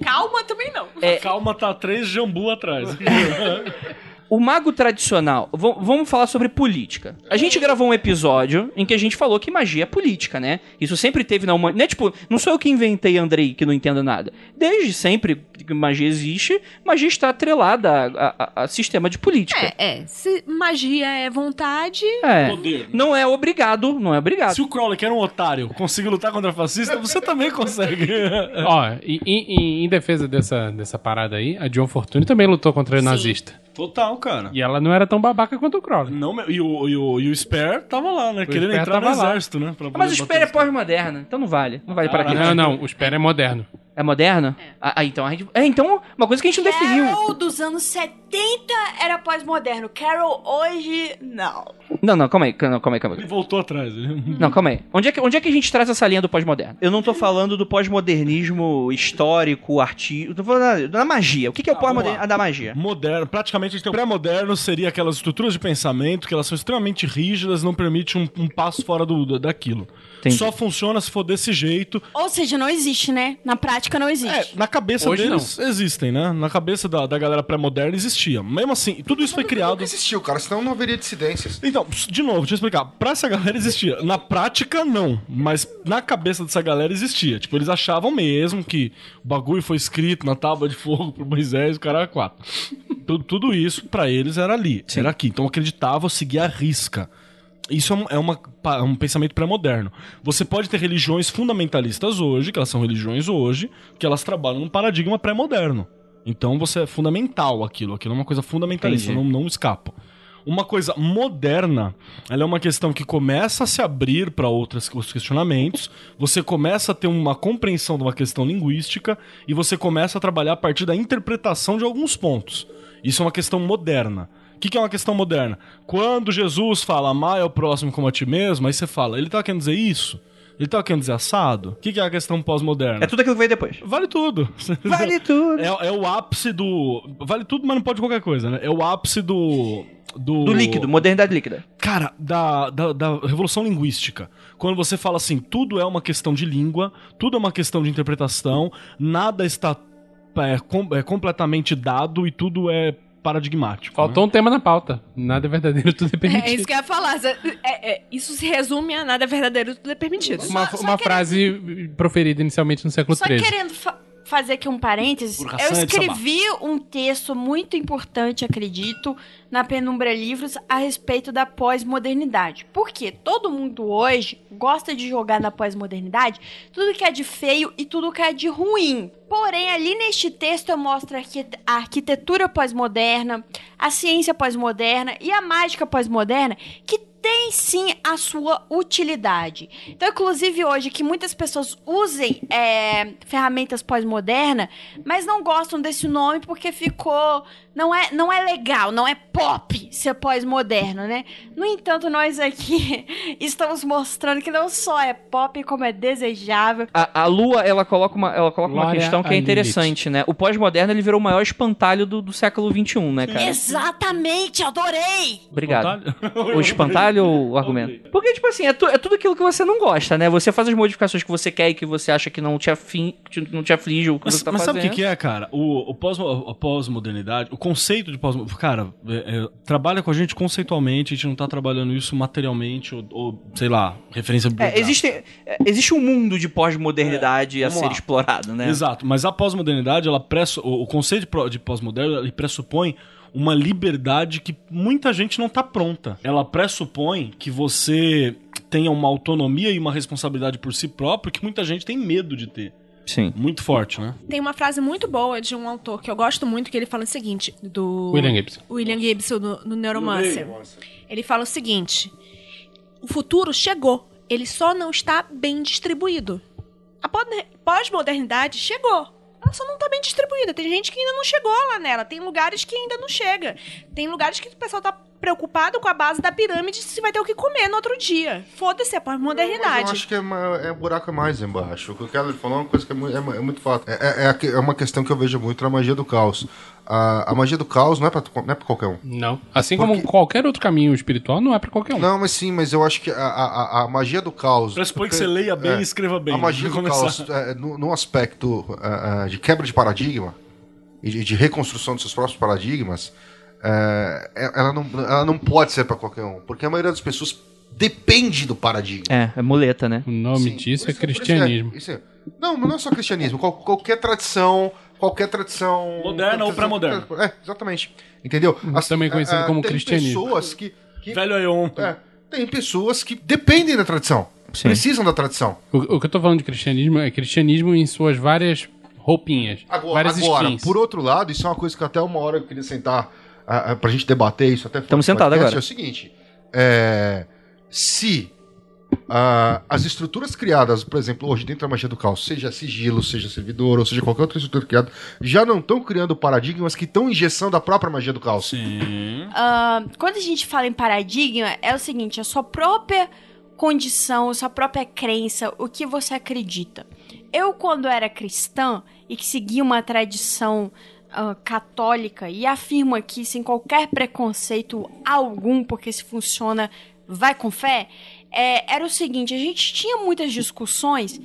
Calma também não. é- Calma, tá três jambu atrás. O mago tradicional. v- vamos falar sobre política. A gente gravou um episódio em que a gente falou que magia é política, né? Isso sempre teve na humanidade. Não é tipo, não sou eu que inventei Andrei, que não entendo nada. Desde sempre que magia existe, magia está atrelada a, a- a sistema de política. É, é. Se magia é vontade, É. Poder. Não é obrigado, não é obrigado. Se o Crowley, que era um otário, conseguiu lutar contra fascista, você também consegue. Ó, e- e- e- em defesa dessa, dessa parada aí, a John Fortune também lutou contra o nazista. Total, cara. E ela não era tão babaca quanto o Crowley. Não, e, o, e, o, e o Spare tava lá, né? querendo Spare entrar no lá. exército, né? pra Mas o espelho é pós-moderna, então não vale. Não vale para aqui. Não, não, o Spare é moderno. É moderno? Ah, ah, então a gente. É, então, uma coisa que a gente não definiu. Carol dos anos 70 era pós-moderno. Carol hoje, não. Não, não, calma aí, não, calma aí, calma aí. Ele voltou atrás. ele- Não, calma aí. Onde é, que, onde é que a gente traz essa linha do pós-moderno? Eu não tô falando do pós-modernismo histórico, artístico. Tô falando da, da magia. O que, que é o Ah. Ah, da magia. Moderno, praticamente a gente tem o pré-moderno seria aquelas estruturas de pensamento que elas são extremamente rígidas, não permite um, um passo fora do- daquilo. Entendi. Só funciona se for desse jeito. Ou seja, não existe, né? Na prática não É, existe. na cabeça Hoje deles existem, né? Na cabeça da, da galera pré-moderna existia. Mesmo assim, tudo isso foi criado. Nunca existiu, cara, senão não haveria dissidências. Então, de novo, deixa eu explicar. Pra essa galera existia. Na prática, não. Mas na cabeça dessa galera existia. Tipo, eles achavam mesmo que o bagulho foi escrito na tábua de fogo pro Moisés e o cara era quatro. tudo, tudo isso, pra eles, era ali. Era aqui. Então acreditavam, seguia a risca. Isso é um, é uma- pa- um pensamento pré-moderno. Você pode ter religiões fundamentalistas hoje, que elas são religiões hoje, que elas trabalham num paradigma pré-moderno. Então você é fundamental aquilo. Aquilo é uma coisa fundamentalista, não, não escapa. Uma coisa moderna, ela é uma questão que começa a se abrir para outros questionamentos, você começa a ter uma compreensão de uma questão linguística e você começa a trabalhar a partir da interpretação de alguns pontos. Isso é uma questão moderna. O que, que é uma questão moderna? Quando Jesus fala amar é o próximo como a ti mesmo, aí você fala, ele tá querendo dizer isso? Ele tá querendo dizer assado? O que, que é a questão pós-moderna? É tudo aquilo que veio depois. Vale tudo. Vale tudo. É, é o ápice do. Vale tudo, mas não pode qualquer coisa, né? É o ápice do. Do, Do líquido, modernidade líquida. Cara, da, da, da revolução linguística. Quando você fala assim, tudo é uma questão de língua, tudo é uma questão de interpretação, nada está é, com- é completamente dado e tudo é paradigmático. Faltou um tema na pauta. Nada é verdadeiro, tudo é permitido. é isso que eu ia falar. É- é- isso se resume a nada verdadeiro, tudo é permitido. Uma, Só- só uma querendo- frase proferida inicialmente no século Só XIII. querendo fa- fazer aqui um parênteses, eu escrevi um texto muito importante, acredito, na Penumbra Livros a respeito da pós-modernidade. Porque todo mundo hoje gosta de jogar na pós-modernidade tudo que é de feio e tudo que é de ruim. Porém, ali neste texto eu mostro a arquitetura pós-moderna, a ciência pós-moderna e a mágica pós-moderna que tem sim a sua utilidade. Então, inclusive hoje, que muitas pessoas usem é, ferramentas pós-moderna, mas não gostam desse nome porque ficou. Não é, não é legal, não é pop ser pós-moderno, né? No entanto, nós aqui estamos mostrando que não só é pop, como é desejável. A, a Lua, ela coloca uma, ela coloca uma questão que é interessante, né? O pós-moderno, ele virou o maior espantalho do, do século XXI, né, cara? Exatamente, adorei! Obrigado. Espantalho? O espantalho o argumento? Porque, tipo assim, é, tu- é tudo aquilo que você não gosta, né? Você faz as modificações que você quer e que você acha que não te, afim, que não te aflige o que Mas, você tá mas sabe fazendo. o que, que é, cara? O, o pós- a pós-modernidade, o conceito de pós Cara, é- é, trabalha com a gente conceitualmente, a gente não tá trabalhando isso materialmente ou, ou, sei lá, referência É, bibliográfica. existe, é, existe um mundo de pós-modernidade a ser lá. explorado, né? Exato, mas a pós-modernidade, ela presso, o, o conceito de de pós-moderno, ele pressupõe uma liberdade que muita gente não tá pronta. Ela pressupõe que você tenha uma autonomia e uma responsabilidade por si próprio que muita gente tem medo de ter. Sim. Muito forte, né? Tem uma frase muito boa de um autor que eu gosto muito, que ele fala o seguinte, do... William Gibson. William Gibson, no, no Neuromancer. Ele fala o seguinte, o futuro chegou, ele só não está bem distribuído. A pós-modernidade chegou, ela só não está bem distribuída. Tem gente que ainda não chegou lá nela, tem lugares que ainda não chega. Tem lugares que o pessoal tá preocupado com a base da pirâmide se vai ter o que comer no outro dia. Foda-se a Mas eu acho que é, é- o buraco é mais embaixo. O que o falou é uma coisa que é, mu- é é muito fato. É, é- é é uma questão que eu vejo muito na magia do caos. A, a magia do caos não é pra, não é pra qualquer um. Não. Assim Porque- como qualquer outro caminho espiritual, não é pra qualquer um. Não, mas sim, mas eu acho que a, a, a- magia do caos. Pressupõe que você leia bem é, e escreva bem. A magia do Vamos caos, começar. é, no, no aspecto é, é, de quebra de paradigma e de, de reconstrução dos seus próprios paradigmas, é, ela, não, ela não pode ser pra qualquer um, porque a maioria das pessoas depende do paradigma. É, é muleta, né? O nome Sim, disso é isso cristianismo. isso é- não, mas não é só cristianismo. qual- qualquer tradição, qualquer tradição... Moderna ou pré-moderna. É, exatamente. Entendeu? Também conhecido como tem cristianismo. pessoas que... que Velho Aion. é, tem pessoas que dependem da tradição. Sim. Precisam da tradição. O, o que eu tô falando de cristianismo é cristianismo em suas várias roupinhas. Agora, várias agora skins. por outro lado, isso é uma coisa que até uma hora eu queria sentar ah, pra gente debater isso até fora Tamo do sentado podcast, agora. É o seguinte: é, se ah, as estruturas criadas, por exemplo, hoje dentro da magia do caos, seja sigilo, seja servidor, ou seja qualquer outra estrutura criada, já não estão criando paradigmas que estão injeção a própria magia do caos. Sim. Ah, quando a gente fala em paradigma, é o seguinte: a sua própria condição, a sua própria crença, o que você acredita. Eu, quando era cristã e que seguia uma tradição ah, católica, e afirmo aqui sem qualquer preconceito algum, porque se funciona, vai com fé, é, era o seguinte: a gente tinha muitas discussões.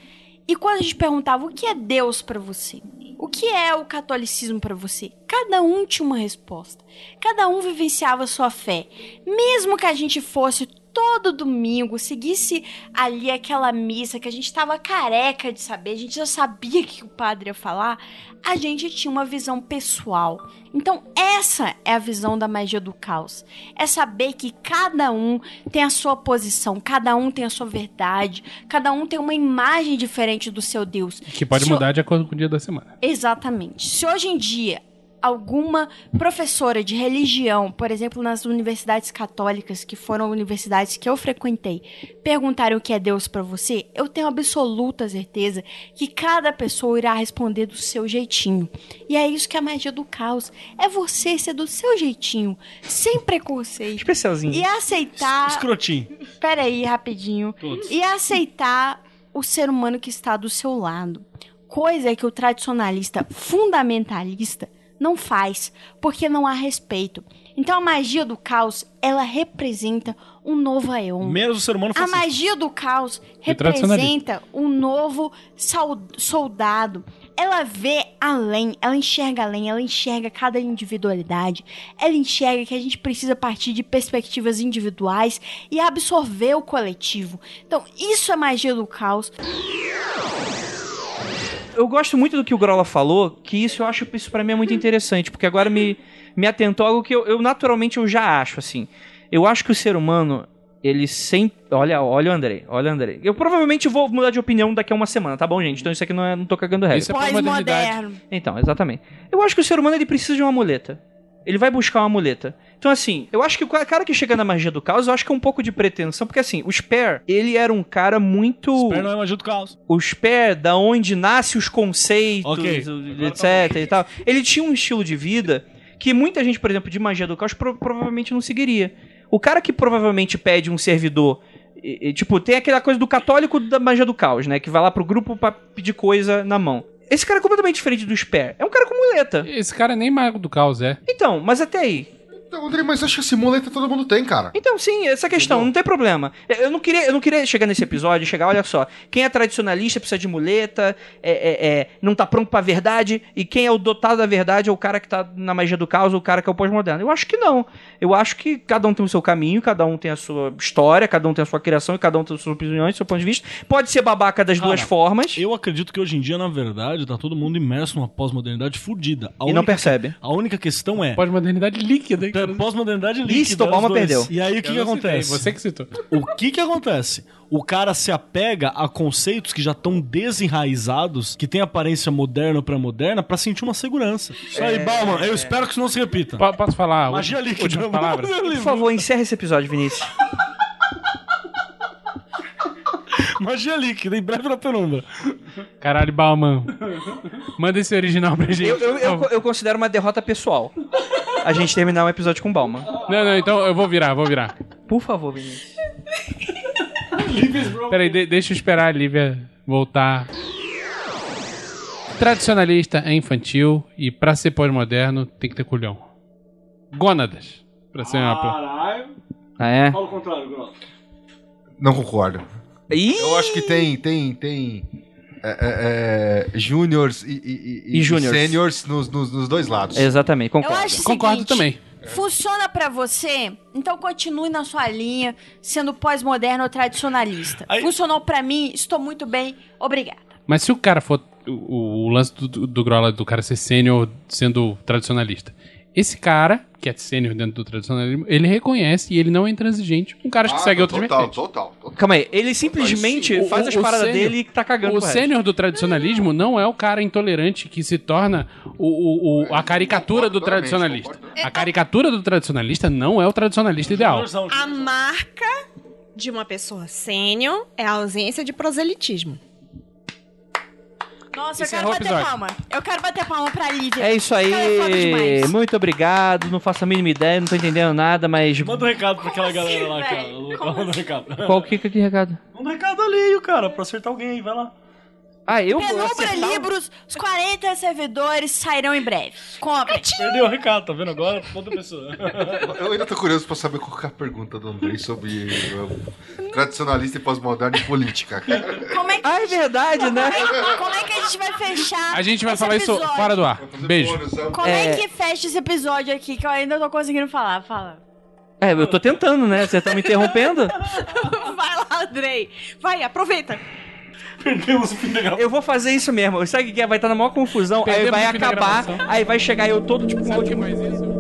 E quando a gente perguntava o que é Deus pra você? O que é o catolicismo pra você? Cada um tinha uma resposta. Cada um vivenciava sua fé. Mesmo que a gente fosse todo domingo, seguisse ali aquela missa que a gente tava careca de saber, a gente já sabia que o padre ia falar, a gente tinha uma visão pessoal. Então, essa é a visão da magia do caos. É saber que cada um tem a sua posição, cada um tem a sua verdade, cada um tem uma imagem diferente do seu Deus. Que pode Se o- mudar de acordo com o dia da semana. Exatamente. Se hoje em dia alguma professora de religião, por exemplo, nas universidades católicas, que foram universidades que eu frequentei, perguntarem o que é Deus pra você, eu tenho absoluta certeza que cada pessoa irá responder do seu jeitinho. E é isso que é a magia do caos. É você ser do seu jeitinho, sem preconceito. Especialzinho. E aceitar. Escrotinho. Pera aí, rapidinho. Todos. E aceitar o ser humano que está do seu lado. Coisa que o tradicionalista fundamentalista não faz, porque não há respeito. Então a magia do caos, ela representa um novo Aeon. Menos o ser humano A fascista. magia do caos representa um novo soldado. Ela vê além, ela enxerga além, ela enxerga cada individualidade. Ela enxerga que a gente precisa partir de perspectivas individuais e absorver o coletivo. Então, isso é magia do caos. Eu gosto muito do que o Grola falou, que isso eu acho isso para mim é muito interessante, porque agora me, me atentou a algo que eu, eu naturalmente eu já acho assim. Eu acho que o ser humano ele sempre, olha, olha o Andrei, olha o Andrei. Eu provavelmente vou mudar de opinião daqui a uma semana, tá bom, gente? Então isso aqui não é, não tô cagando regra. Isso é pós-modernidade. Pós-moderno. Então, exatamente. Eu acho que o ser humano ele precisa de uma muleta. Ele vai buscar uma muleta. Então, assim, eu acho que o cara que chega na magia do caos, eu acho que é um pouco de pretensão, porque assim, o Spare, ele era um cara muito. Spare não é magia do caos. O Spare, da onde nasce os conceitos, Ok. o- etc e tal. Ele tinha um estilo de vida que muita gente, por exemplo, de magia do caos, pro- provavelmente não seguiria. O cara que provavelmente pede um servidor. e- e, tipo, tem aquela coisa do católico da magia do caos, né? Que vai lá pro grupo pra pedir coisa na mão. Esse cara é completamente diferente do Spare. É um cara com muleta. Esse cara nem mago do caos é. Então, mas até aí. Então, André, mas acho que esse muleta todo mundo tem, cara. Então, sim, essa questão, não tem problema. Eu- não, queria, eu não queria chegar nesse episódio e chegar, olha só, quem é tradicionalista precisa de muleta, é, é- é, não tá pronto pra verdade, e quem é o dotado da verdade é o cara que tá na magia do caos, ou o cara que é o pós-moderno. Eu acho que não. Eu acho que cada um tem o seu caminho, cada um tem a sua história, cada um tem a sua criação, e cada um tem as suas opiniões, seu ponto de vista. Pode ser babaca das Cara, duas formas, Eu acredito que hoje em dia, na verdade, tá todo mundo imerso numa pós-modernidade fudida. A e não única- percebe. A única questão é. Pós-modernidade líquida, hein? É Pós-modernidade líquida. Isso, Obama dois. perdeu. E aí o que, que não citei, acontece? Você que citou. O que que acontece? O cara se apega a conceitos que já estão desenraizados, que tem aparência moderna ou pré-moderna, pra sentir uma segurança. Isso aí, Bauman, eu espero que isso não se repita. Po- Posso falar? Magia líquida. Por favor, encerra esse episódio, Vinícius. Magia líquida, em breve na penumbra. Caralho, Bauman. Manda esse original pra gente. Eu, eu, eu, eu considero uma derrota pessoal. A gente terminar um episódio com Balma. Não, não, então eu vou virar, vou virar. Por favor, Vinícius. Peraí, de- deixa eu esperar a Lívia voltar. Tradicionalista é infantil e pra ser pós-moderno tem que ter culhão. Gônadas. Pra ser ampla. Caralho. Ah, é? Fala o contrário, Grosso. Não concordo. Ih! Eu acho que tem, tem, tem é, é, é, juniors e, e, E juniors. seniors nos, nos, nos dois lados. Exatamente, Eu concordo. Concordo seguinte, também. Funciona pra você? Então continue na sua linha, sendo pós-moderno ou tradicionalista. Aí- Funcionou pra mim, estou muito bem, obrigada. Mas se o cara for. O, o lance do, do, do Grola, do cara ser sênior sendo tradicionalista. Esse cara, que é sênior dentro do tradicionalismo, ele reconhece e ele não é intransigente. Um cara que Ah, segue outras total, total, total. Calma aí, ele simplesmente O- faz o- as o paradas sênior- dele e tá cagando O sênior do tradicionalismo não é o cara intolerante que se torna o, o- o- a caricatura do tradicionalista. A caricatura do tradicionalista não é o tradicionalista ideal. A marca de uma pessoa sênior é a ausência de proselitismo. Nossa, eu quero bater palma. Eu quero bater palma pra Lívia. É isso aí, é muito obrigado. Não faço a mínima ideia, não tô entendendo nada, mas. Manda um recado pra aquela galera lá, assim, cara. velho? Manda um recado. Qual que que é recado? Manda um recado alheio, cara, pra acertar alguém aí, vai lá. Ah, eu vou Penumbra acertar... Livros, os 40 servidores sairão em breve. Comprem. Perdeu o recado, tá vendo agora? Outra pessoa. Eu ainda tô curioso pra saber qual que é a pergunta do Andrei sobre uh, tradicionalista e pós-moderno e política, cara. Como é que, Ah, é verdade, né? como é que a gente vai fechar A gente vai esse falar isso episódio? fora do ar. Beijo. Como é... É. que fecha esse episódio aqui que eu ainda não tô conseguindo falar? Fala. É, eu tô tentando, né? Vocês estão me interrompendo? Vai lá, Andrei. Vai, aproveita. Perdemos o fim da gravação. Eu vou fazer isso mesmo. Sabe o que é? Vai estar na maior confusão, aí Perdemos vai fim da acabar, aí vai chegar eu todo tipo com faz isso?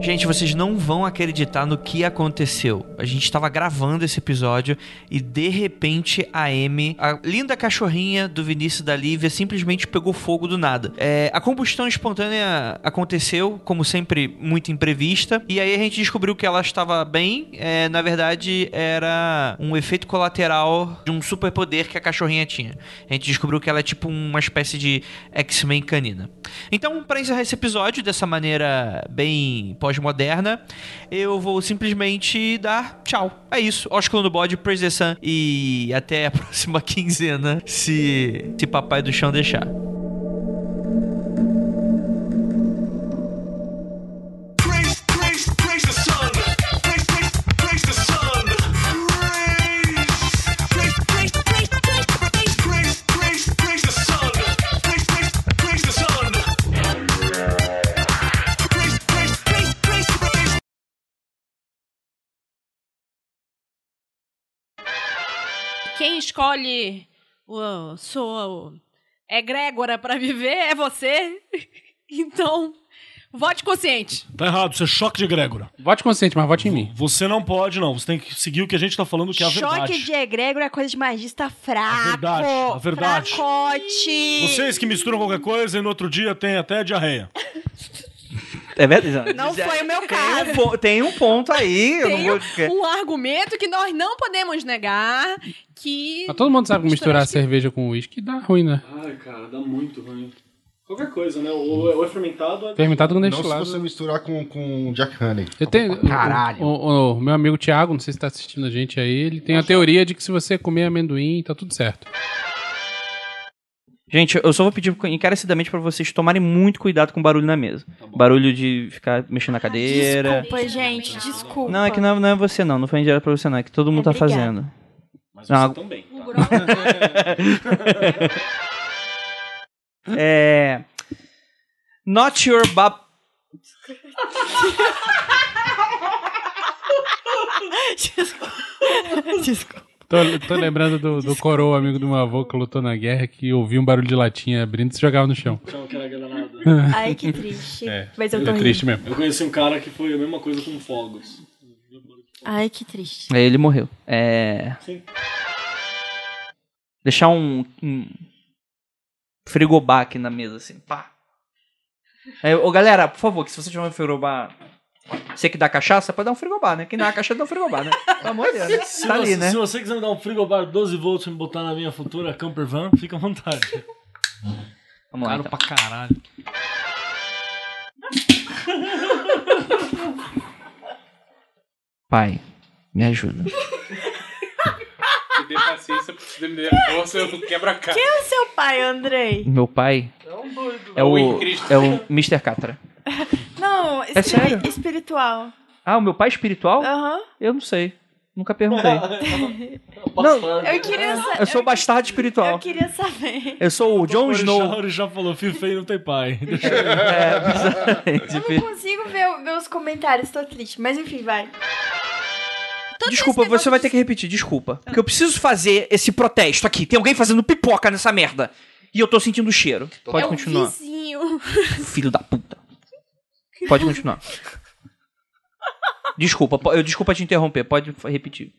Gente, vocês não vão acreditar no que aconteceu. A gente tava gravando esse episódio e de repente a Amy, a linda cachorrinha do Vinícius da Lívia, simplesmente pegou fogo do nada. É, a combustão espontânea aconteceu, como sempre, muito imprevista. E aí a gente descobriu que ela estava bem. É, na verdade, era um efeito colateral de um superpoder que a cachorrinha tinha. A gente descobriu que ela é tipo uma espécie de X-Men canina. Então, para encerrar esse episódio dessa maneira bem pós-moderna, eu vou simplesmente dar tchau. É isso. Ósculo no bode, praise the sun e até a próxima quinzena, se, se papai do chão deixar. Quem escolhe o sua egrégora pra viver é você. Então, vote consciente. Tá errado, isso é choque de egrégora. Vote consciente, mas vote em mim. Você não pode, não. Você tem que seguir o que a gente tá falando, que é a Choque verdade. de egrégora é coisa de magista fraco. A verdade, a verdade. Fracote. Vocês que misturam qualquer coisa e no outro dia tem até diarreia. É verdade? Não foi o meu Tem caso. um, po- tem um ponto aí. eu não Tem vou... um argumento que nós não podemos negar que Mas todo mundo sabe que misturar Misturar cerveja com uísque dá ruim, né? Ai, cara, dá muito ruim. Qualquer coisa, né? Ou é fermentado... Fermentado com Não se destilado. você misturar com, com Jack Honey. Eu tenho, Caralho. O, o- o meu amigo Thiago, não sei se tá assistindo a gente aí, ele tem a teoria de que se você comer amendoim, tá tudo certo. Gente, eu só vou pedir encarecidamente pra vocês tomarem muito cuidado com o barulho na mesa. Barulho de ficar mexendo na cadeira. Desculpa, gente, desculpa. Não, é que não, não é você não, não foi direto pra você não, é que todo mundo tá Obrigada. fazendo. Mas Não. você também. É. Not your bab. Tô, tô lembrando do, do coroa, amigo do meu avô que lutou na guerra, que ouvia um barulho de latinha abrindo e se jogava no chão. Não quero granada. Ai, que triste. É, Mas eu tô é rindo. triste mesmo. Eu conheci um cara que foi a mesma coisa com fogos. Ai, que triste. Aí ele morreu. É. Sim. Deixar um, um frigobar aqui na mesa, assim. Pá. É, ô, galera, por favor, que se você tiver um frigobar. Você que dá cachaça, pode dar um frigobar, né? Quem dá cachaça dá um frigobar, né? Pelo amor de Deus. né? Se, Tá ali, você, né? se você quiser me dar um frigobar 12 volts e me botar na minha futura camper van, fica à vontade. Vamos lá, Caro então. pra caralho. Pai, me ajuda. Me dê paciência, se me dê força, eu quebro a cara. Quem é o seu pai, Andrei? Meu pai é o o, Henrique Cristo. é o Mr. Catra. Não, espiri- sério? espiritual. Ah, o meu pai espiritual? Aham. Eu não sei. Nunca perguntei. Não, Eu queria saber. eu sou bastardo espiritual. Eu queria saber. Eu sou o Jon Snow. O já falou, filho feio não tem pai. Deixa eu- É, Eu não consigo ver, ver os comentários, tô triste. Mas enfim, vai. Desculpa, você vai ter que repetir, desculpa. Porque eu preciso fazer esse protesto aqui. Tem alguém fazendo pipoca nessa merda. E eu tô sentindo o cheiro. Pode é continuar. o vizinho. Filho da puta. Pode continuar. Desculpa, eu desculpa te interromper, pode repetir.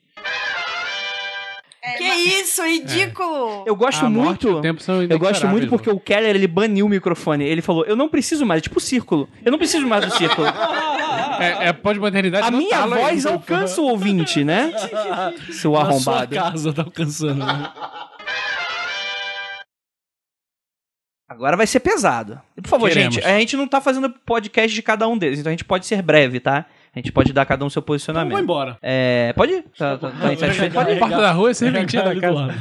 que isso, ridículo. Eu gosto A morte e muito. o tempo são Eu gosto muito inexoráveis, porque o Keller ele baniu o microfone. Ele falou: Eu não preciso mais, é tipo círculo. Eu não preciso mais do círculo. É, é pós-modernidade. A não minha tá lá voz ainda. alcança o ouvinte, né? Seu Na sua arrombado. casa tá alcançando. né? Agora vai ser pesado. E, Por favor, Queremos. gente, a gente não tá fazendo podcast de cada um deles, então a gente pode ser breve, tá? A gente pode dar cada um seu Então posicionamento. vai embora. É, pode ir? Tá, tá, tá insatisfeito? Pode ir. Porta da rua é serventia da Ali do casa. lado.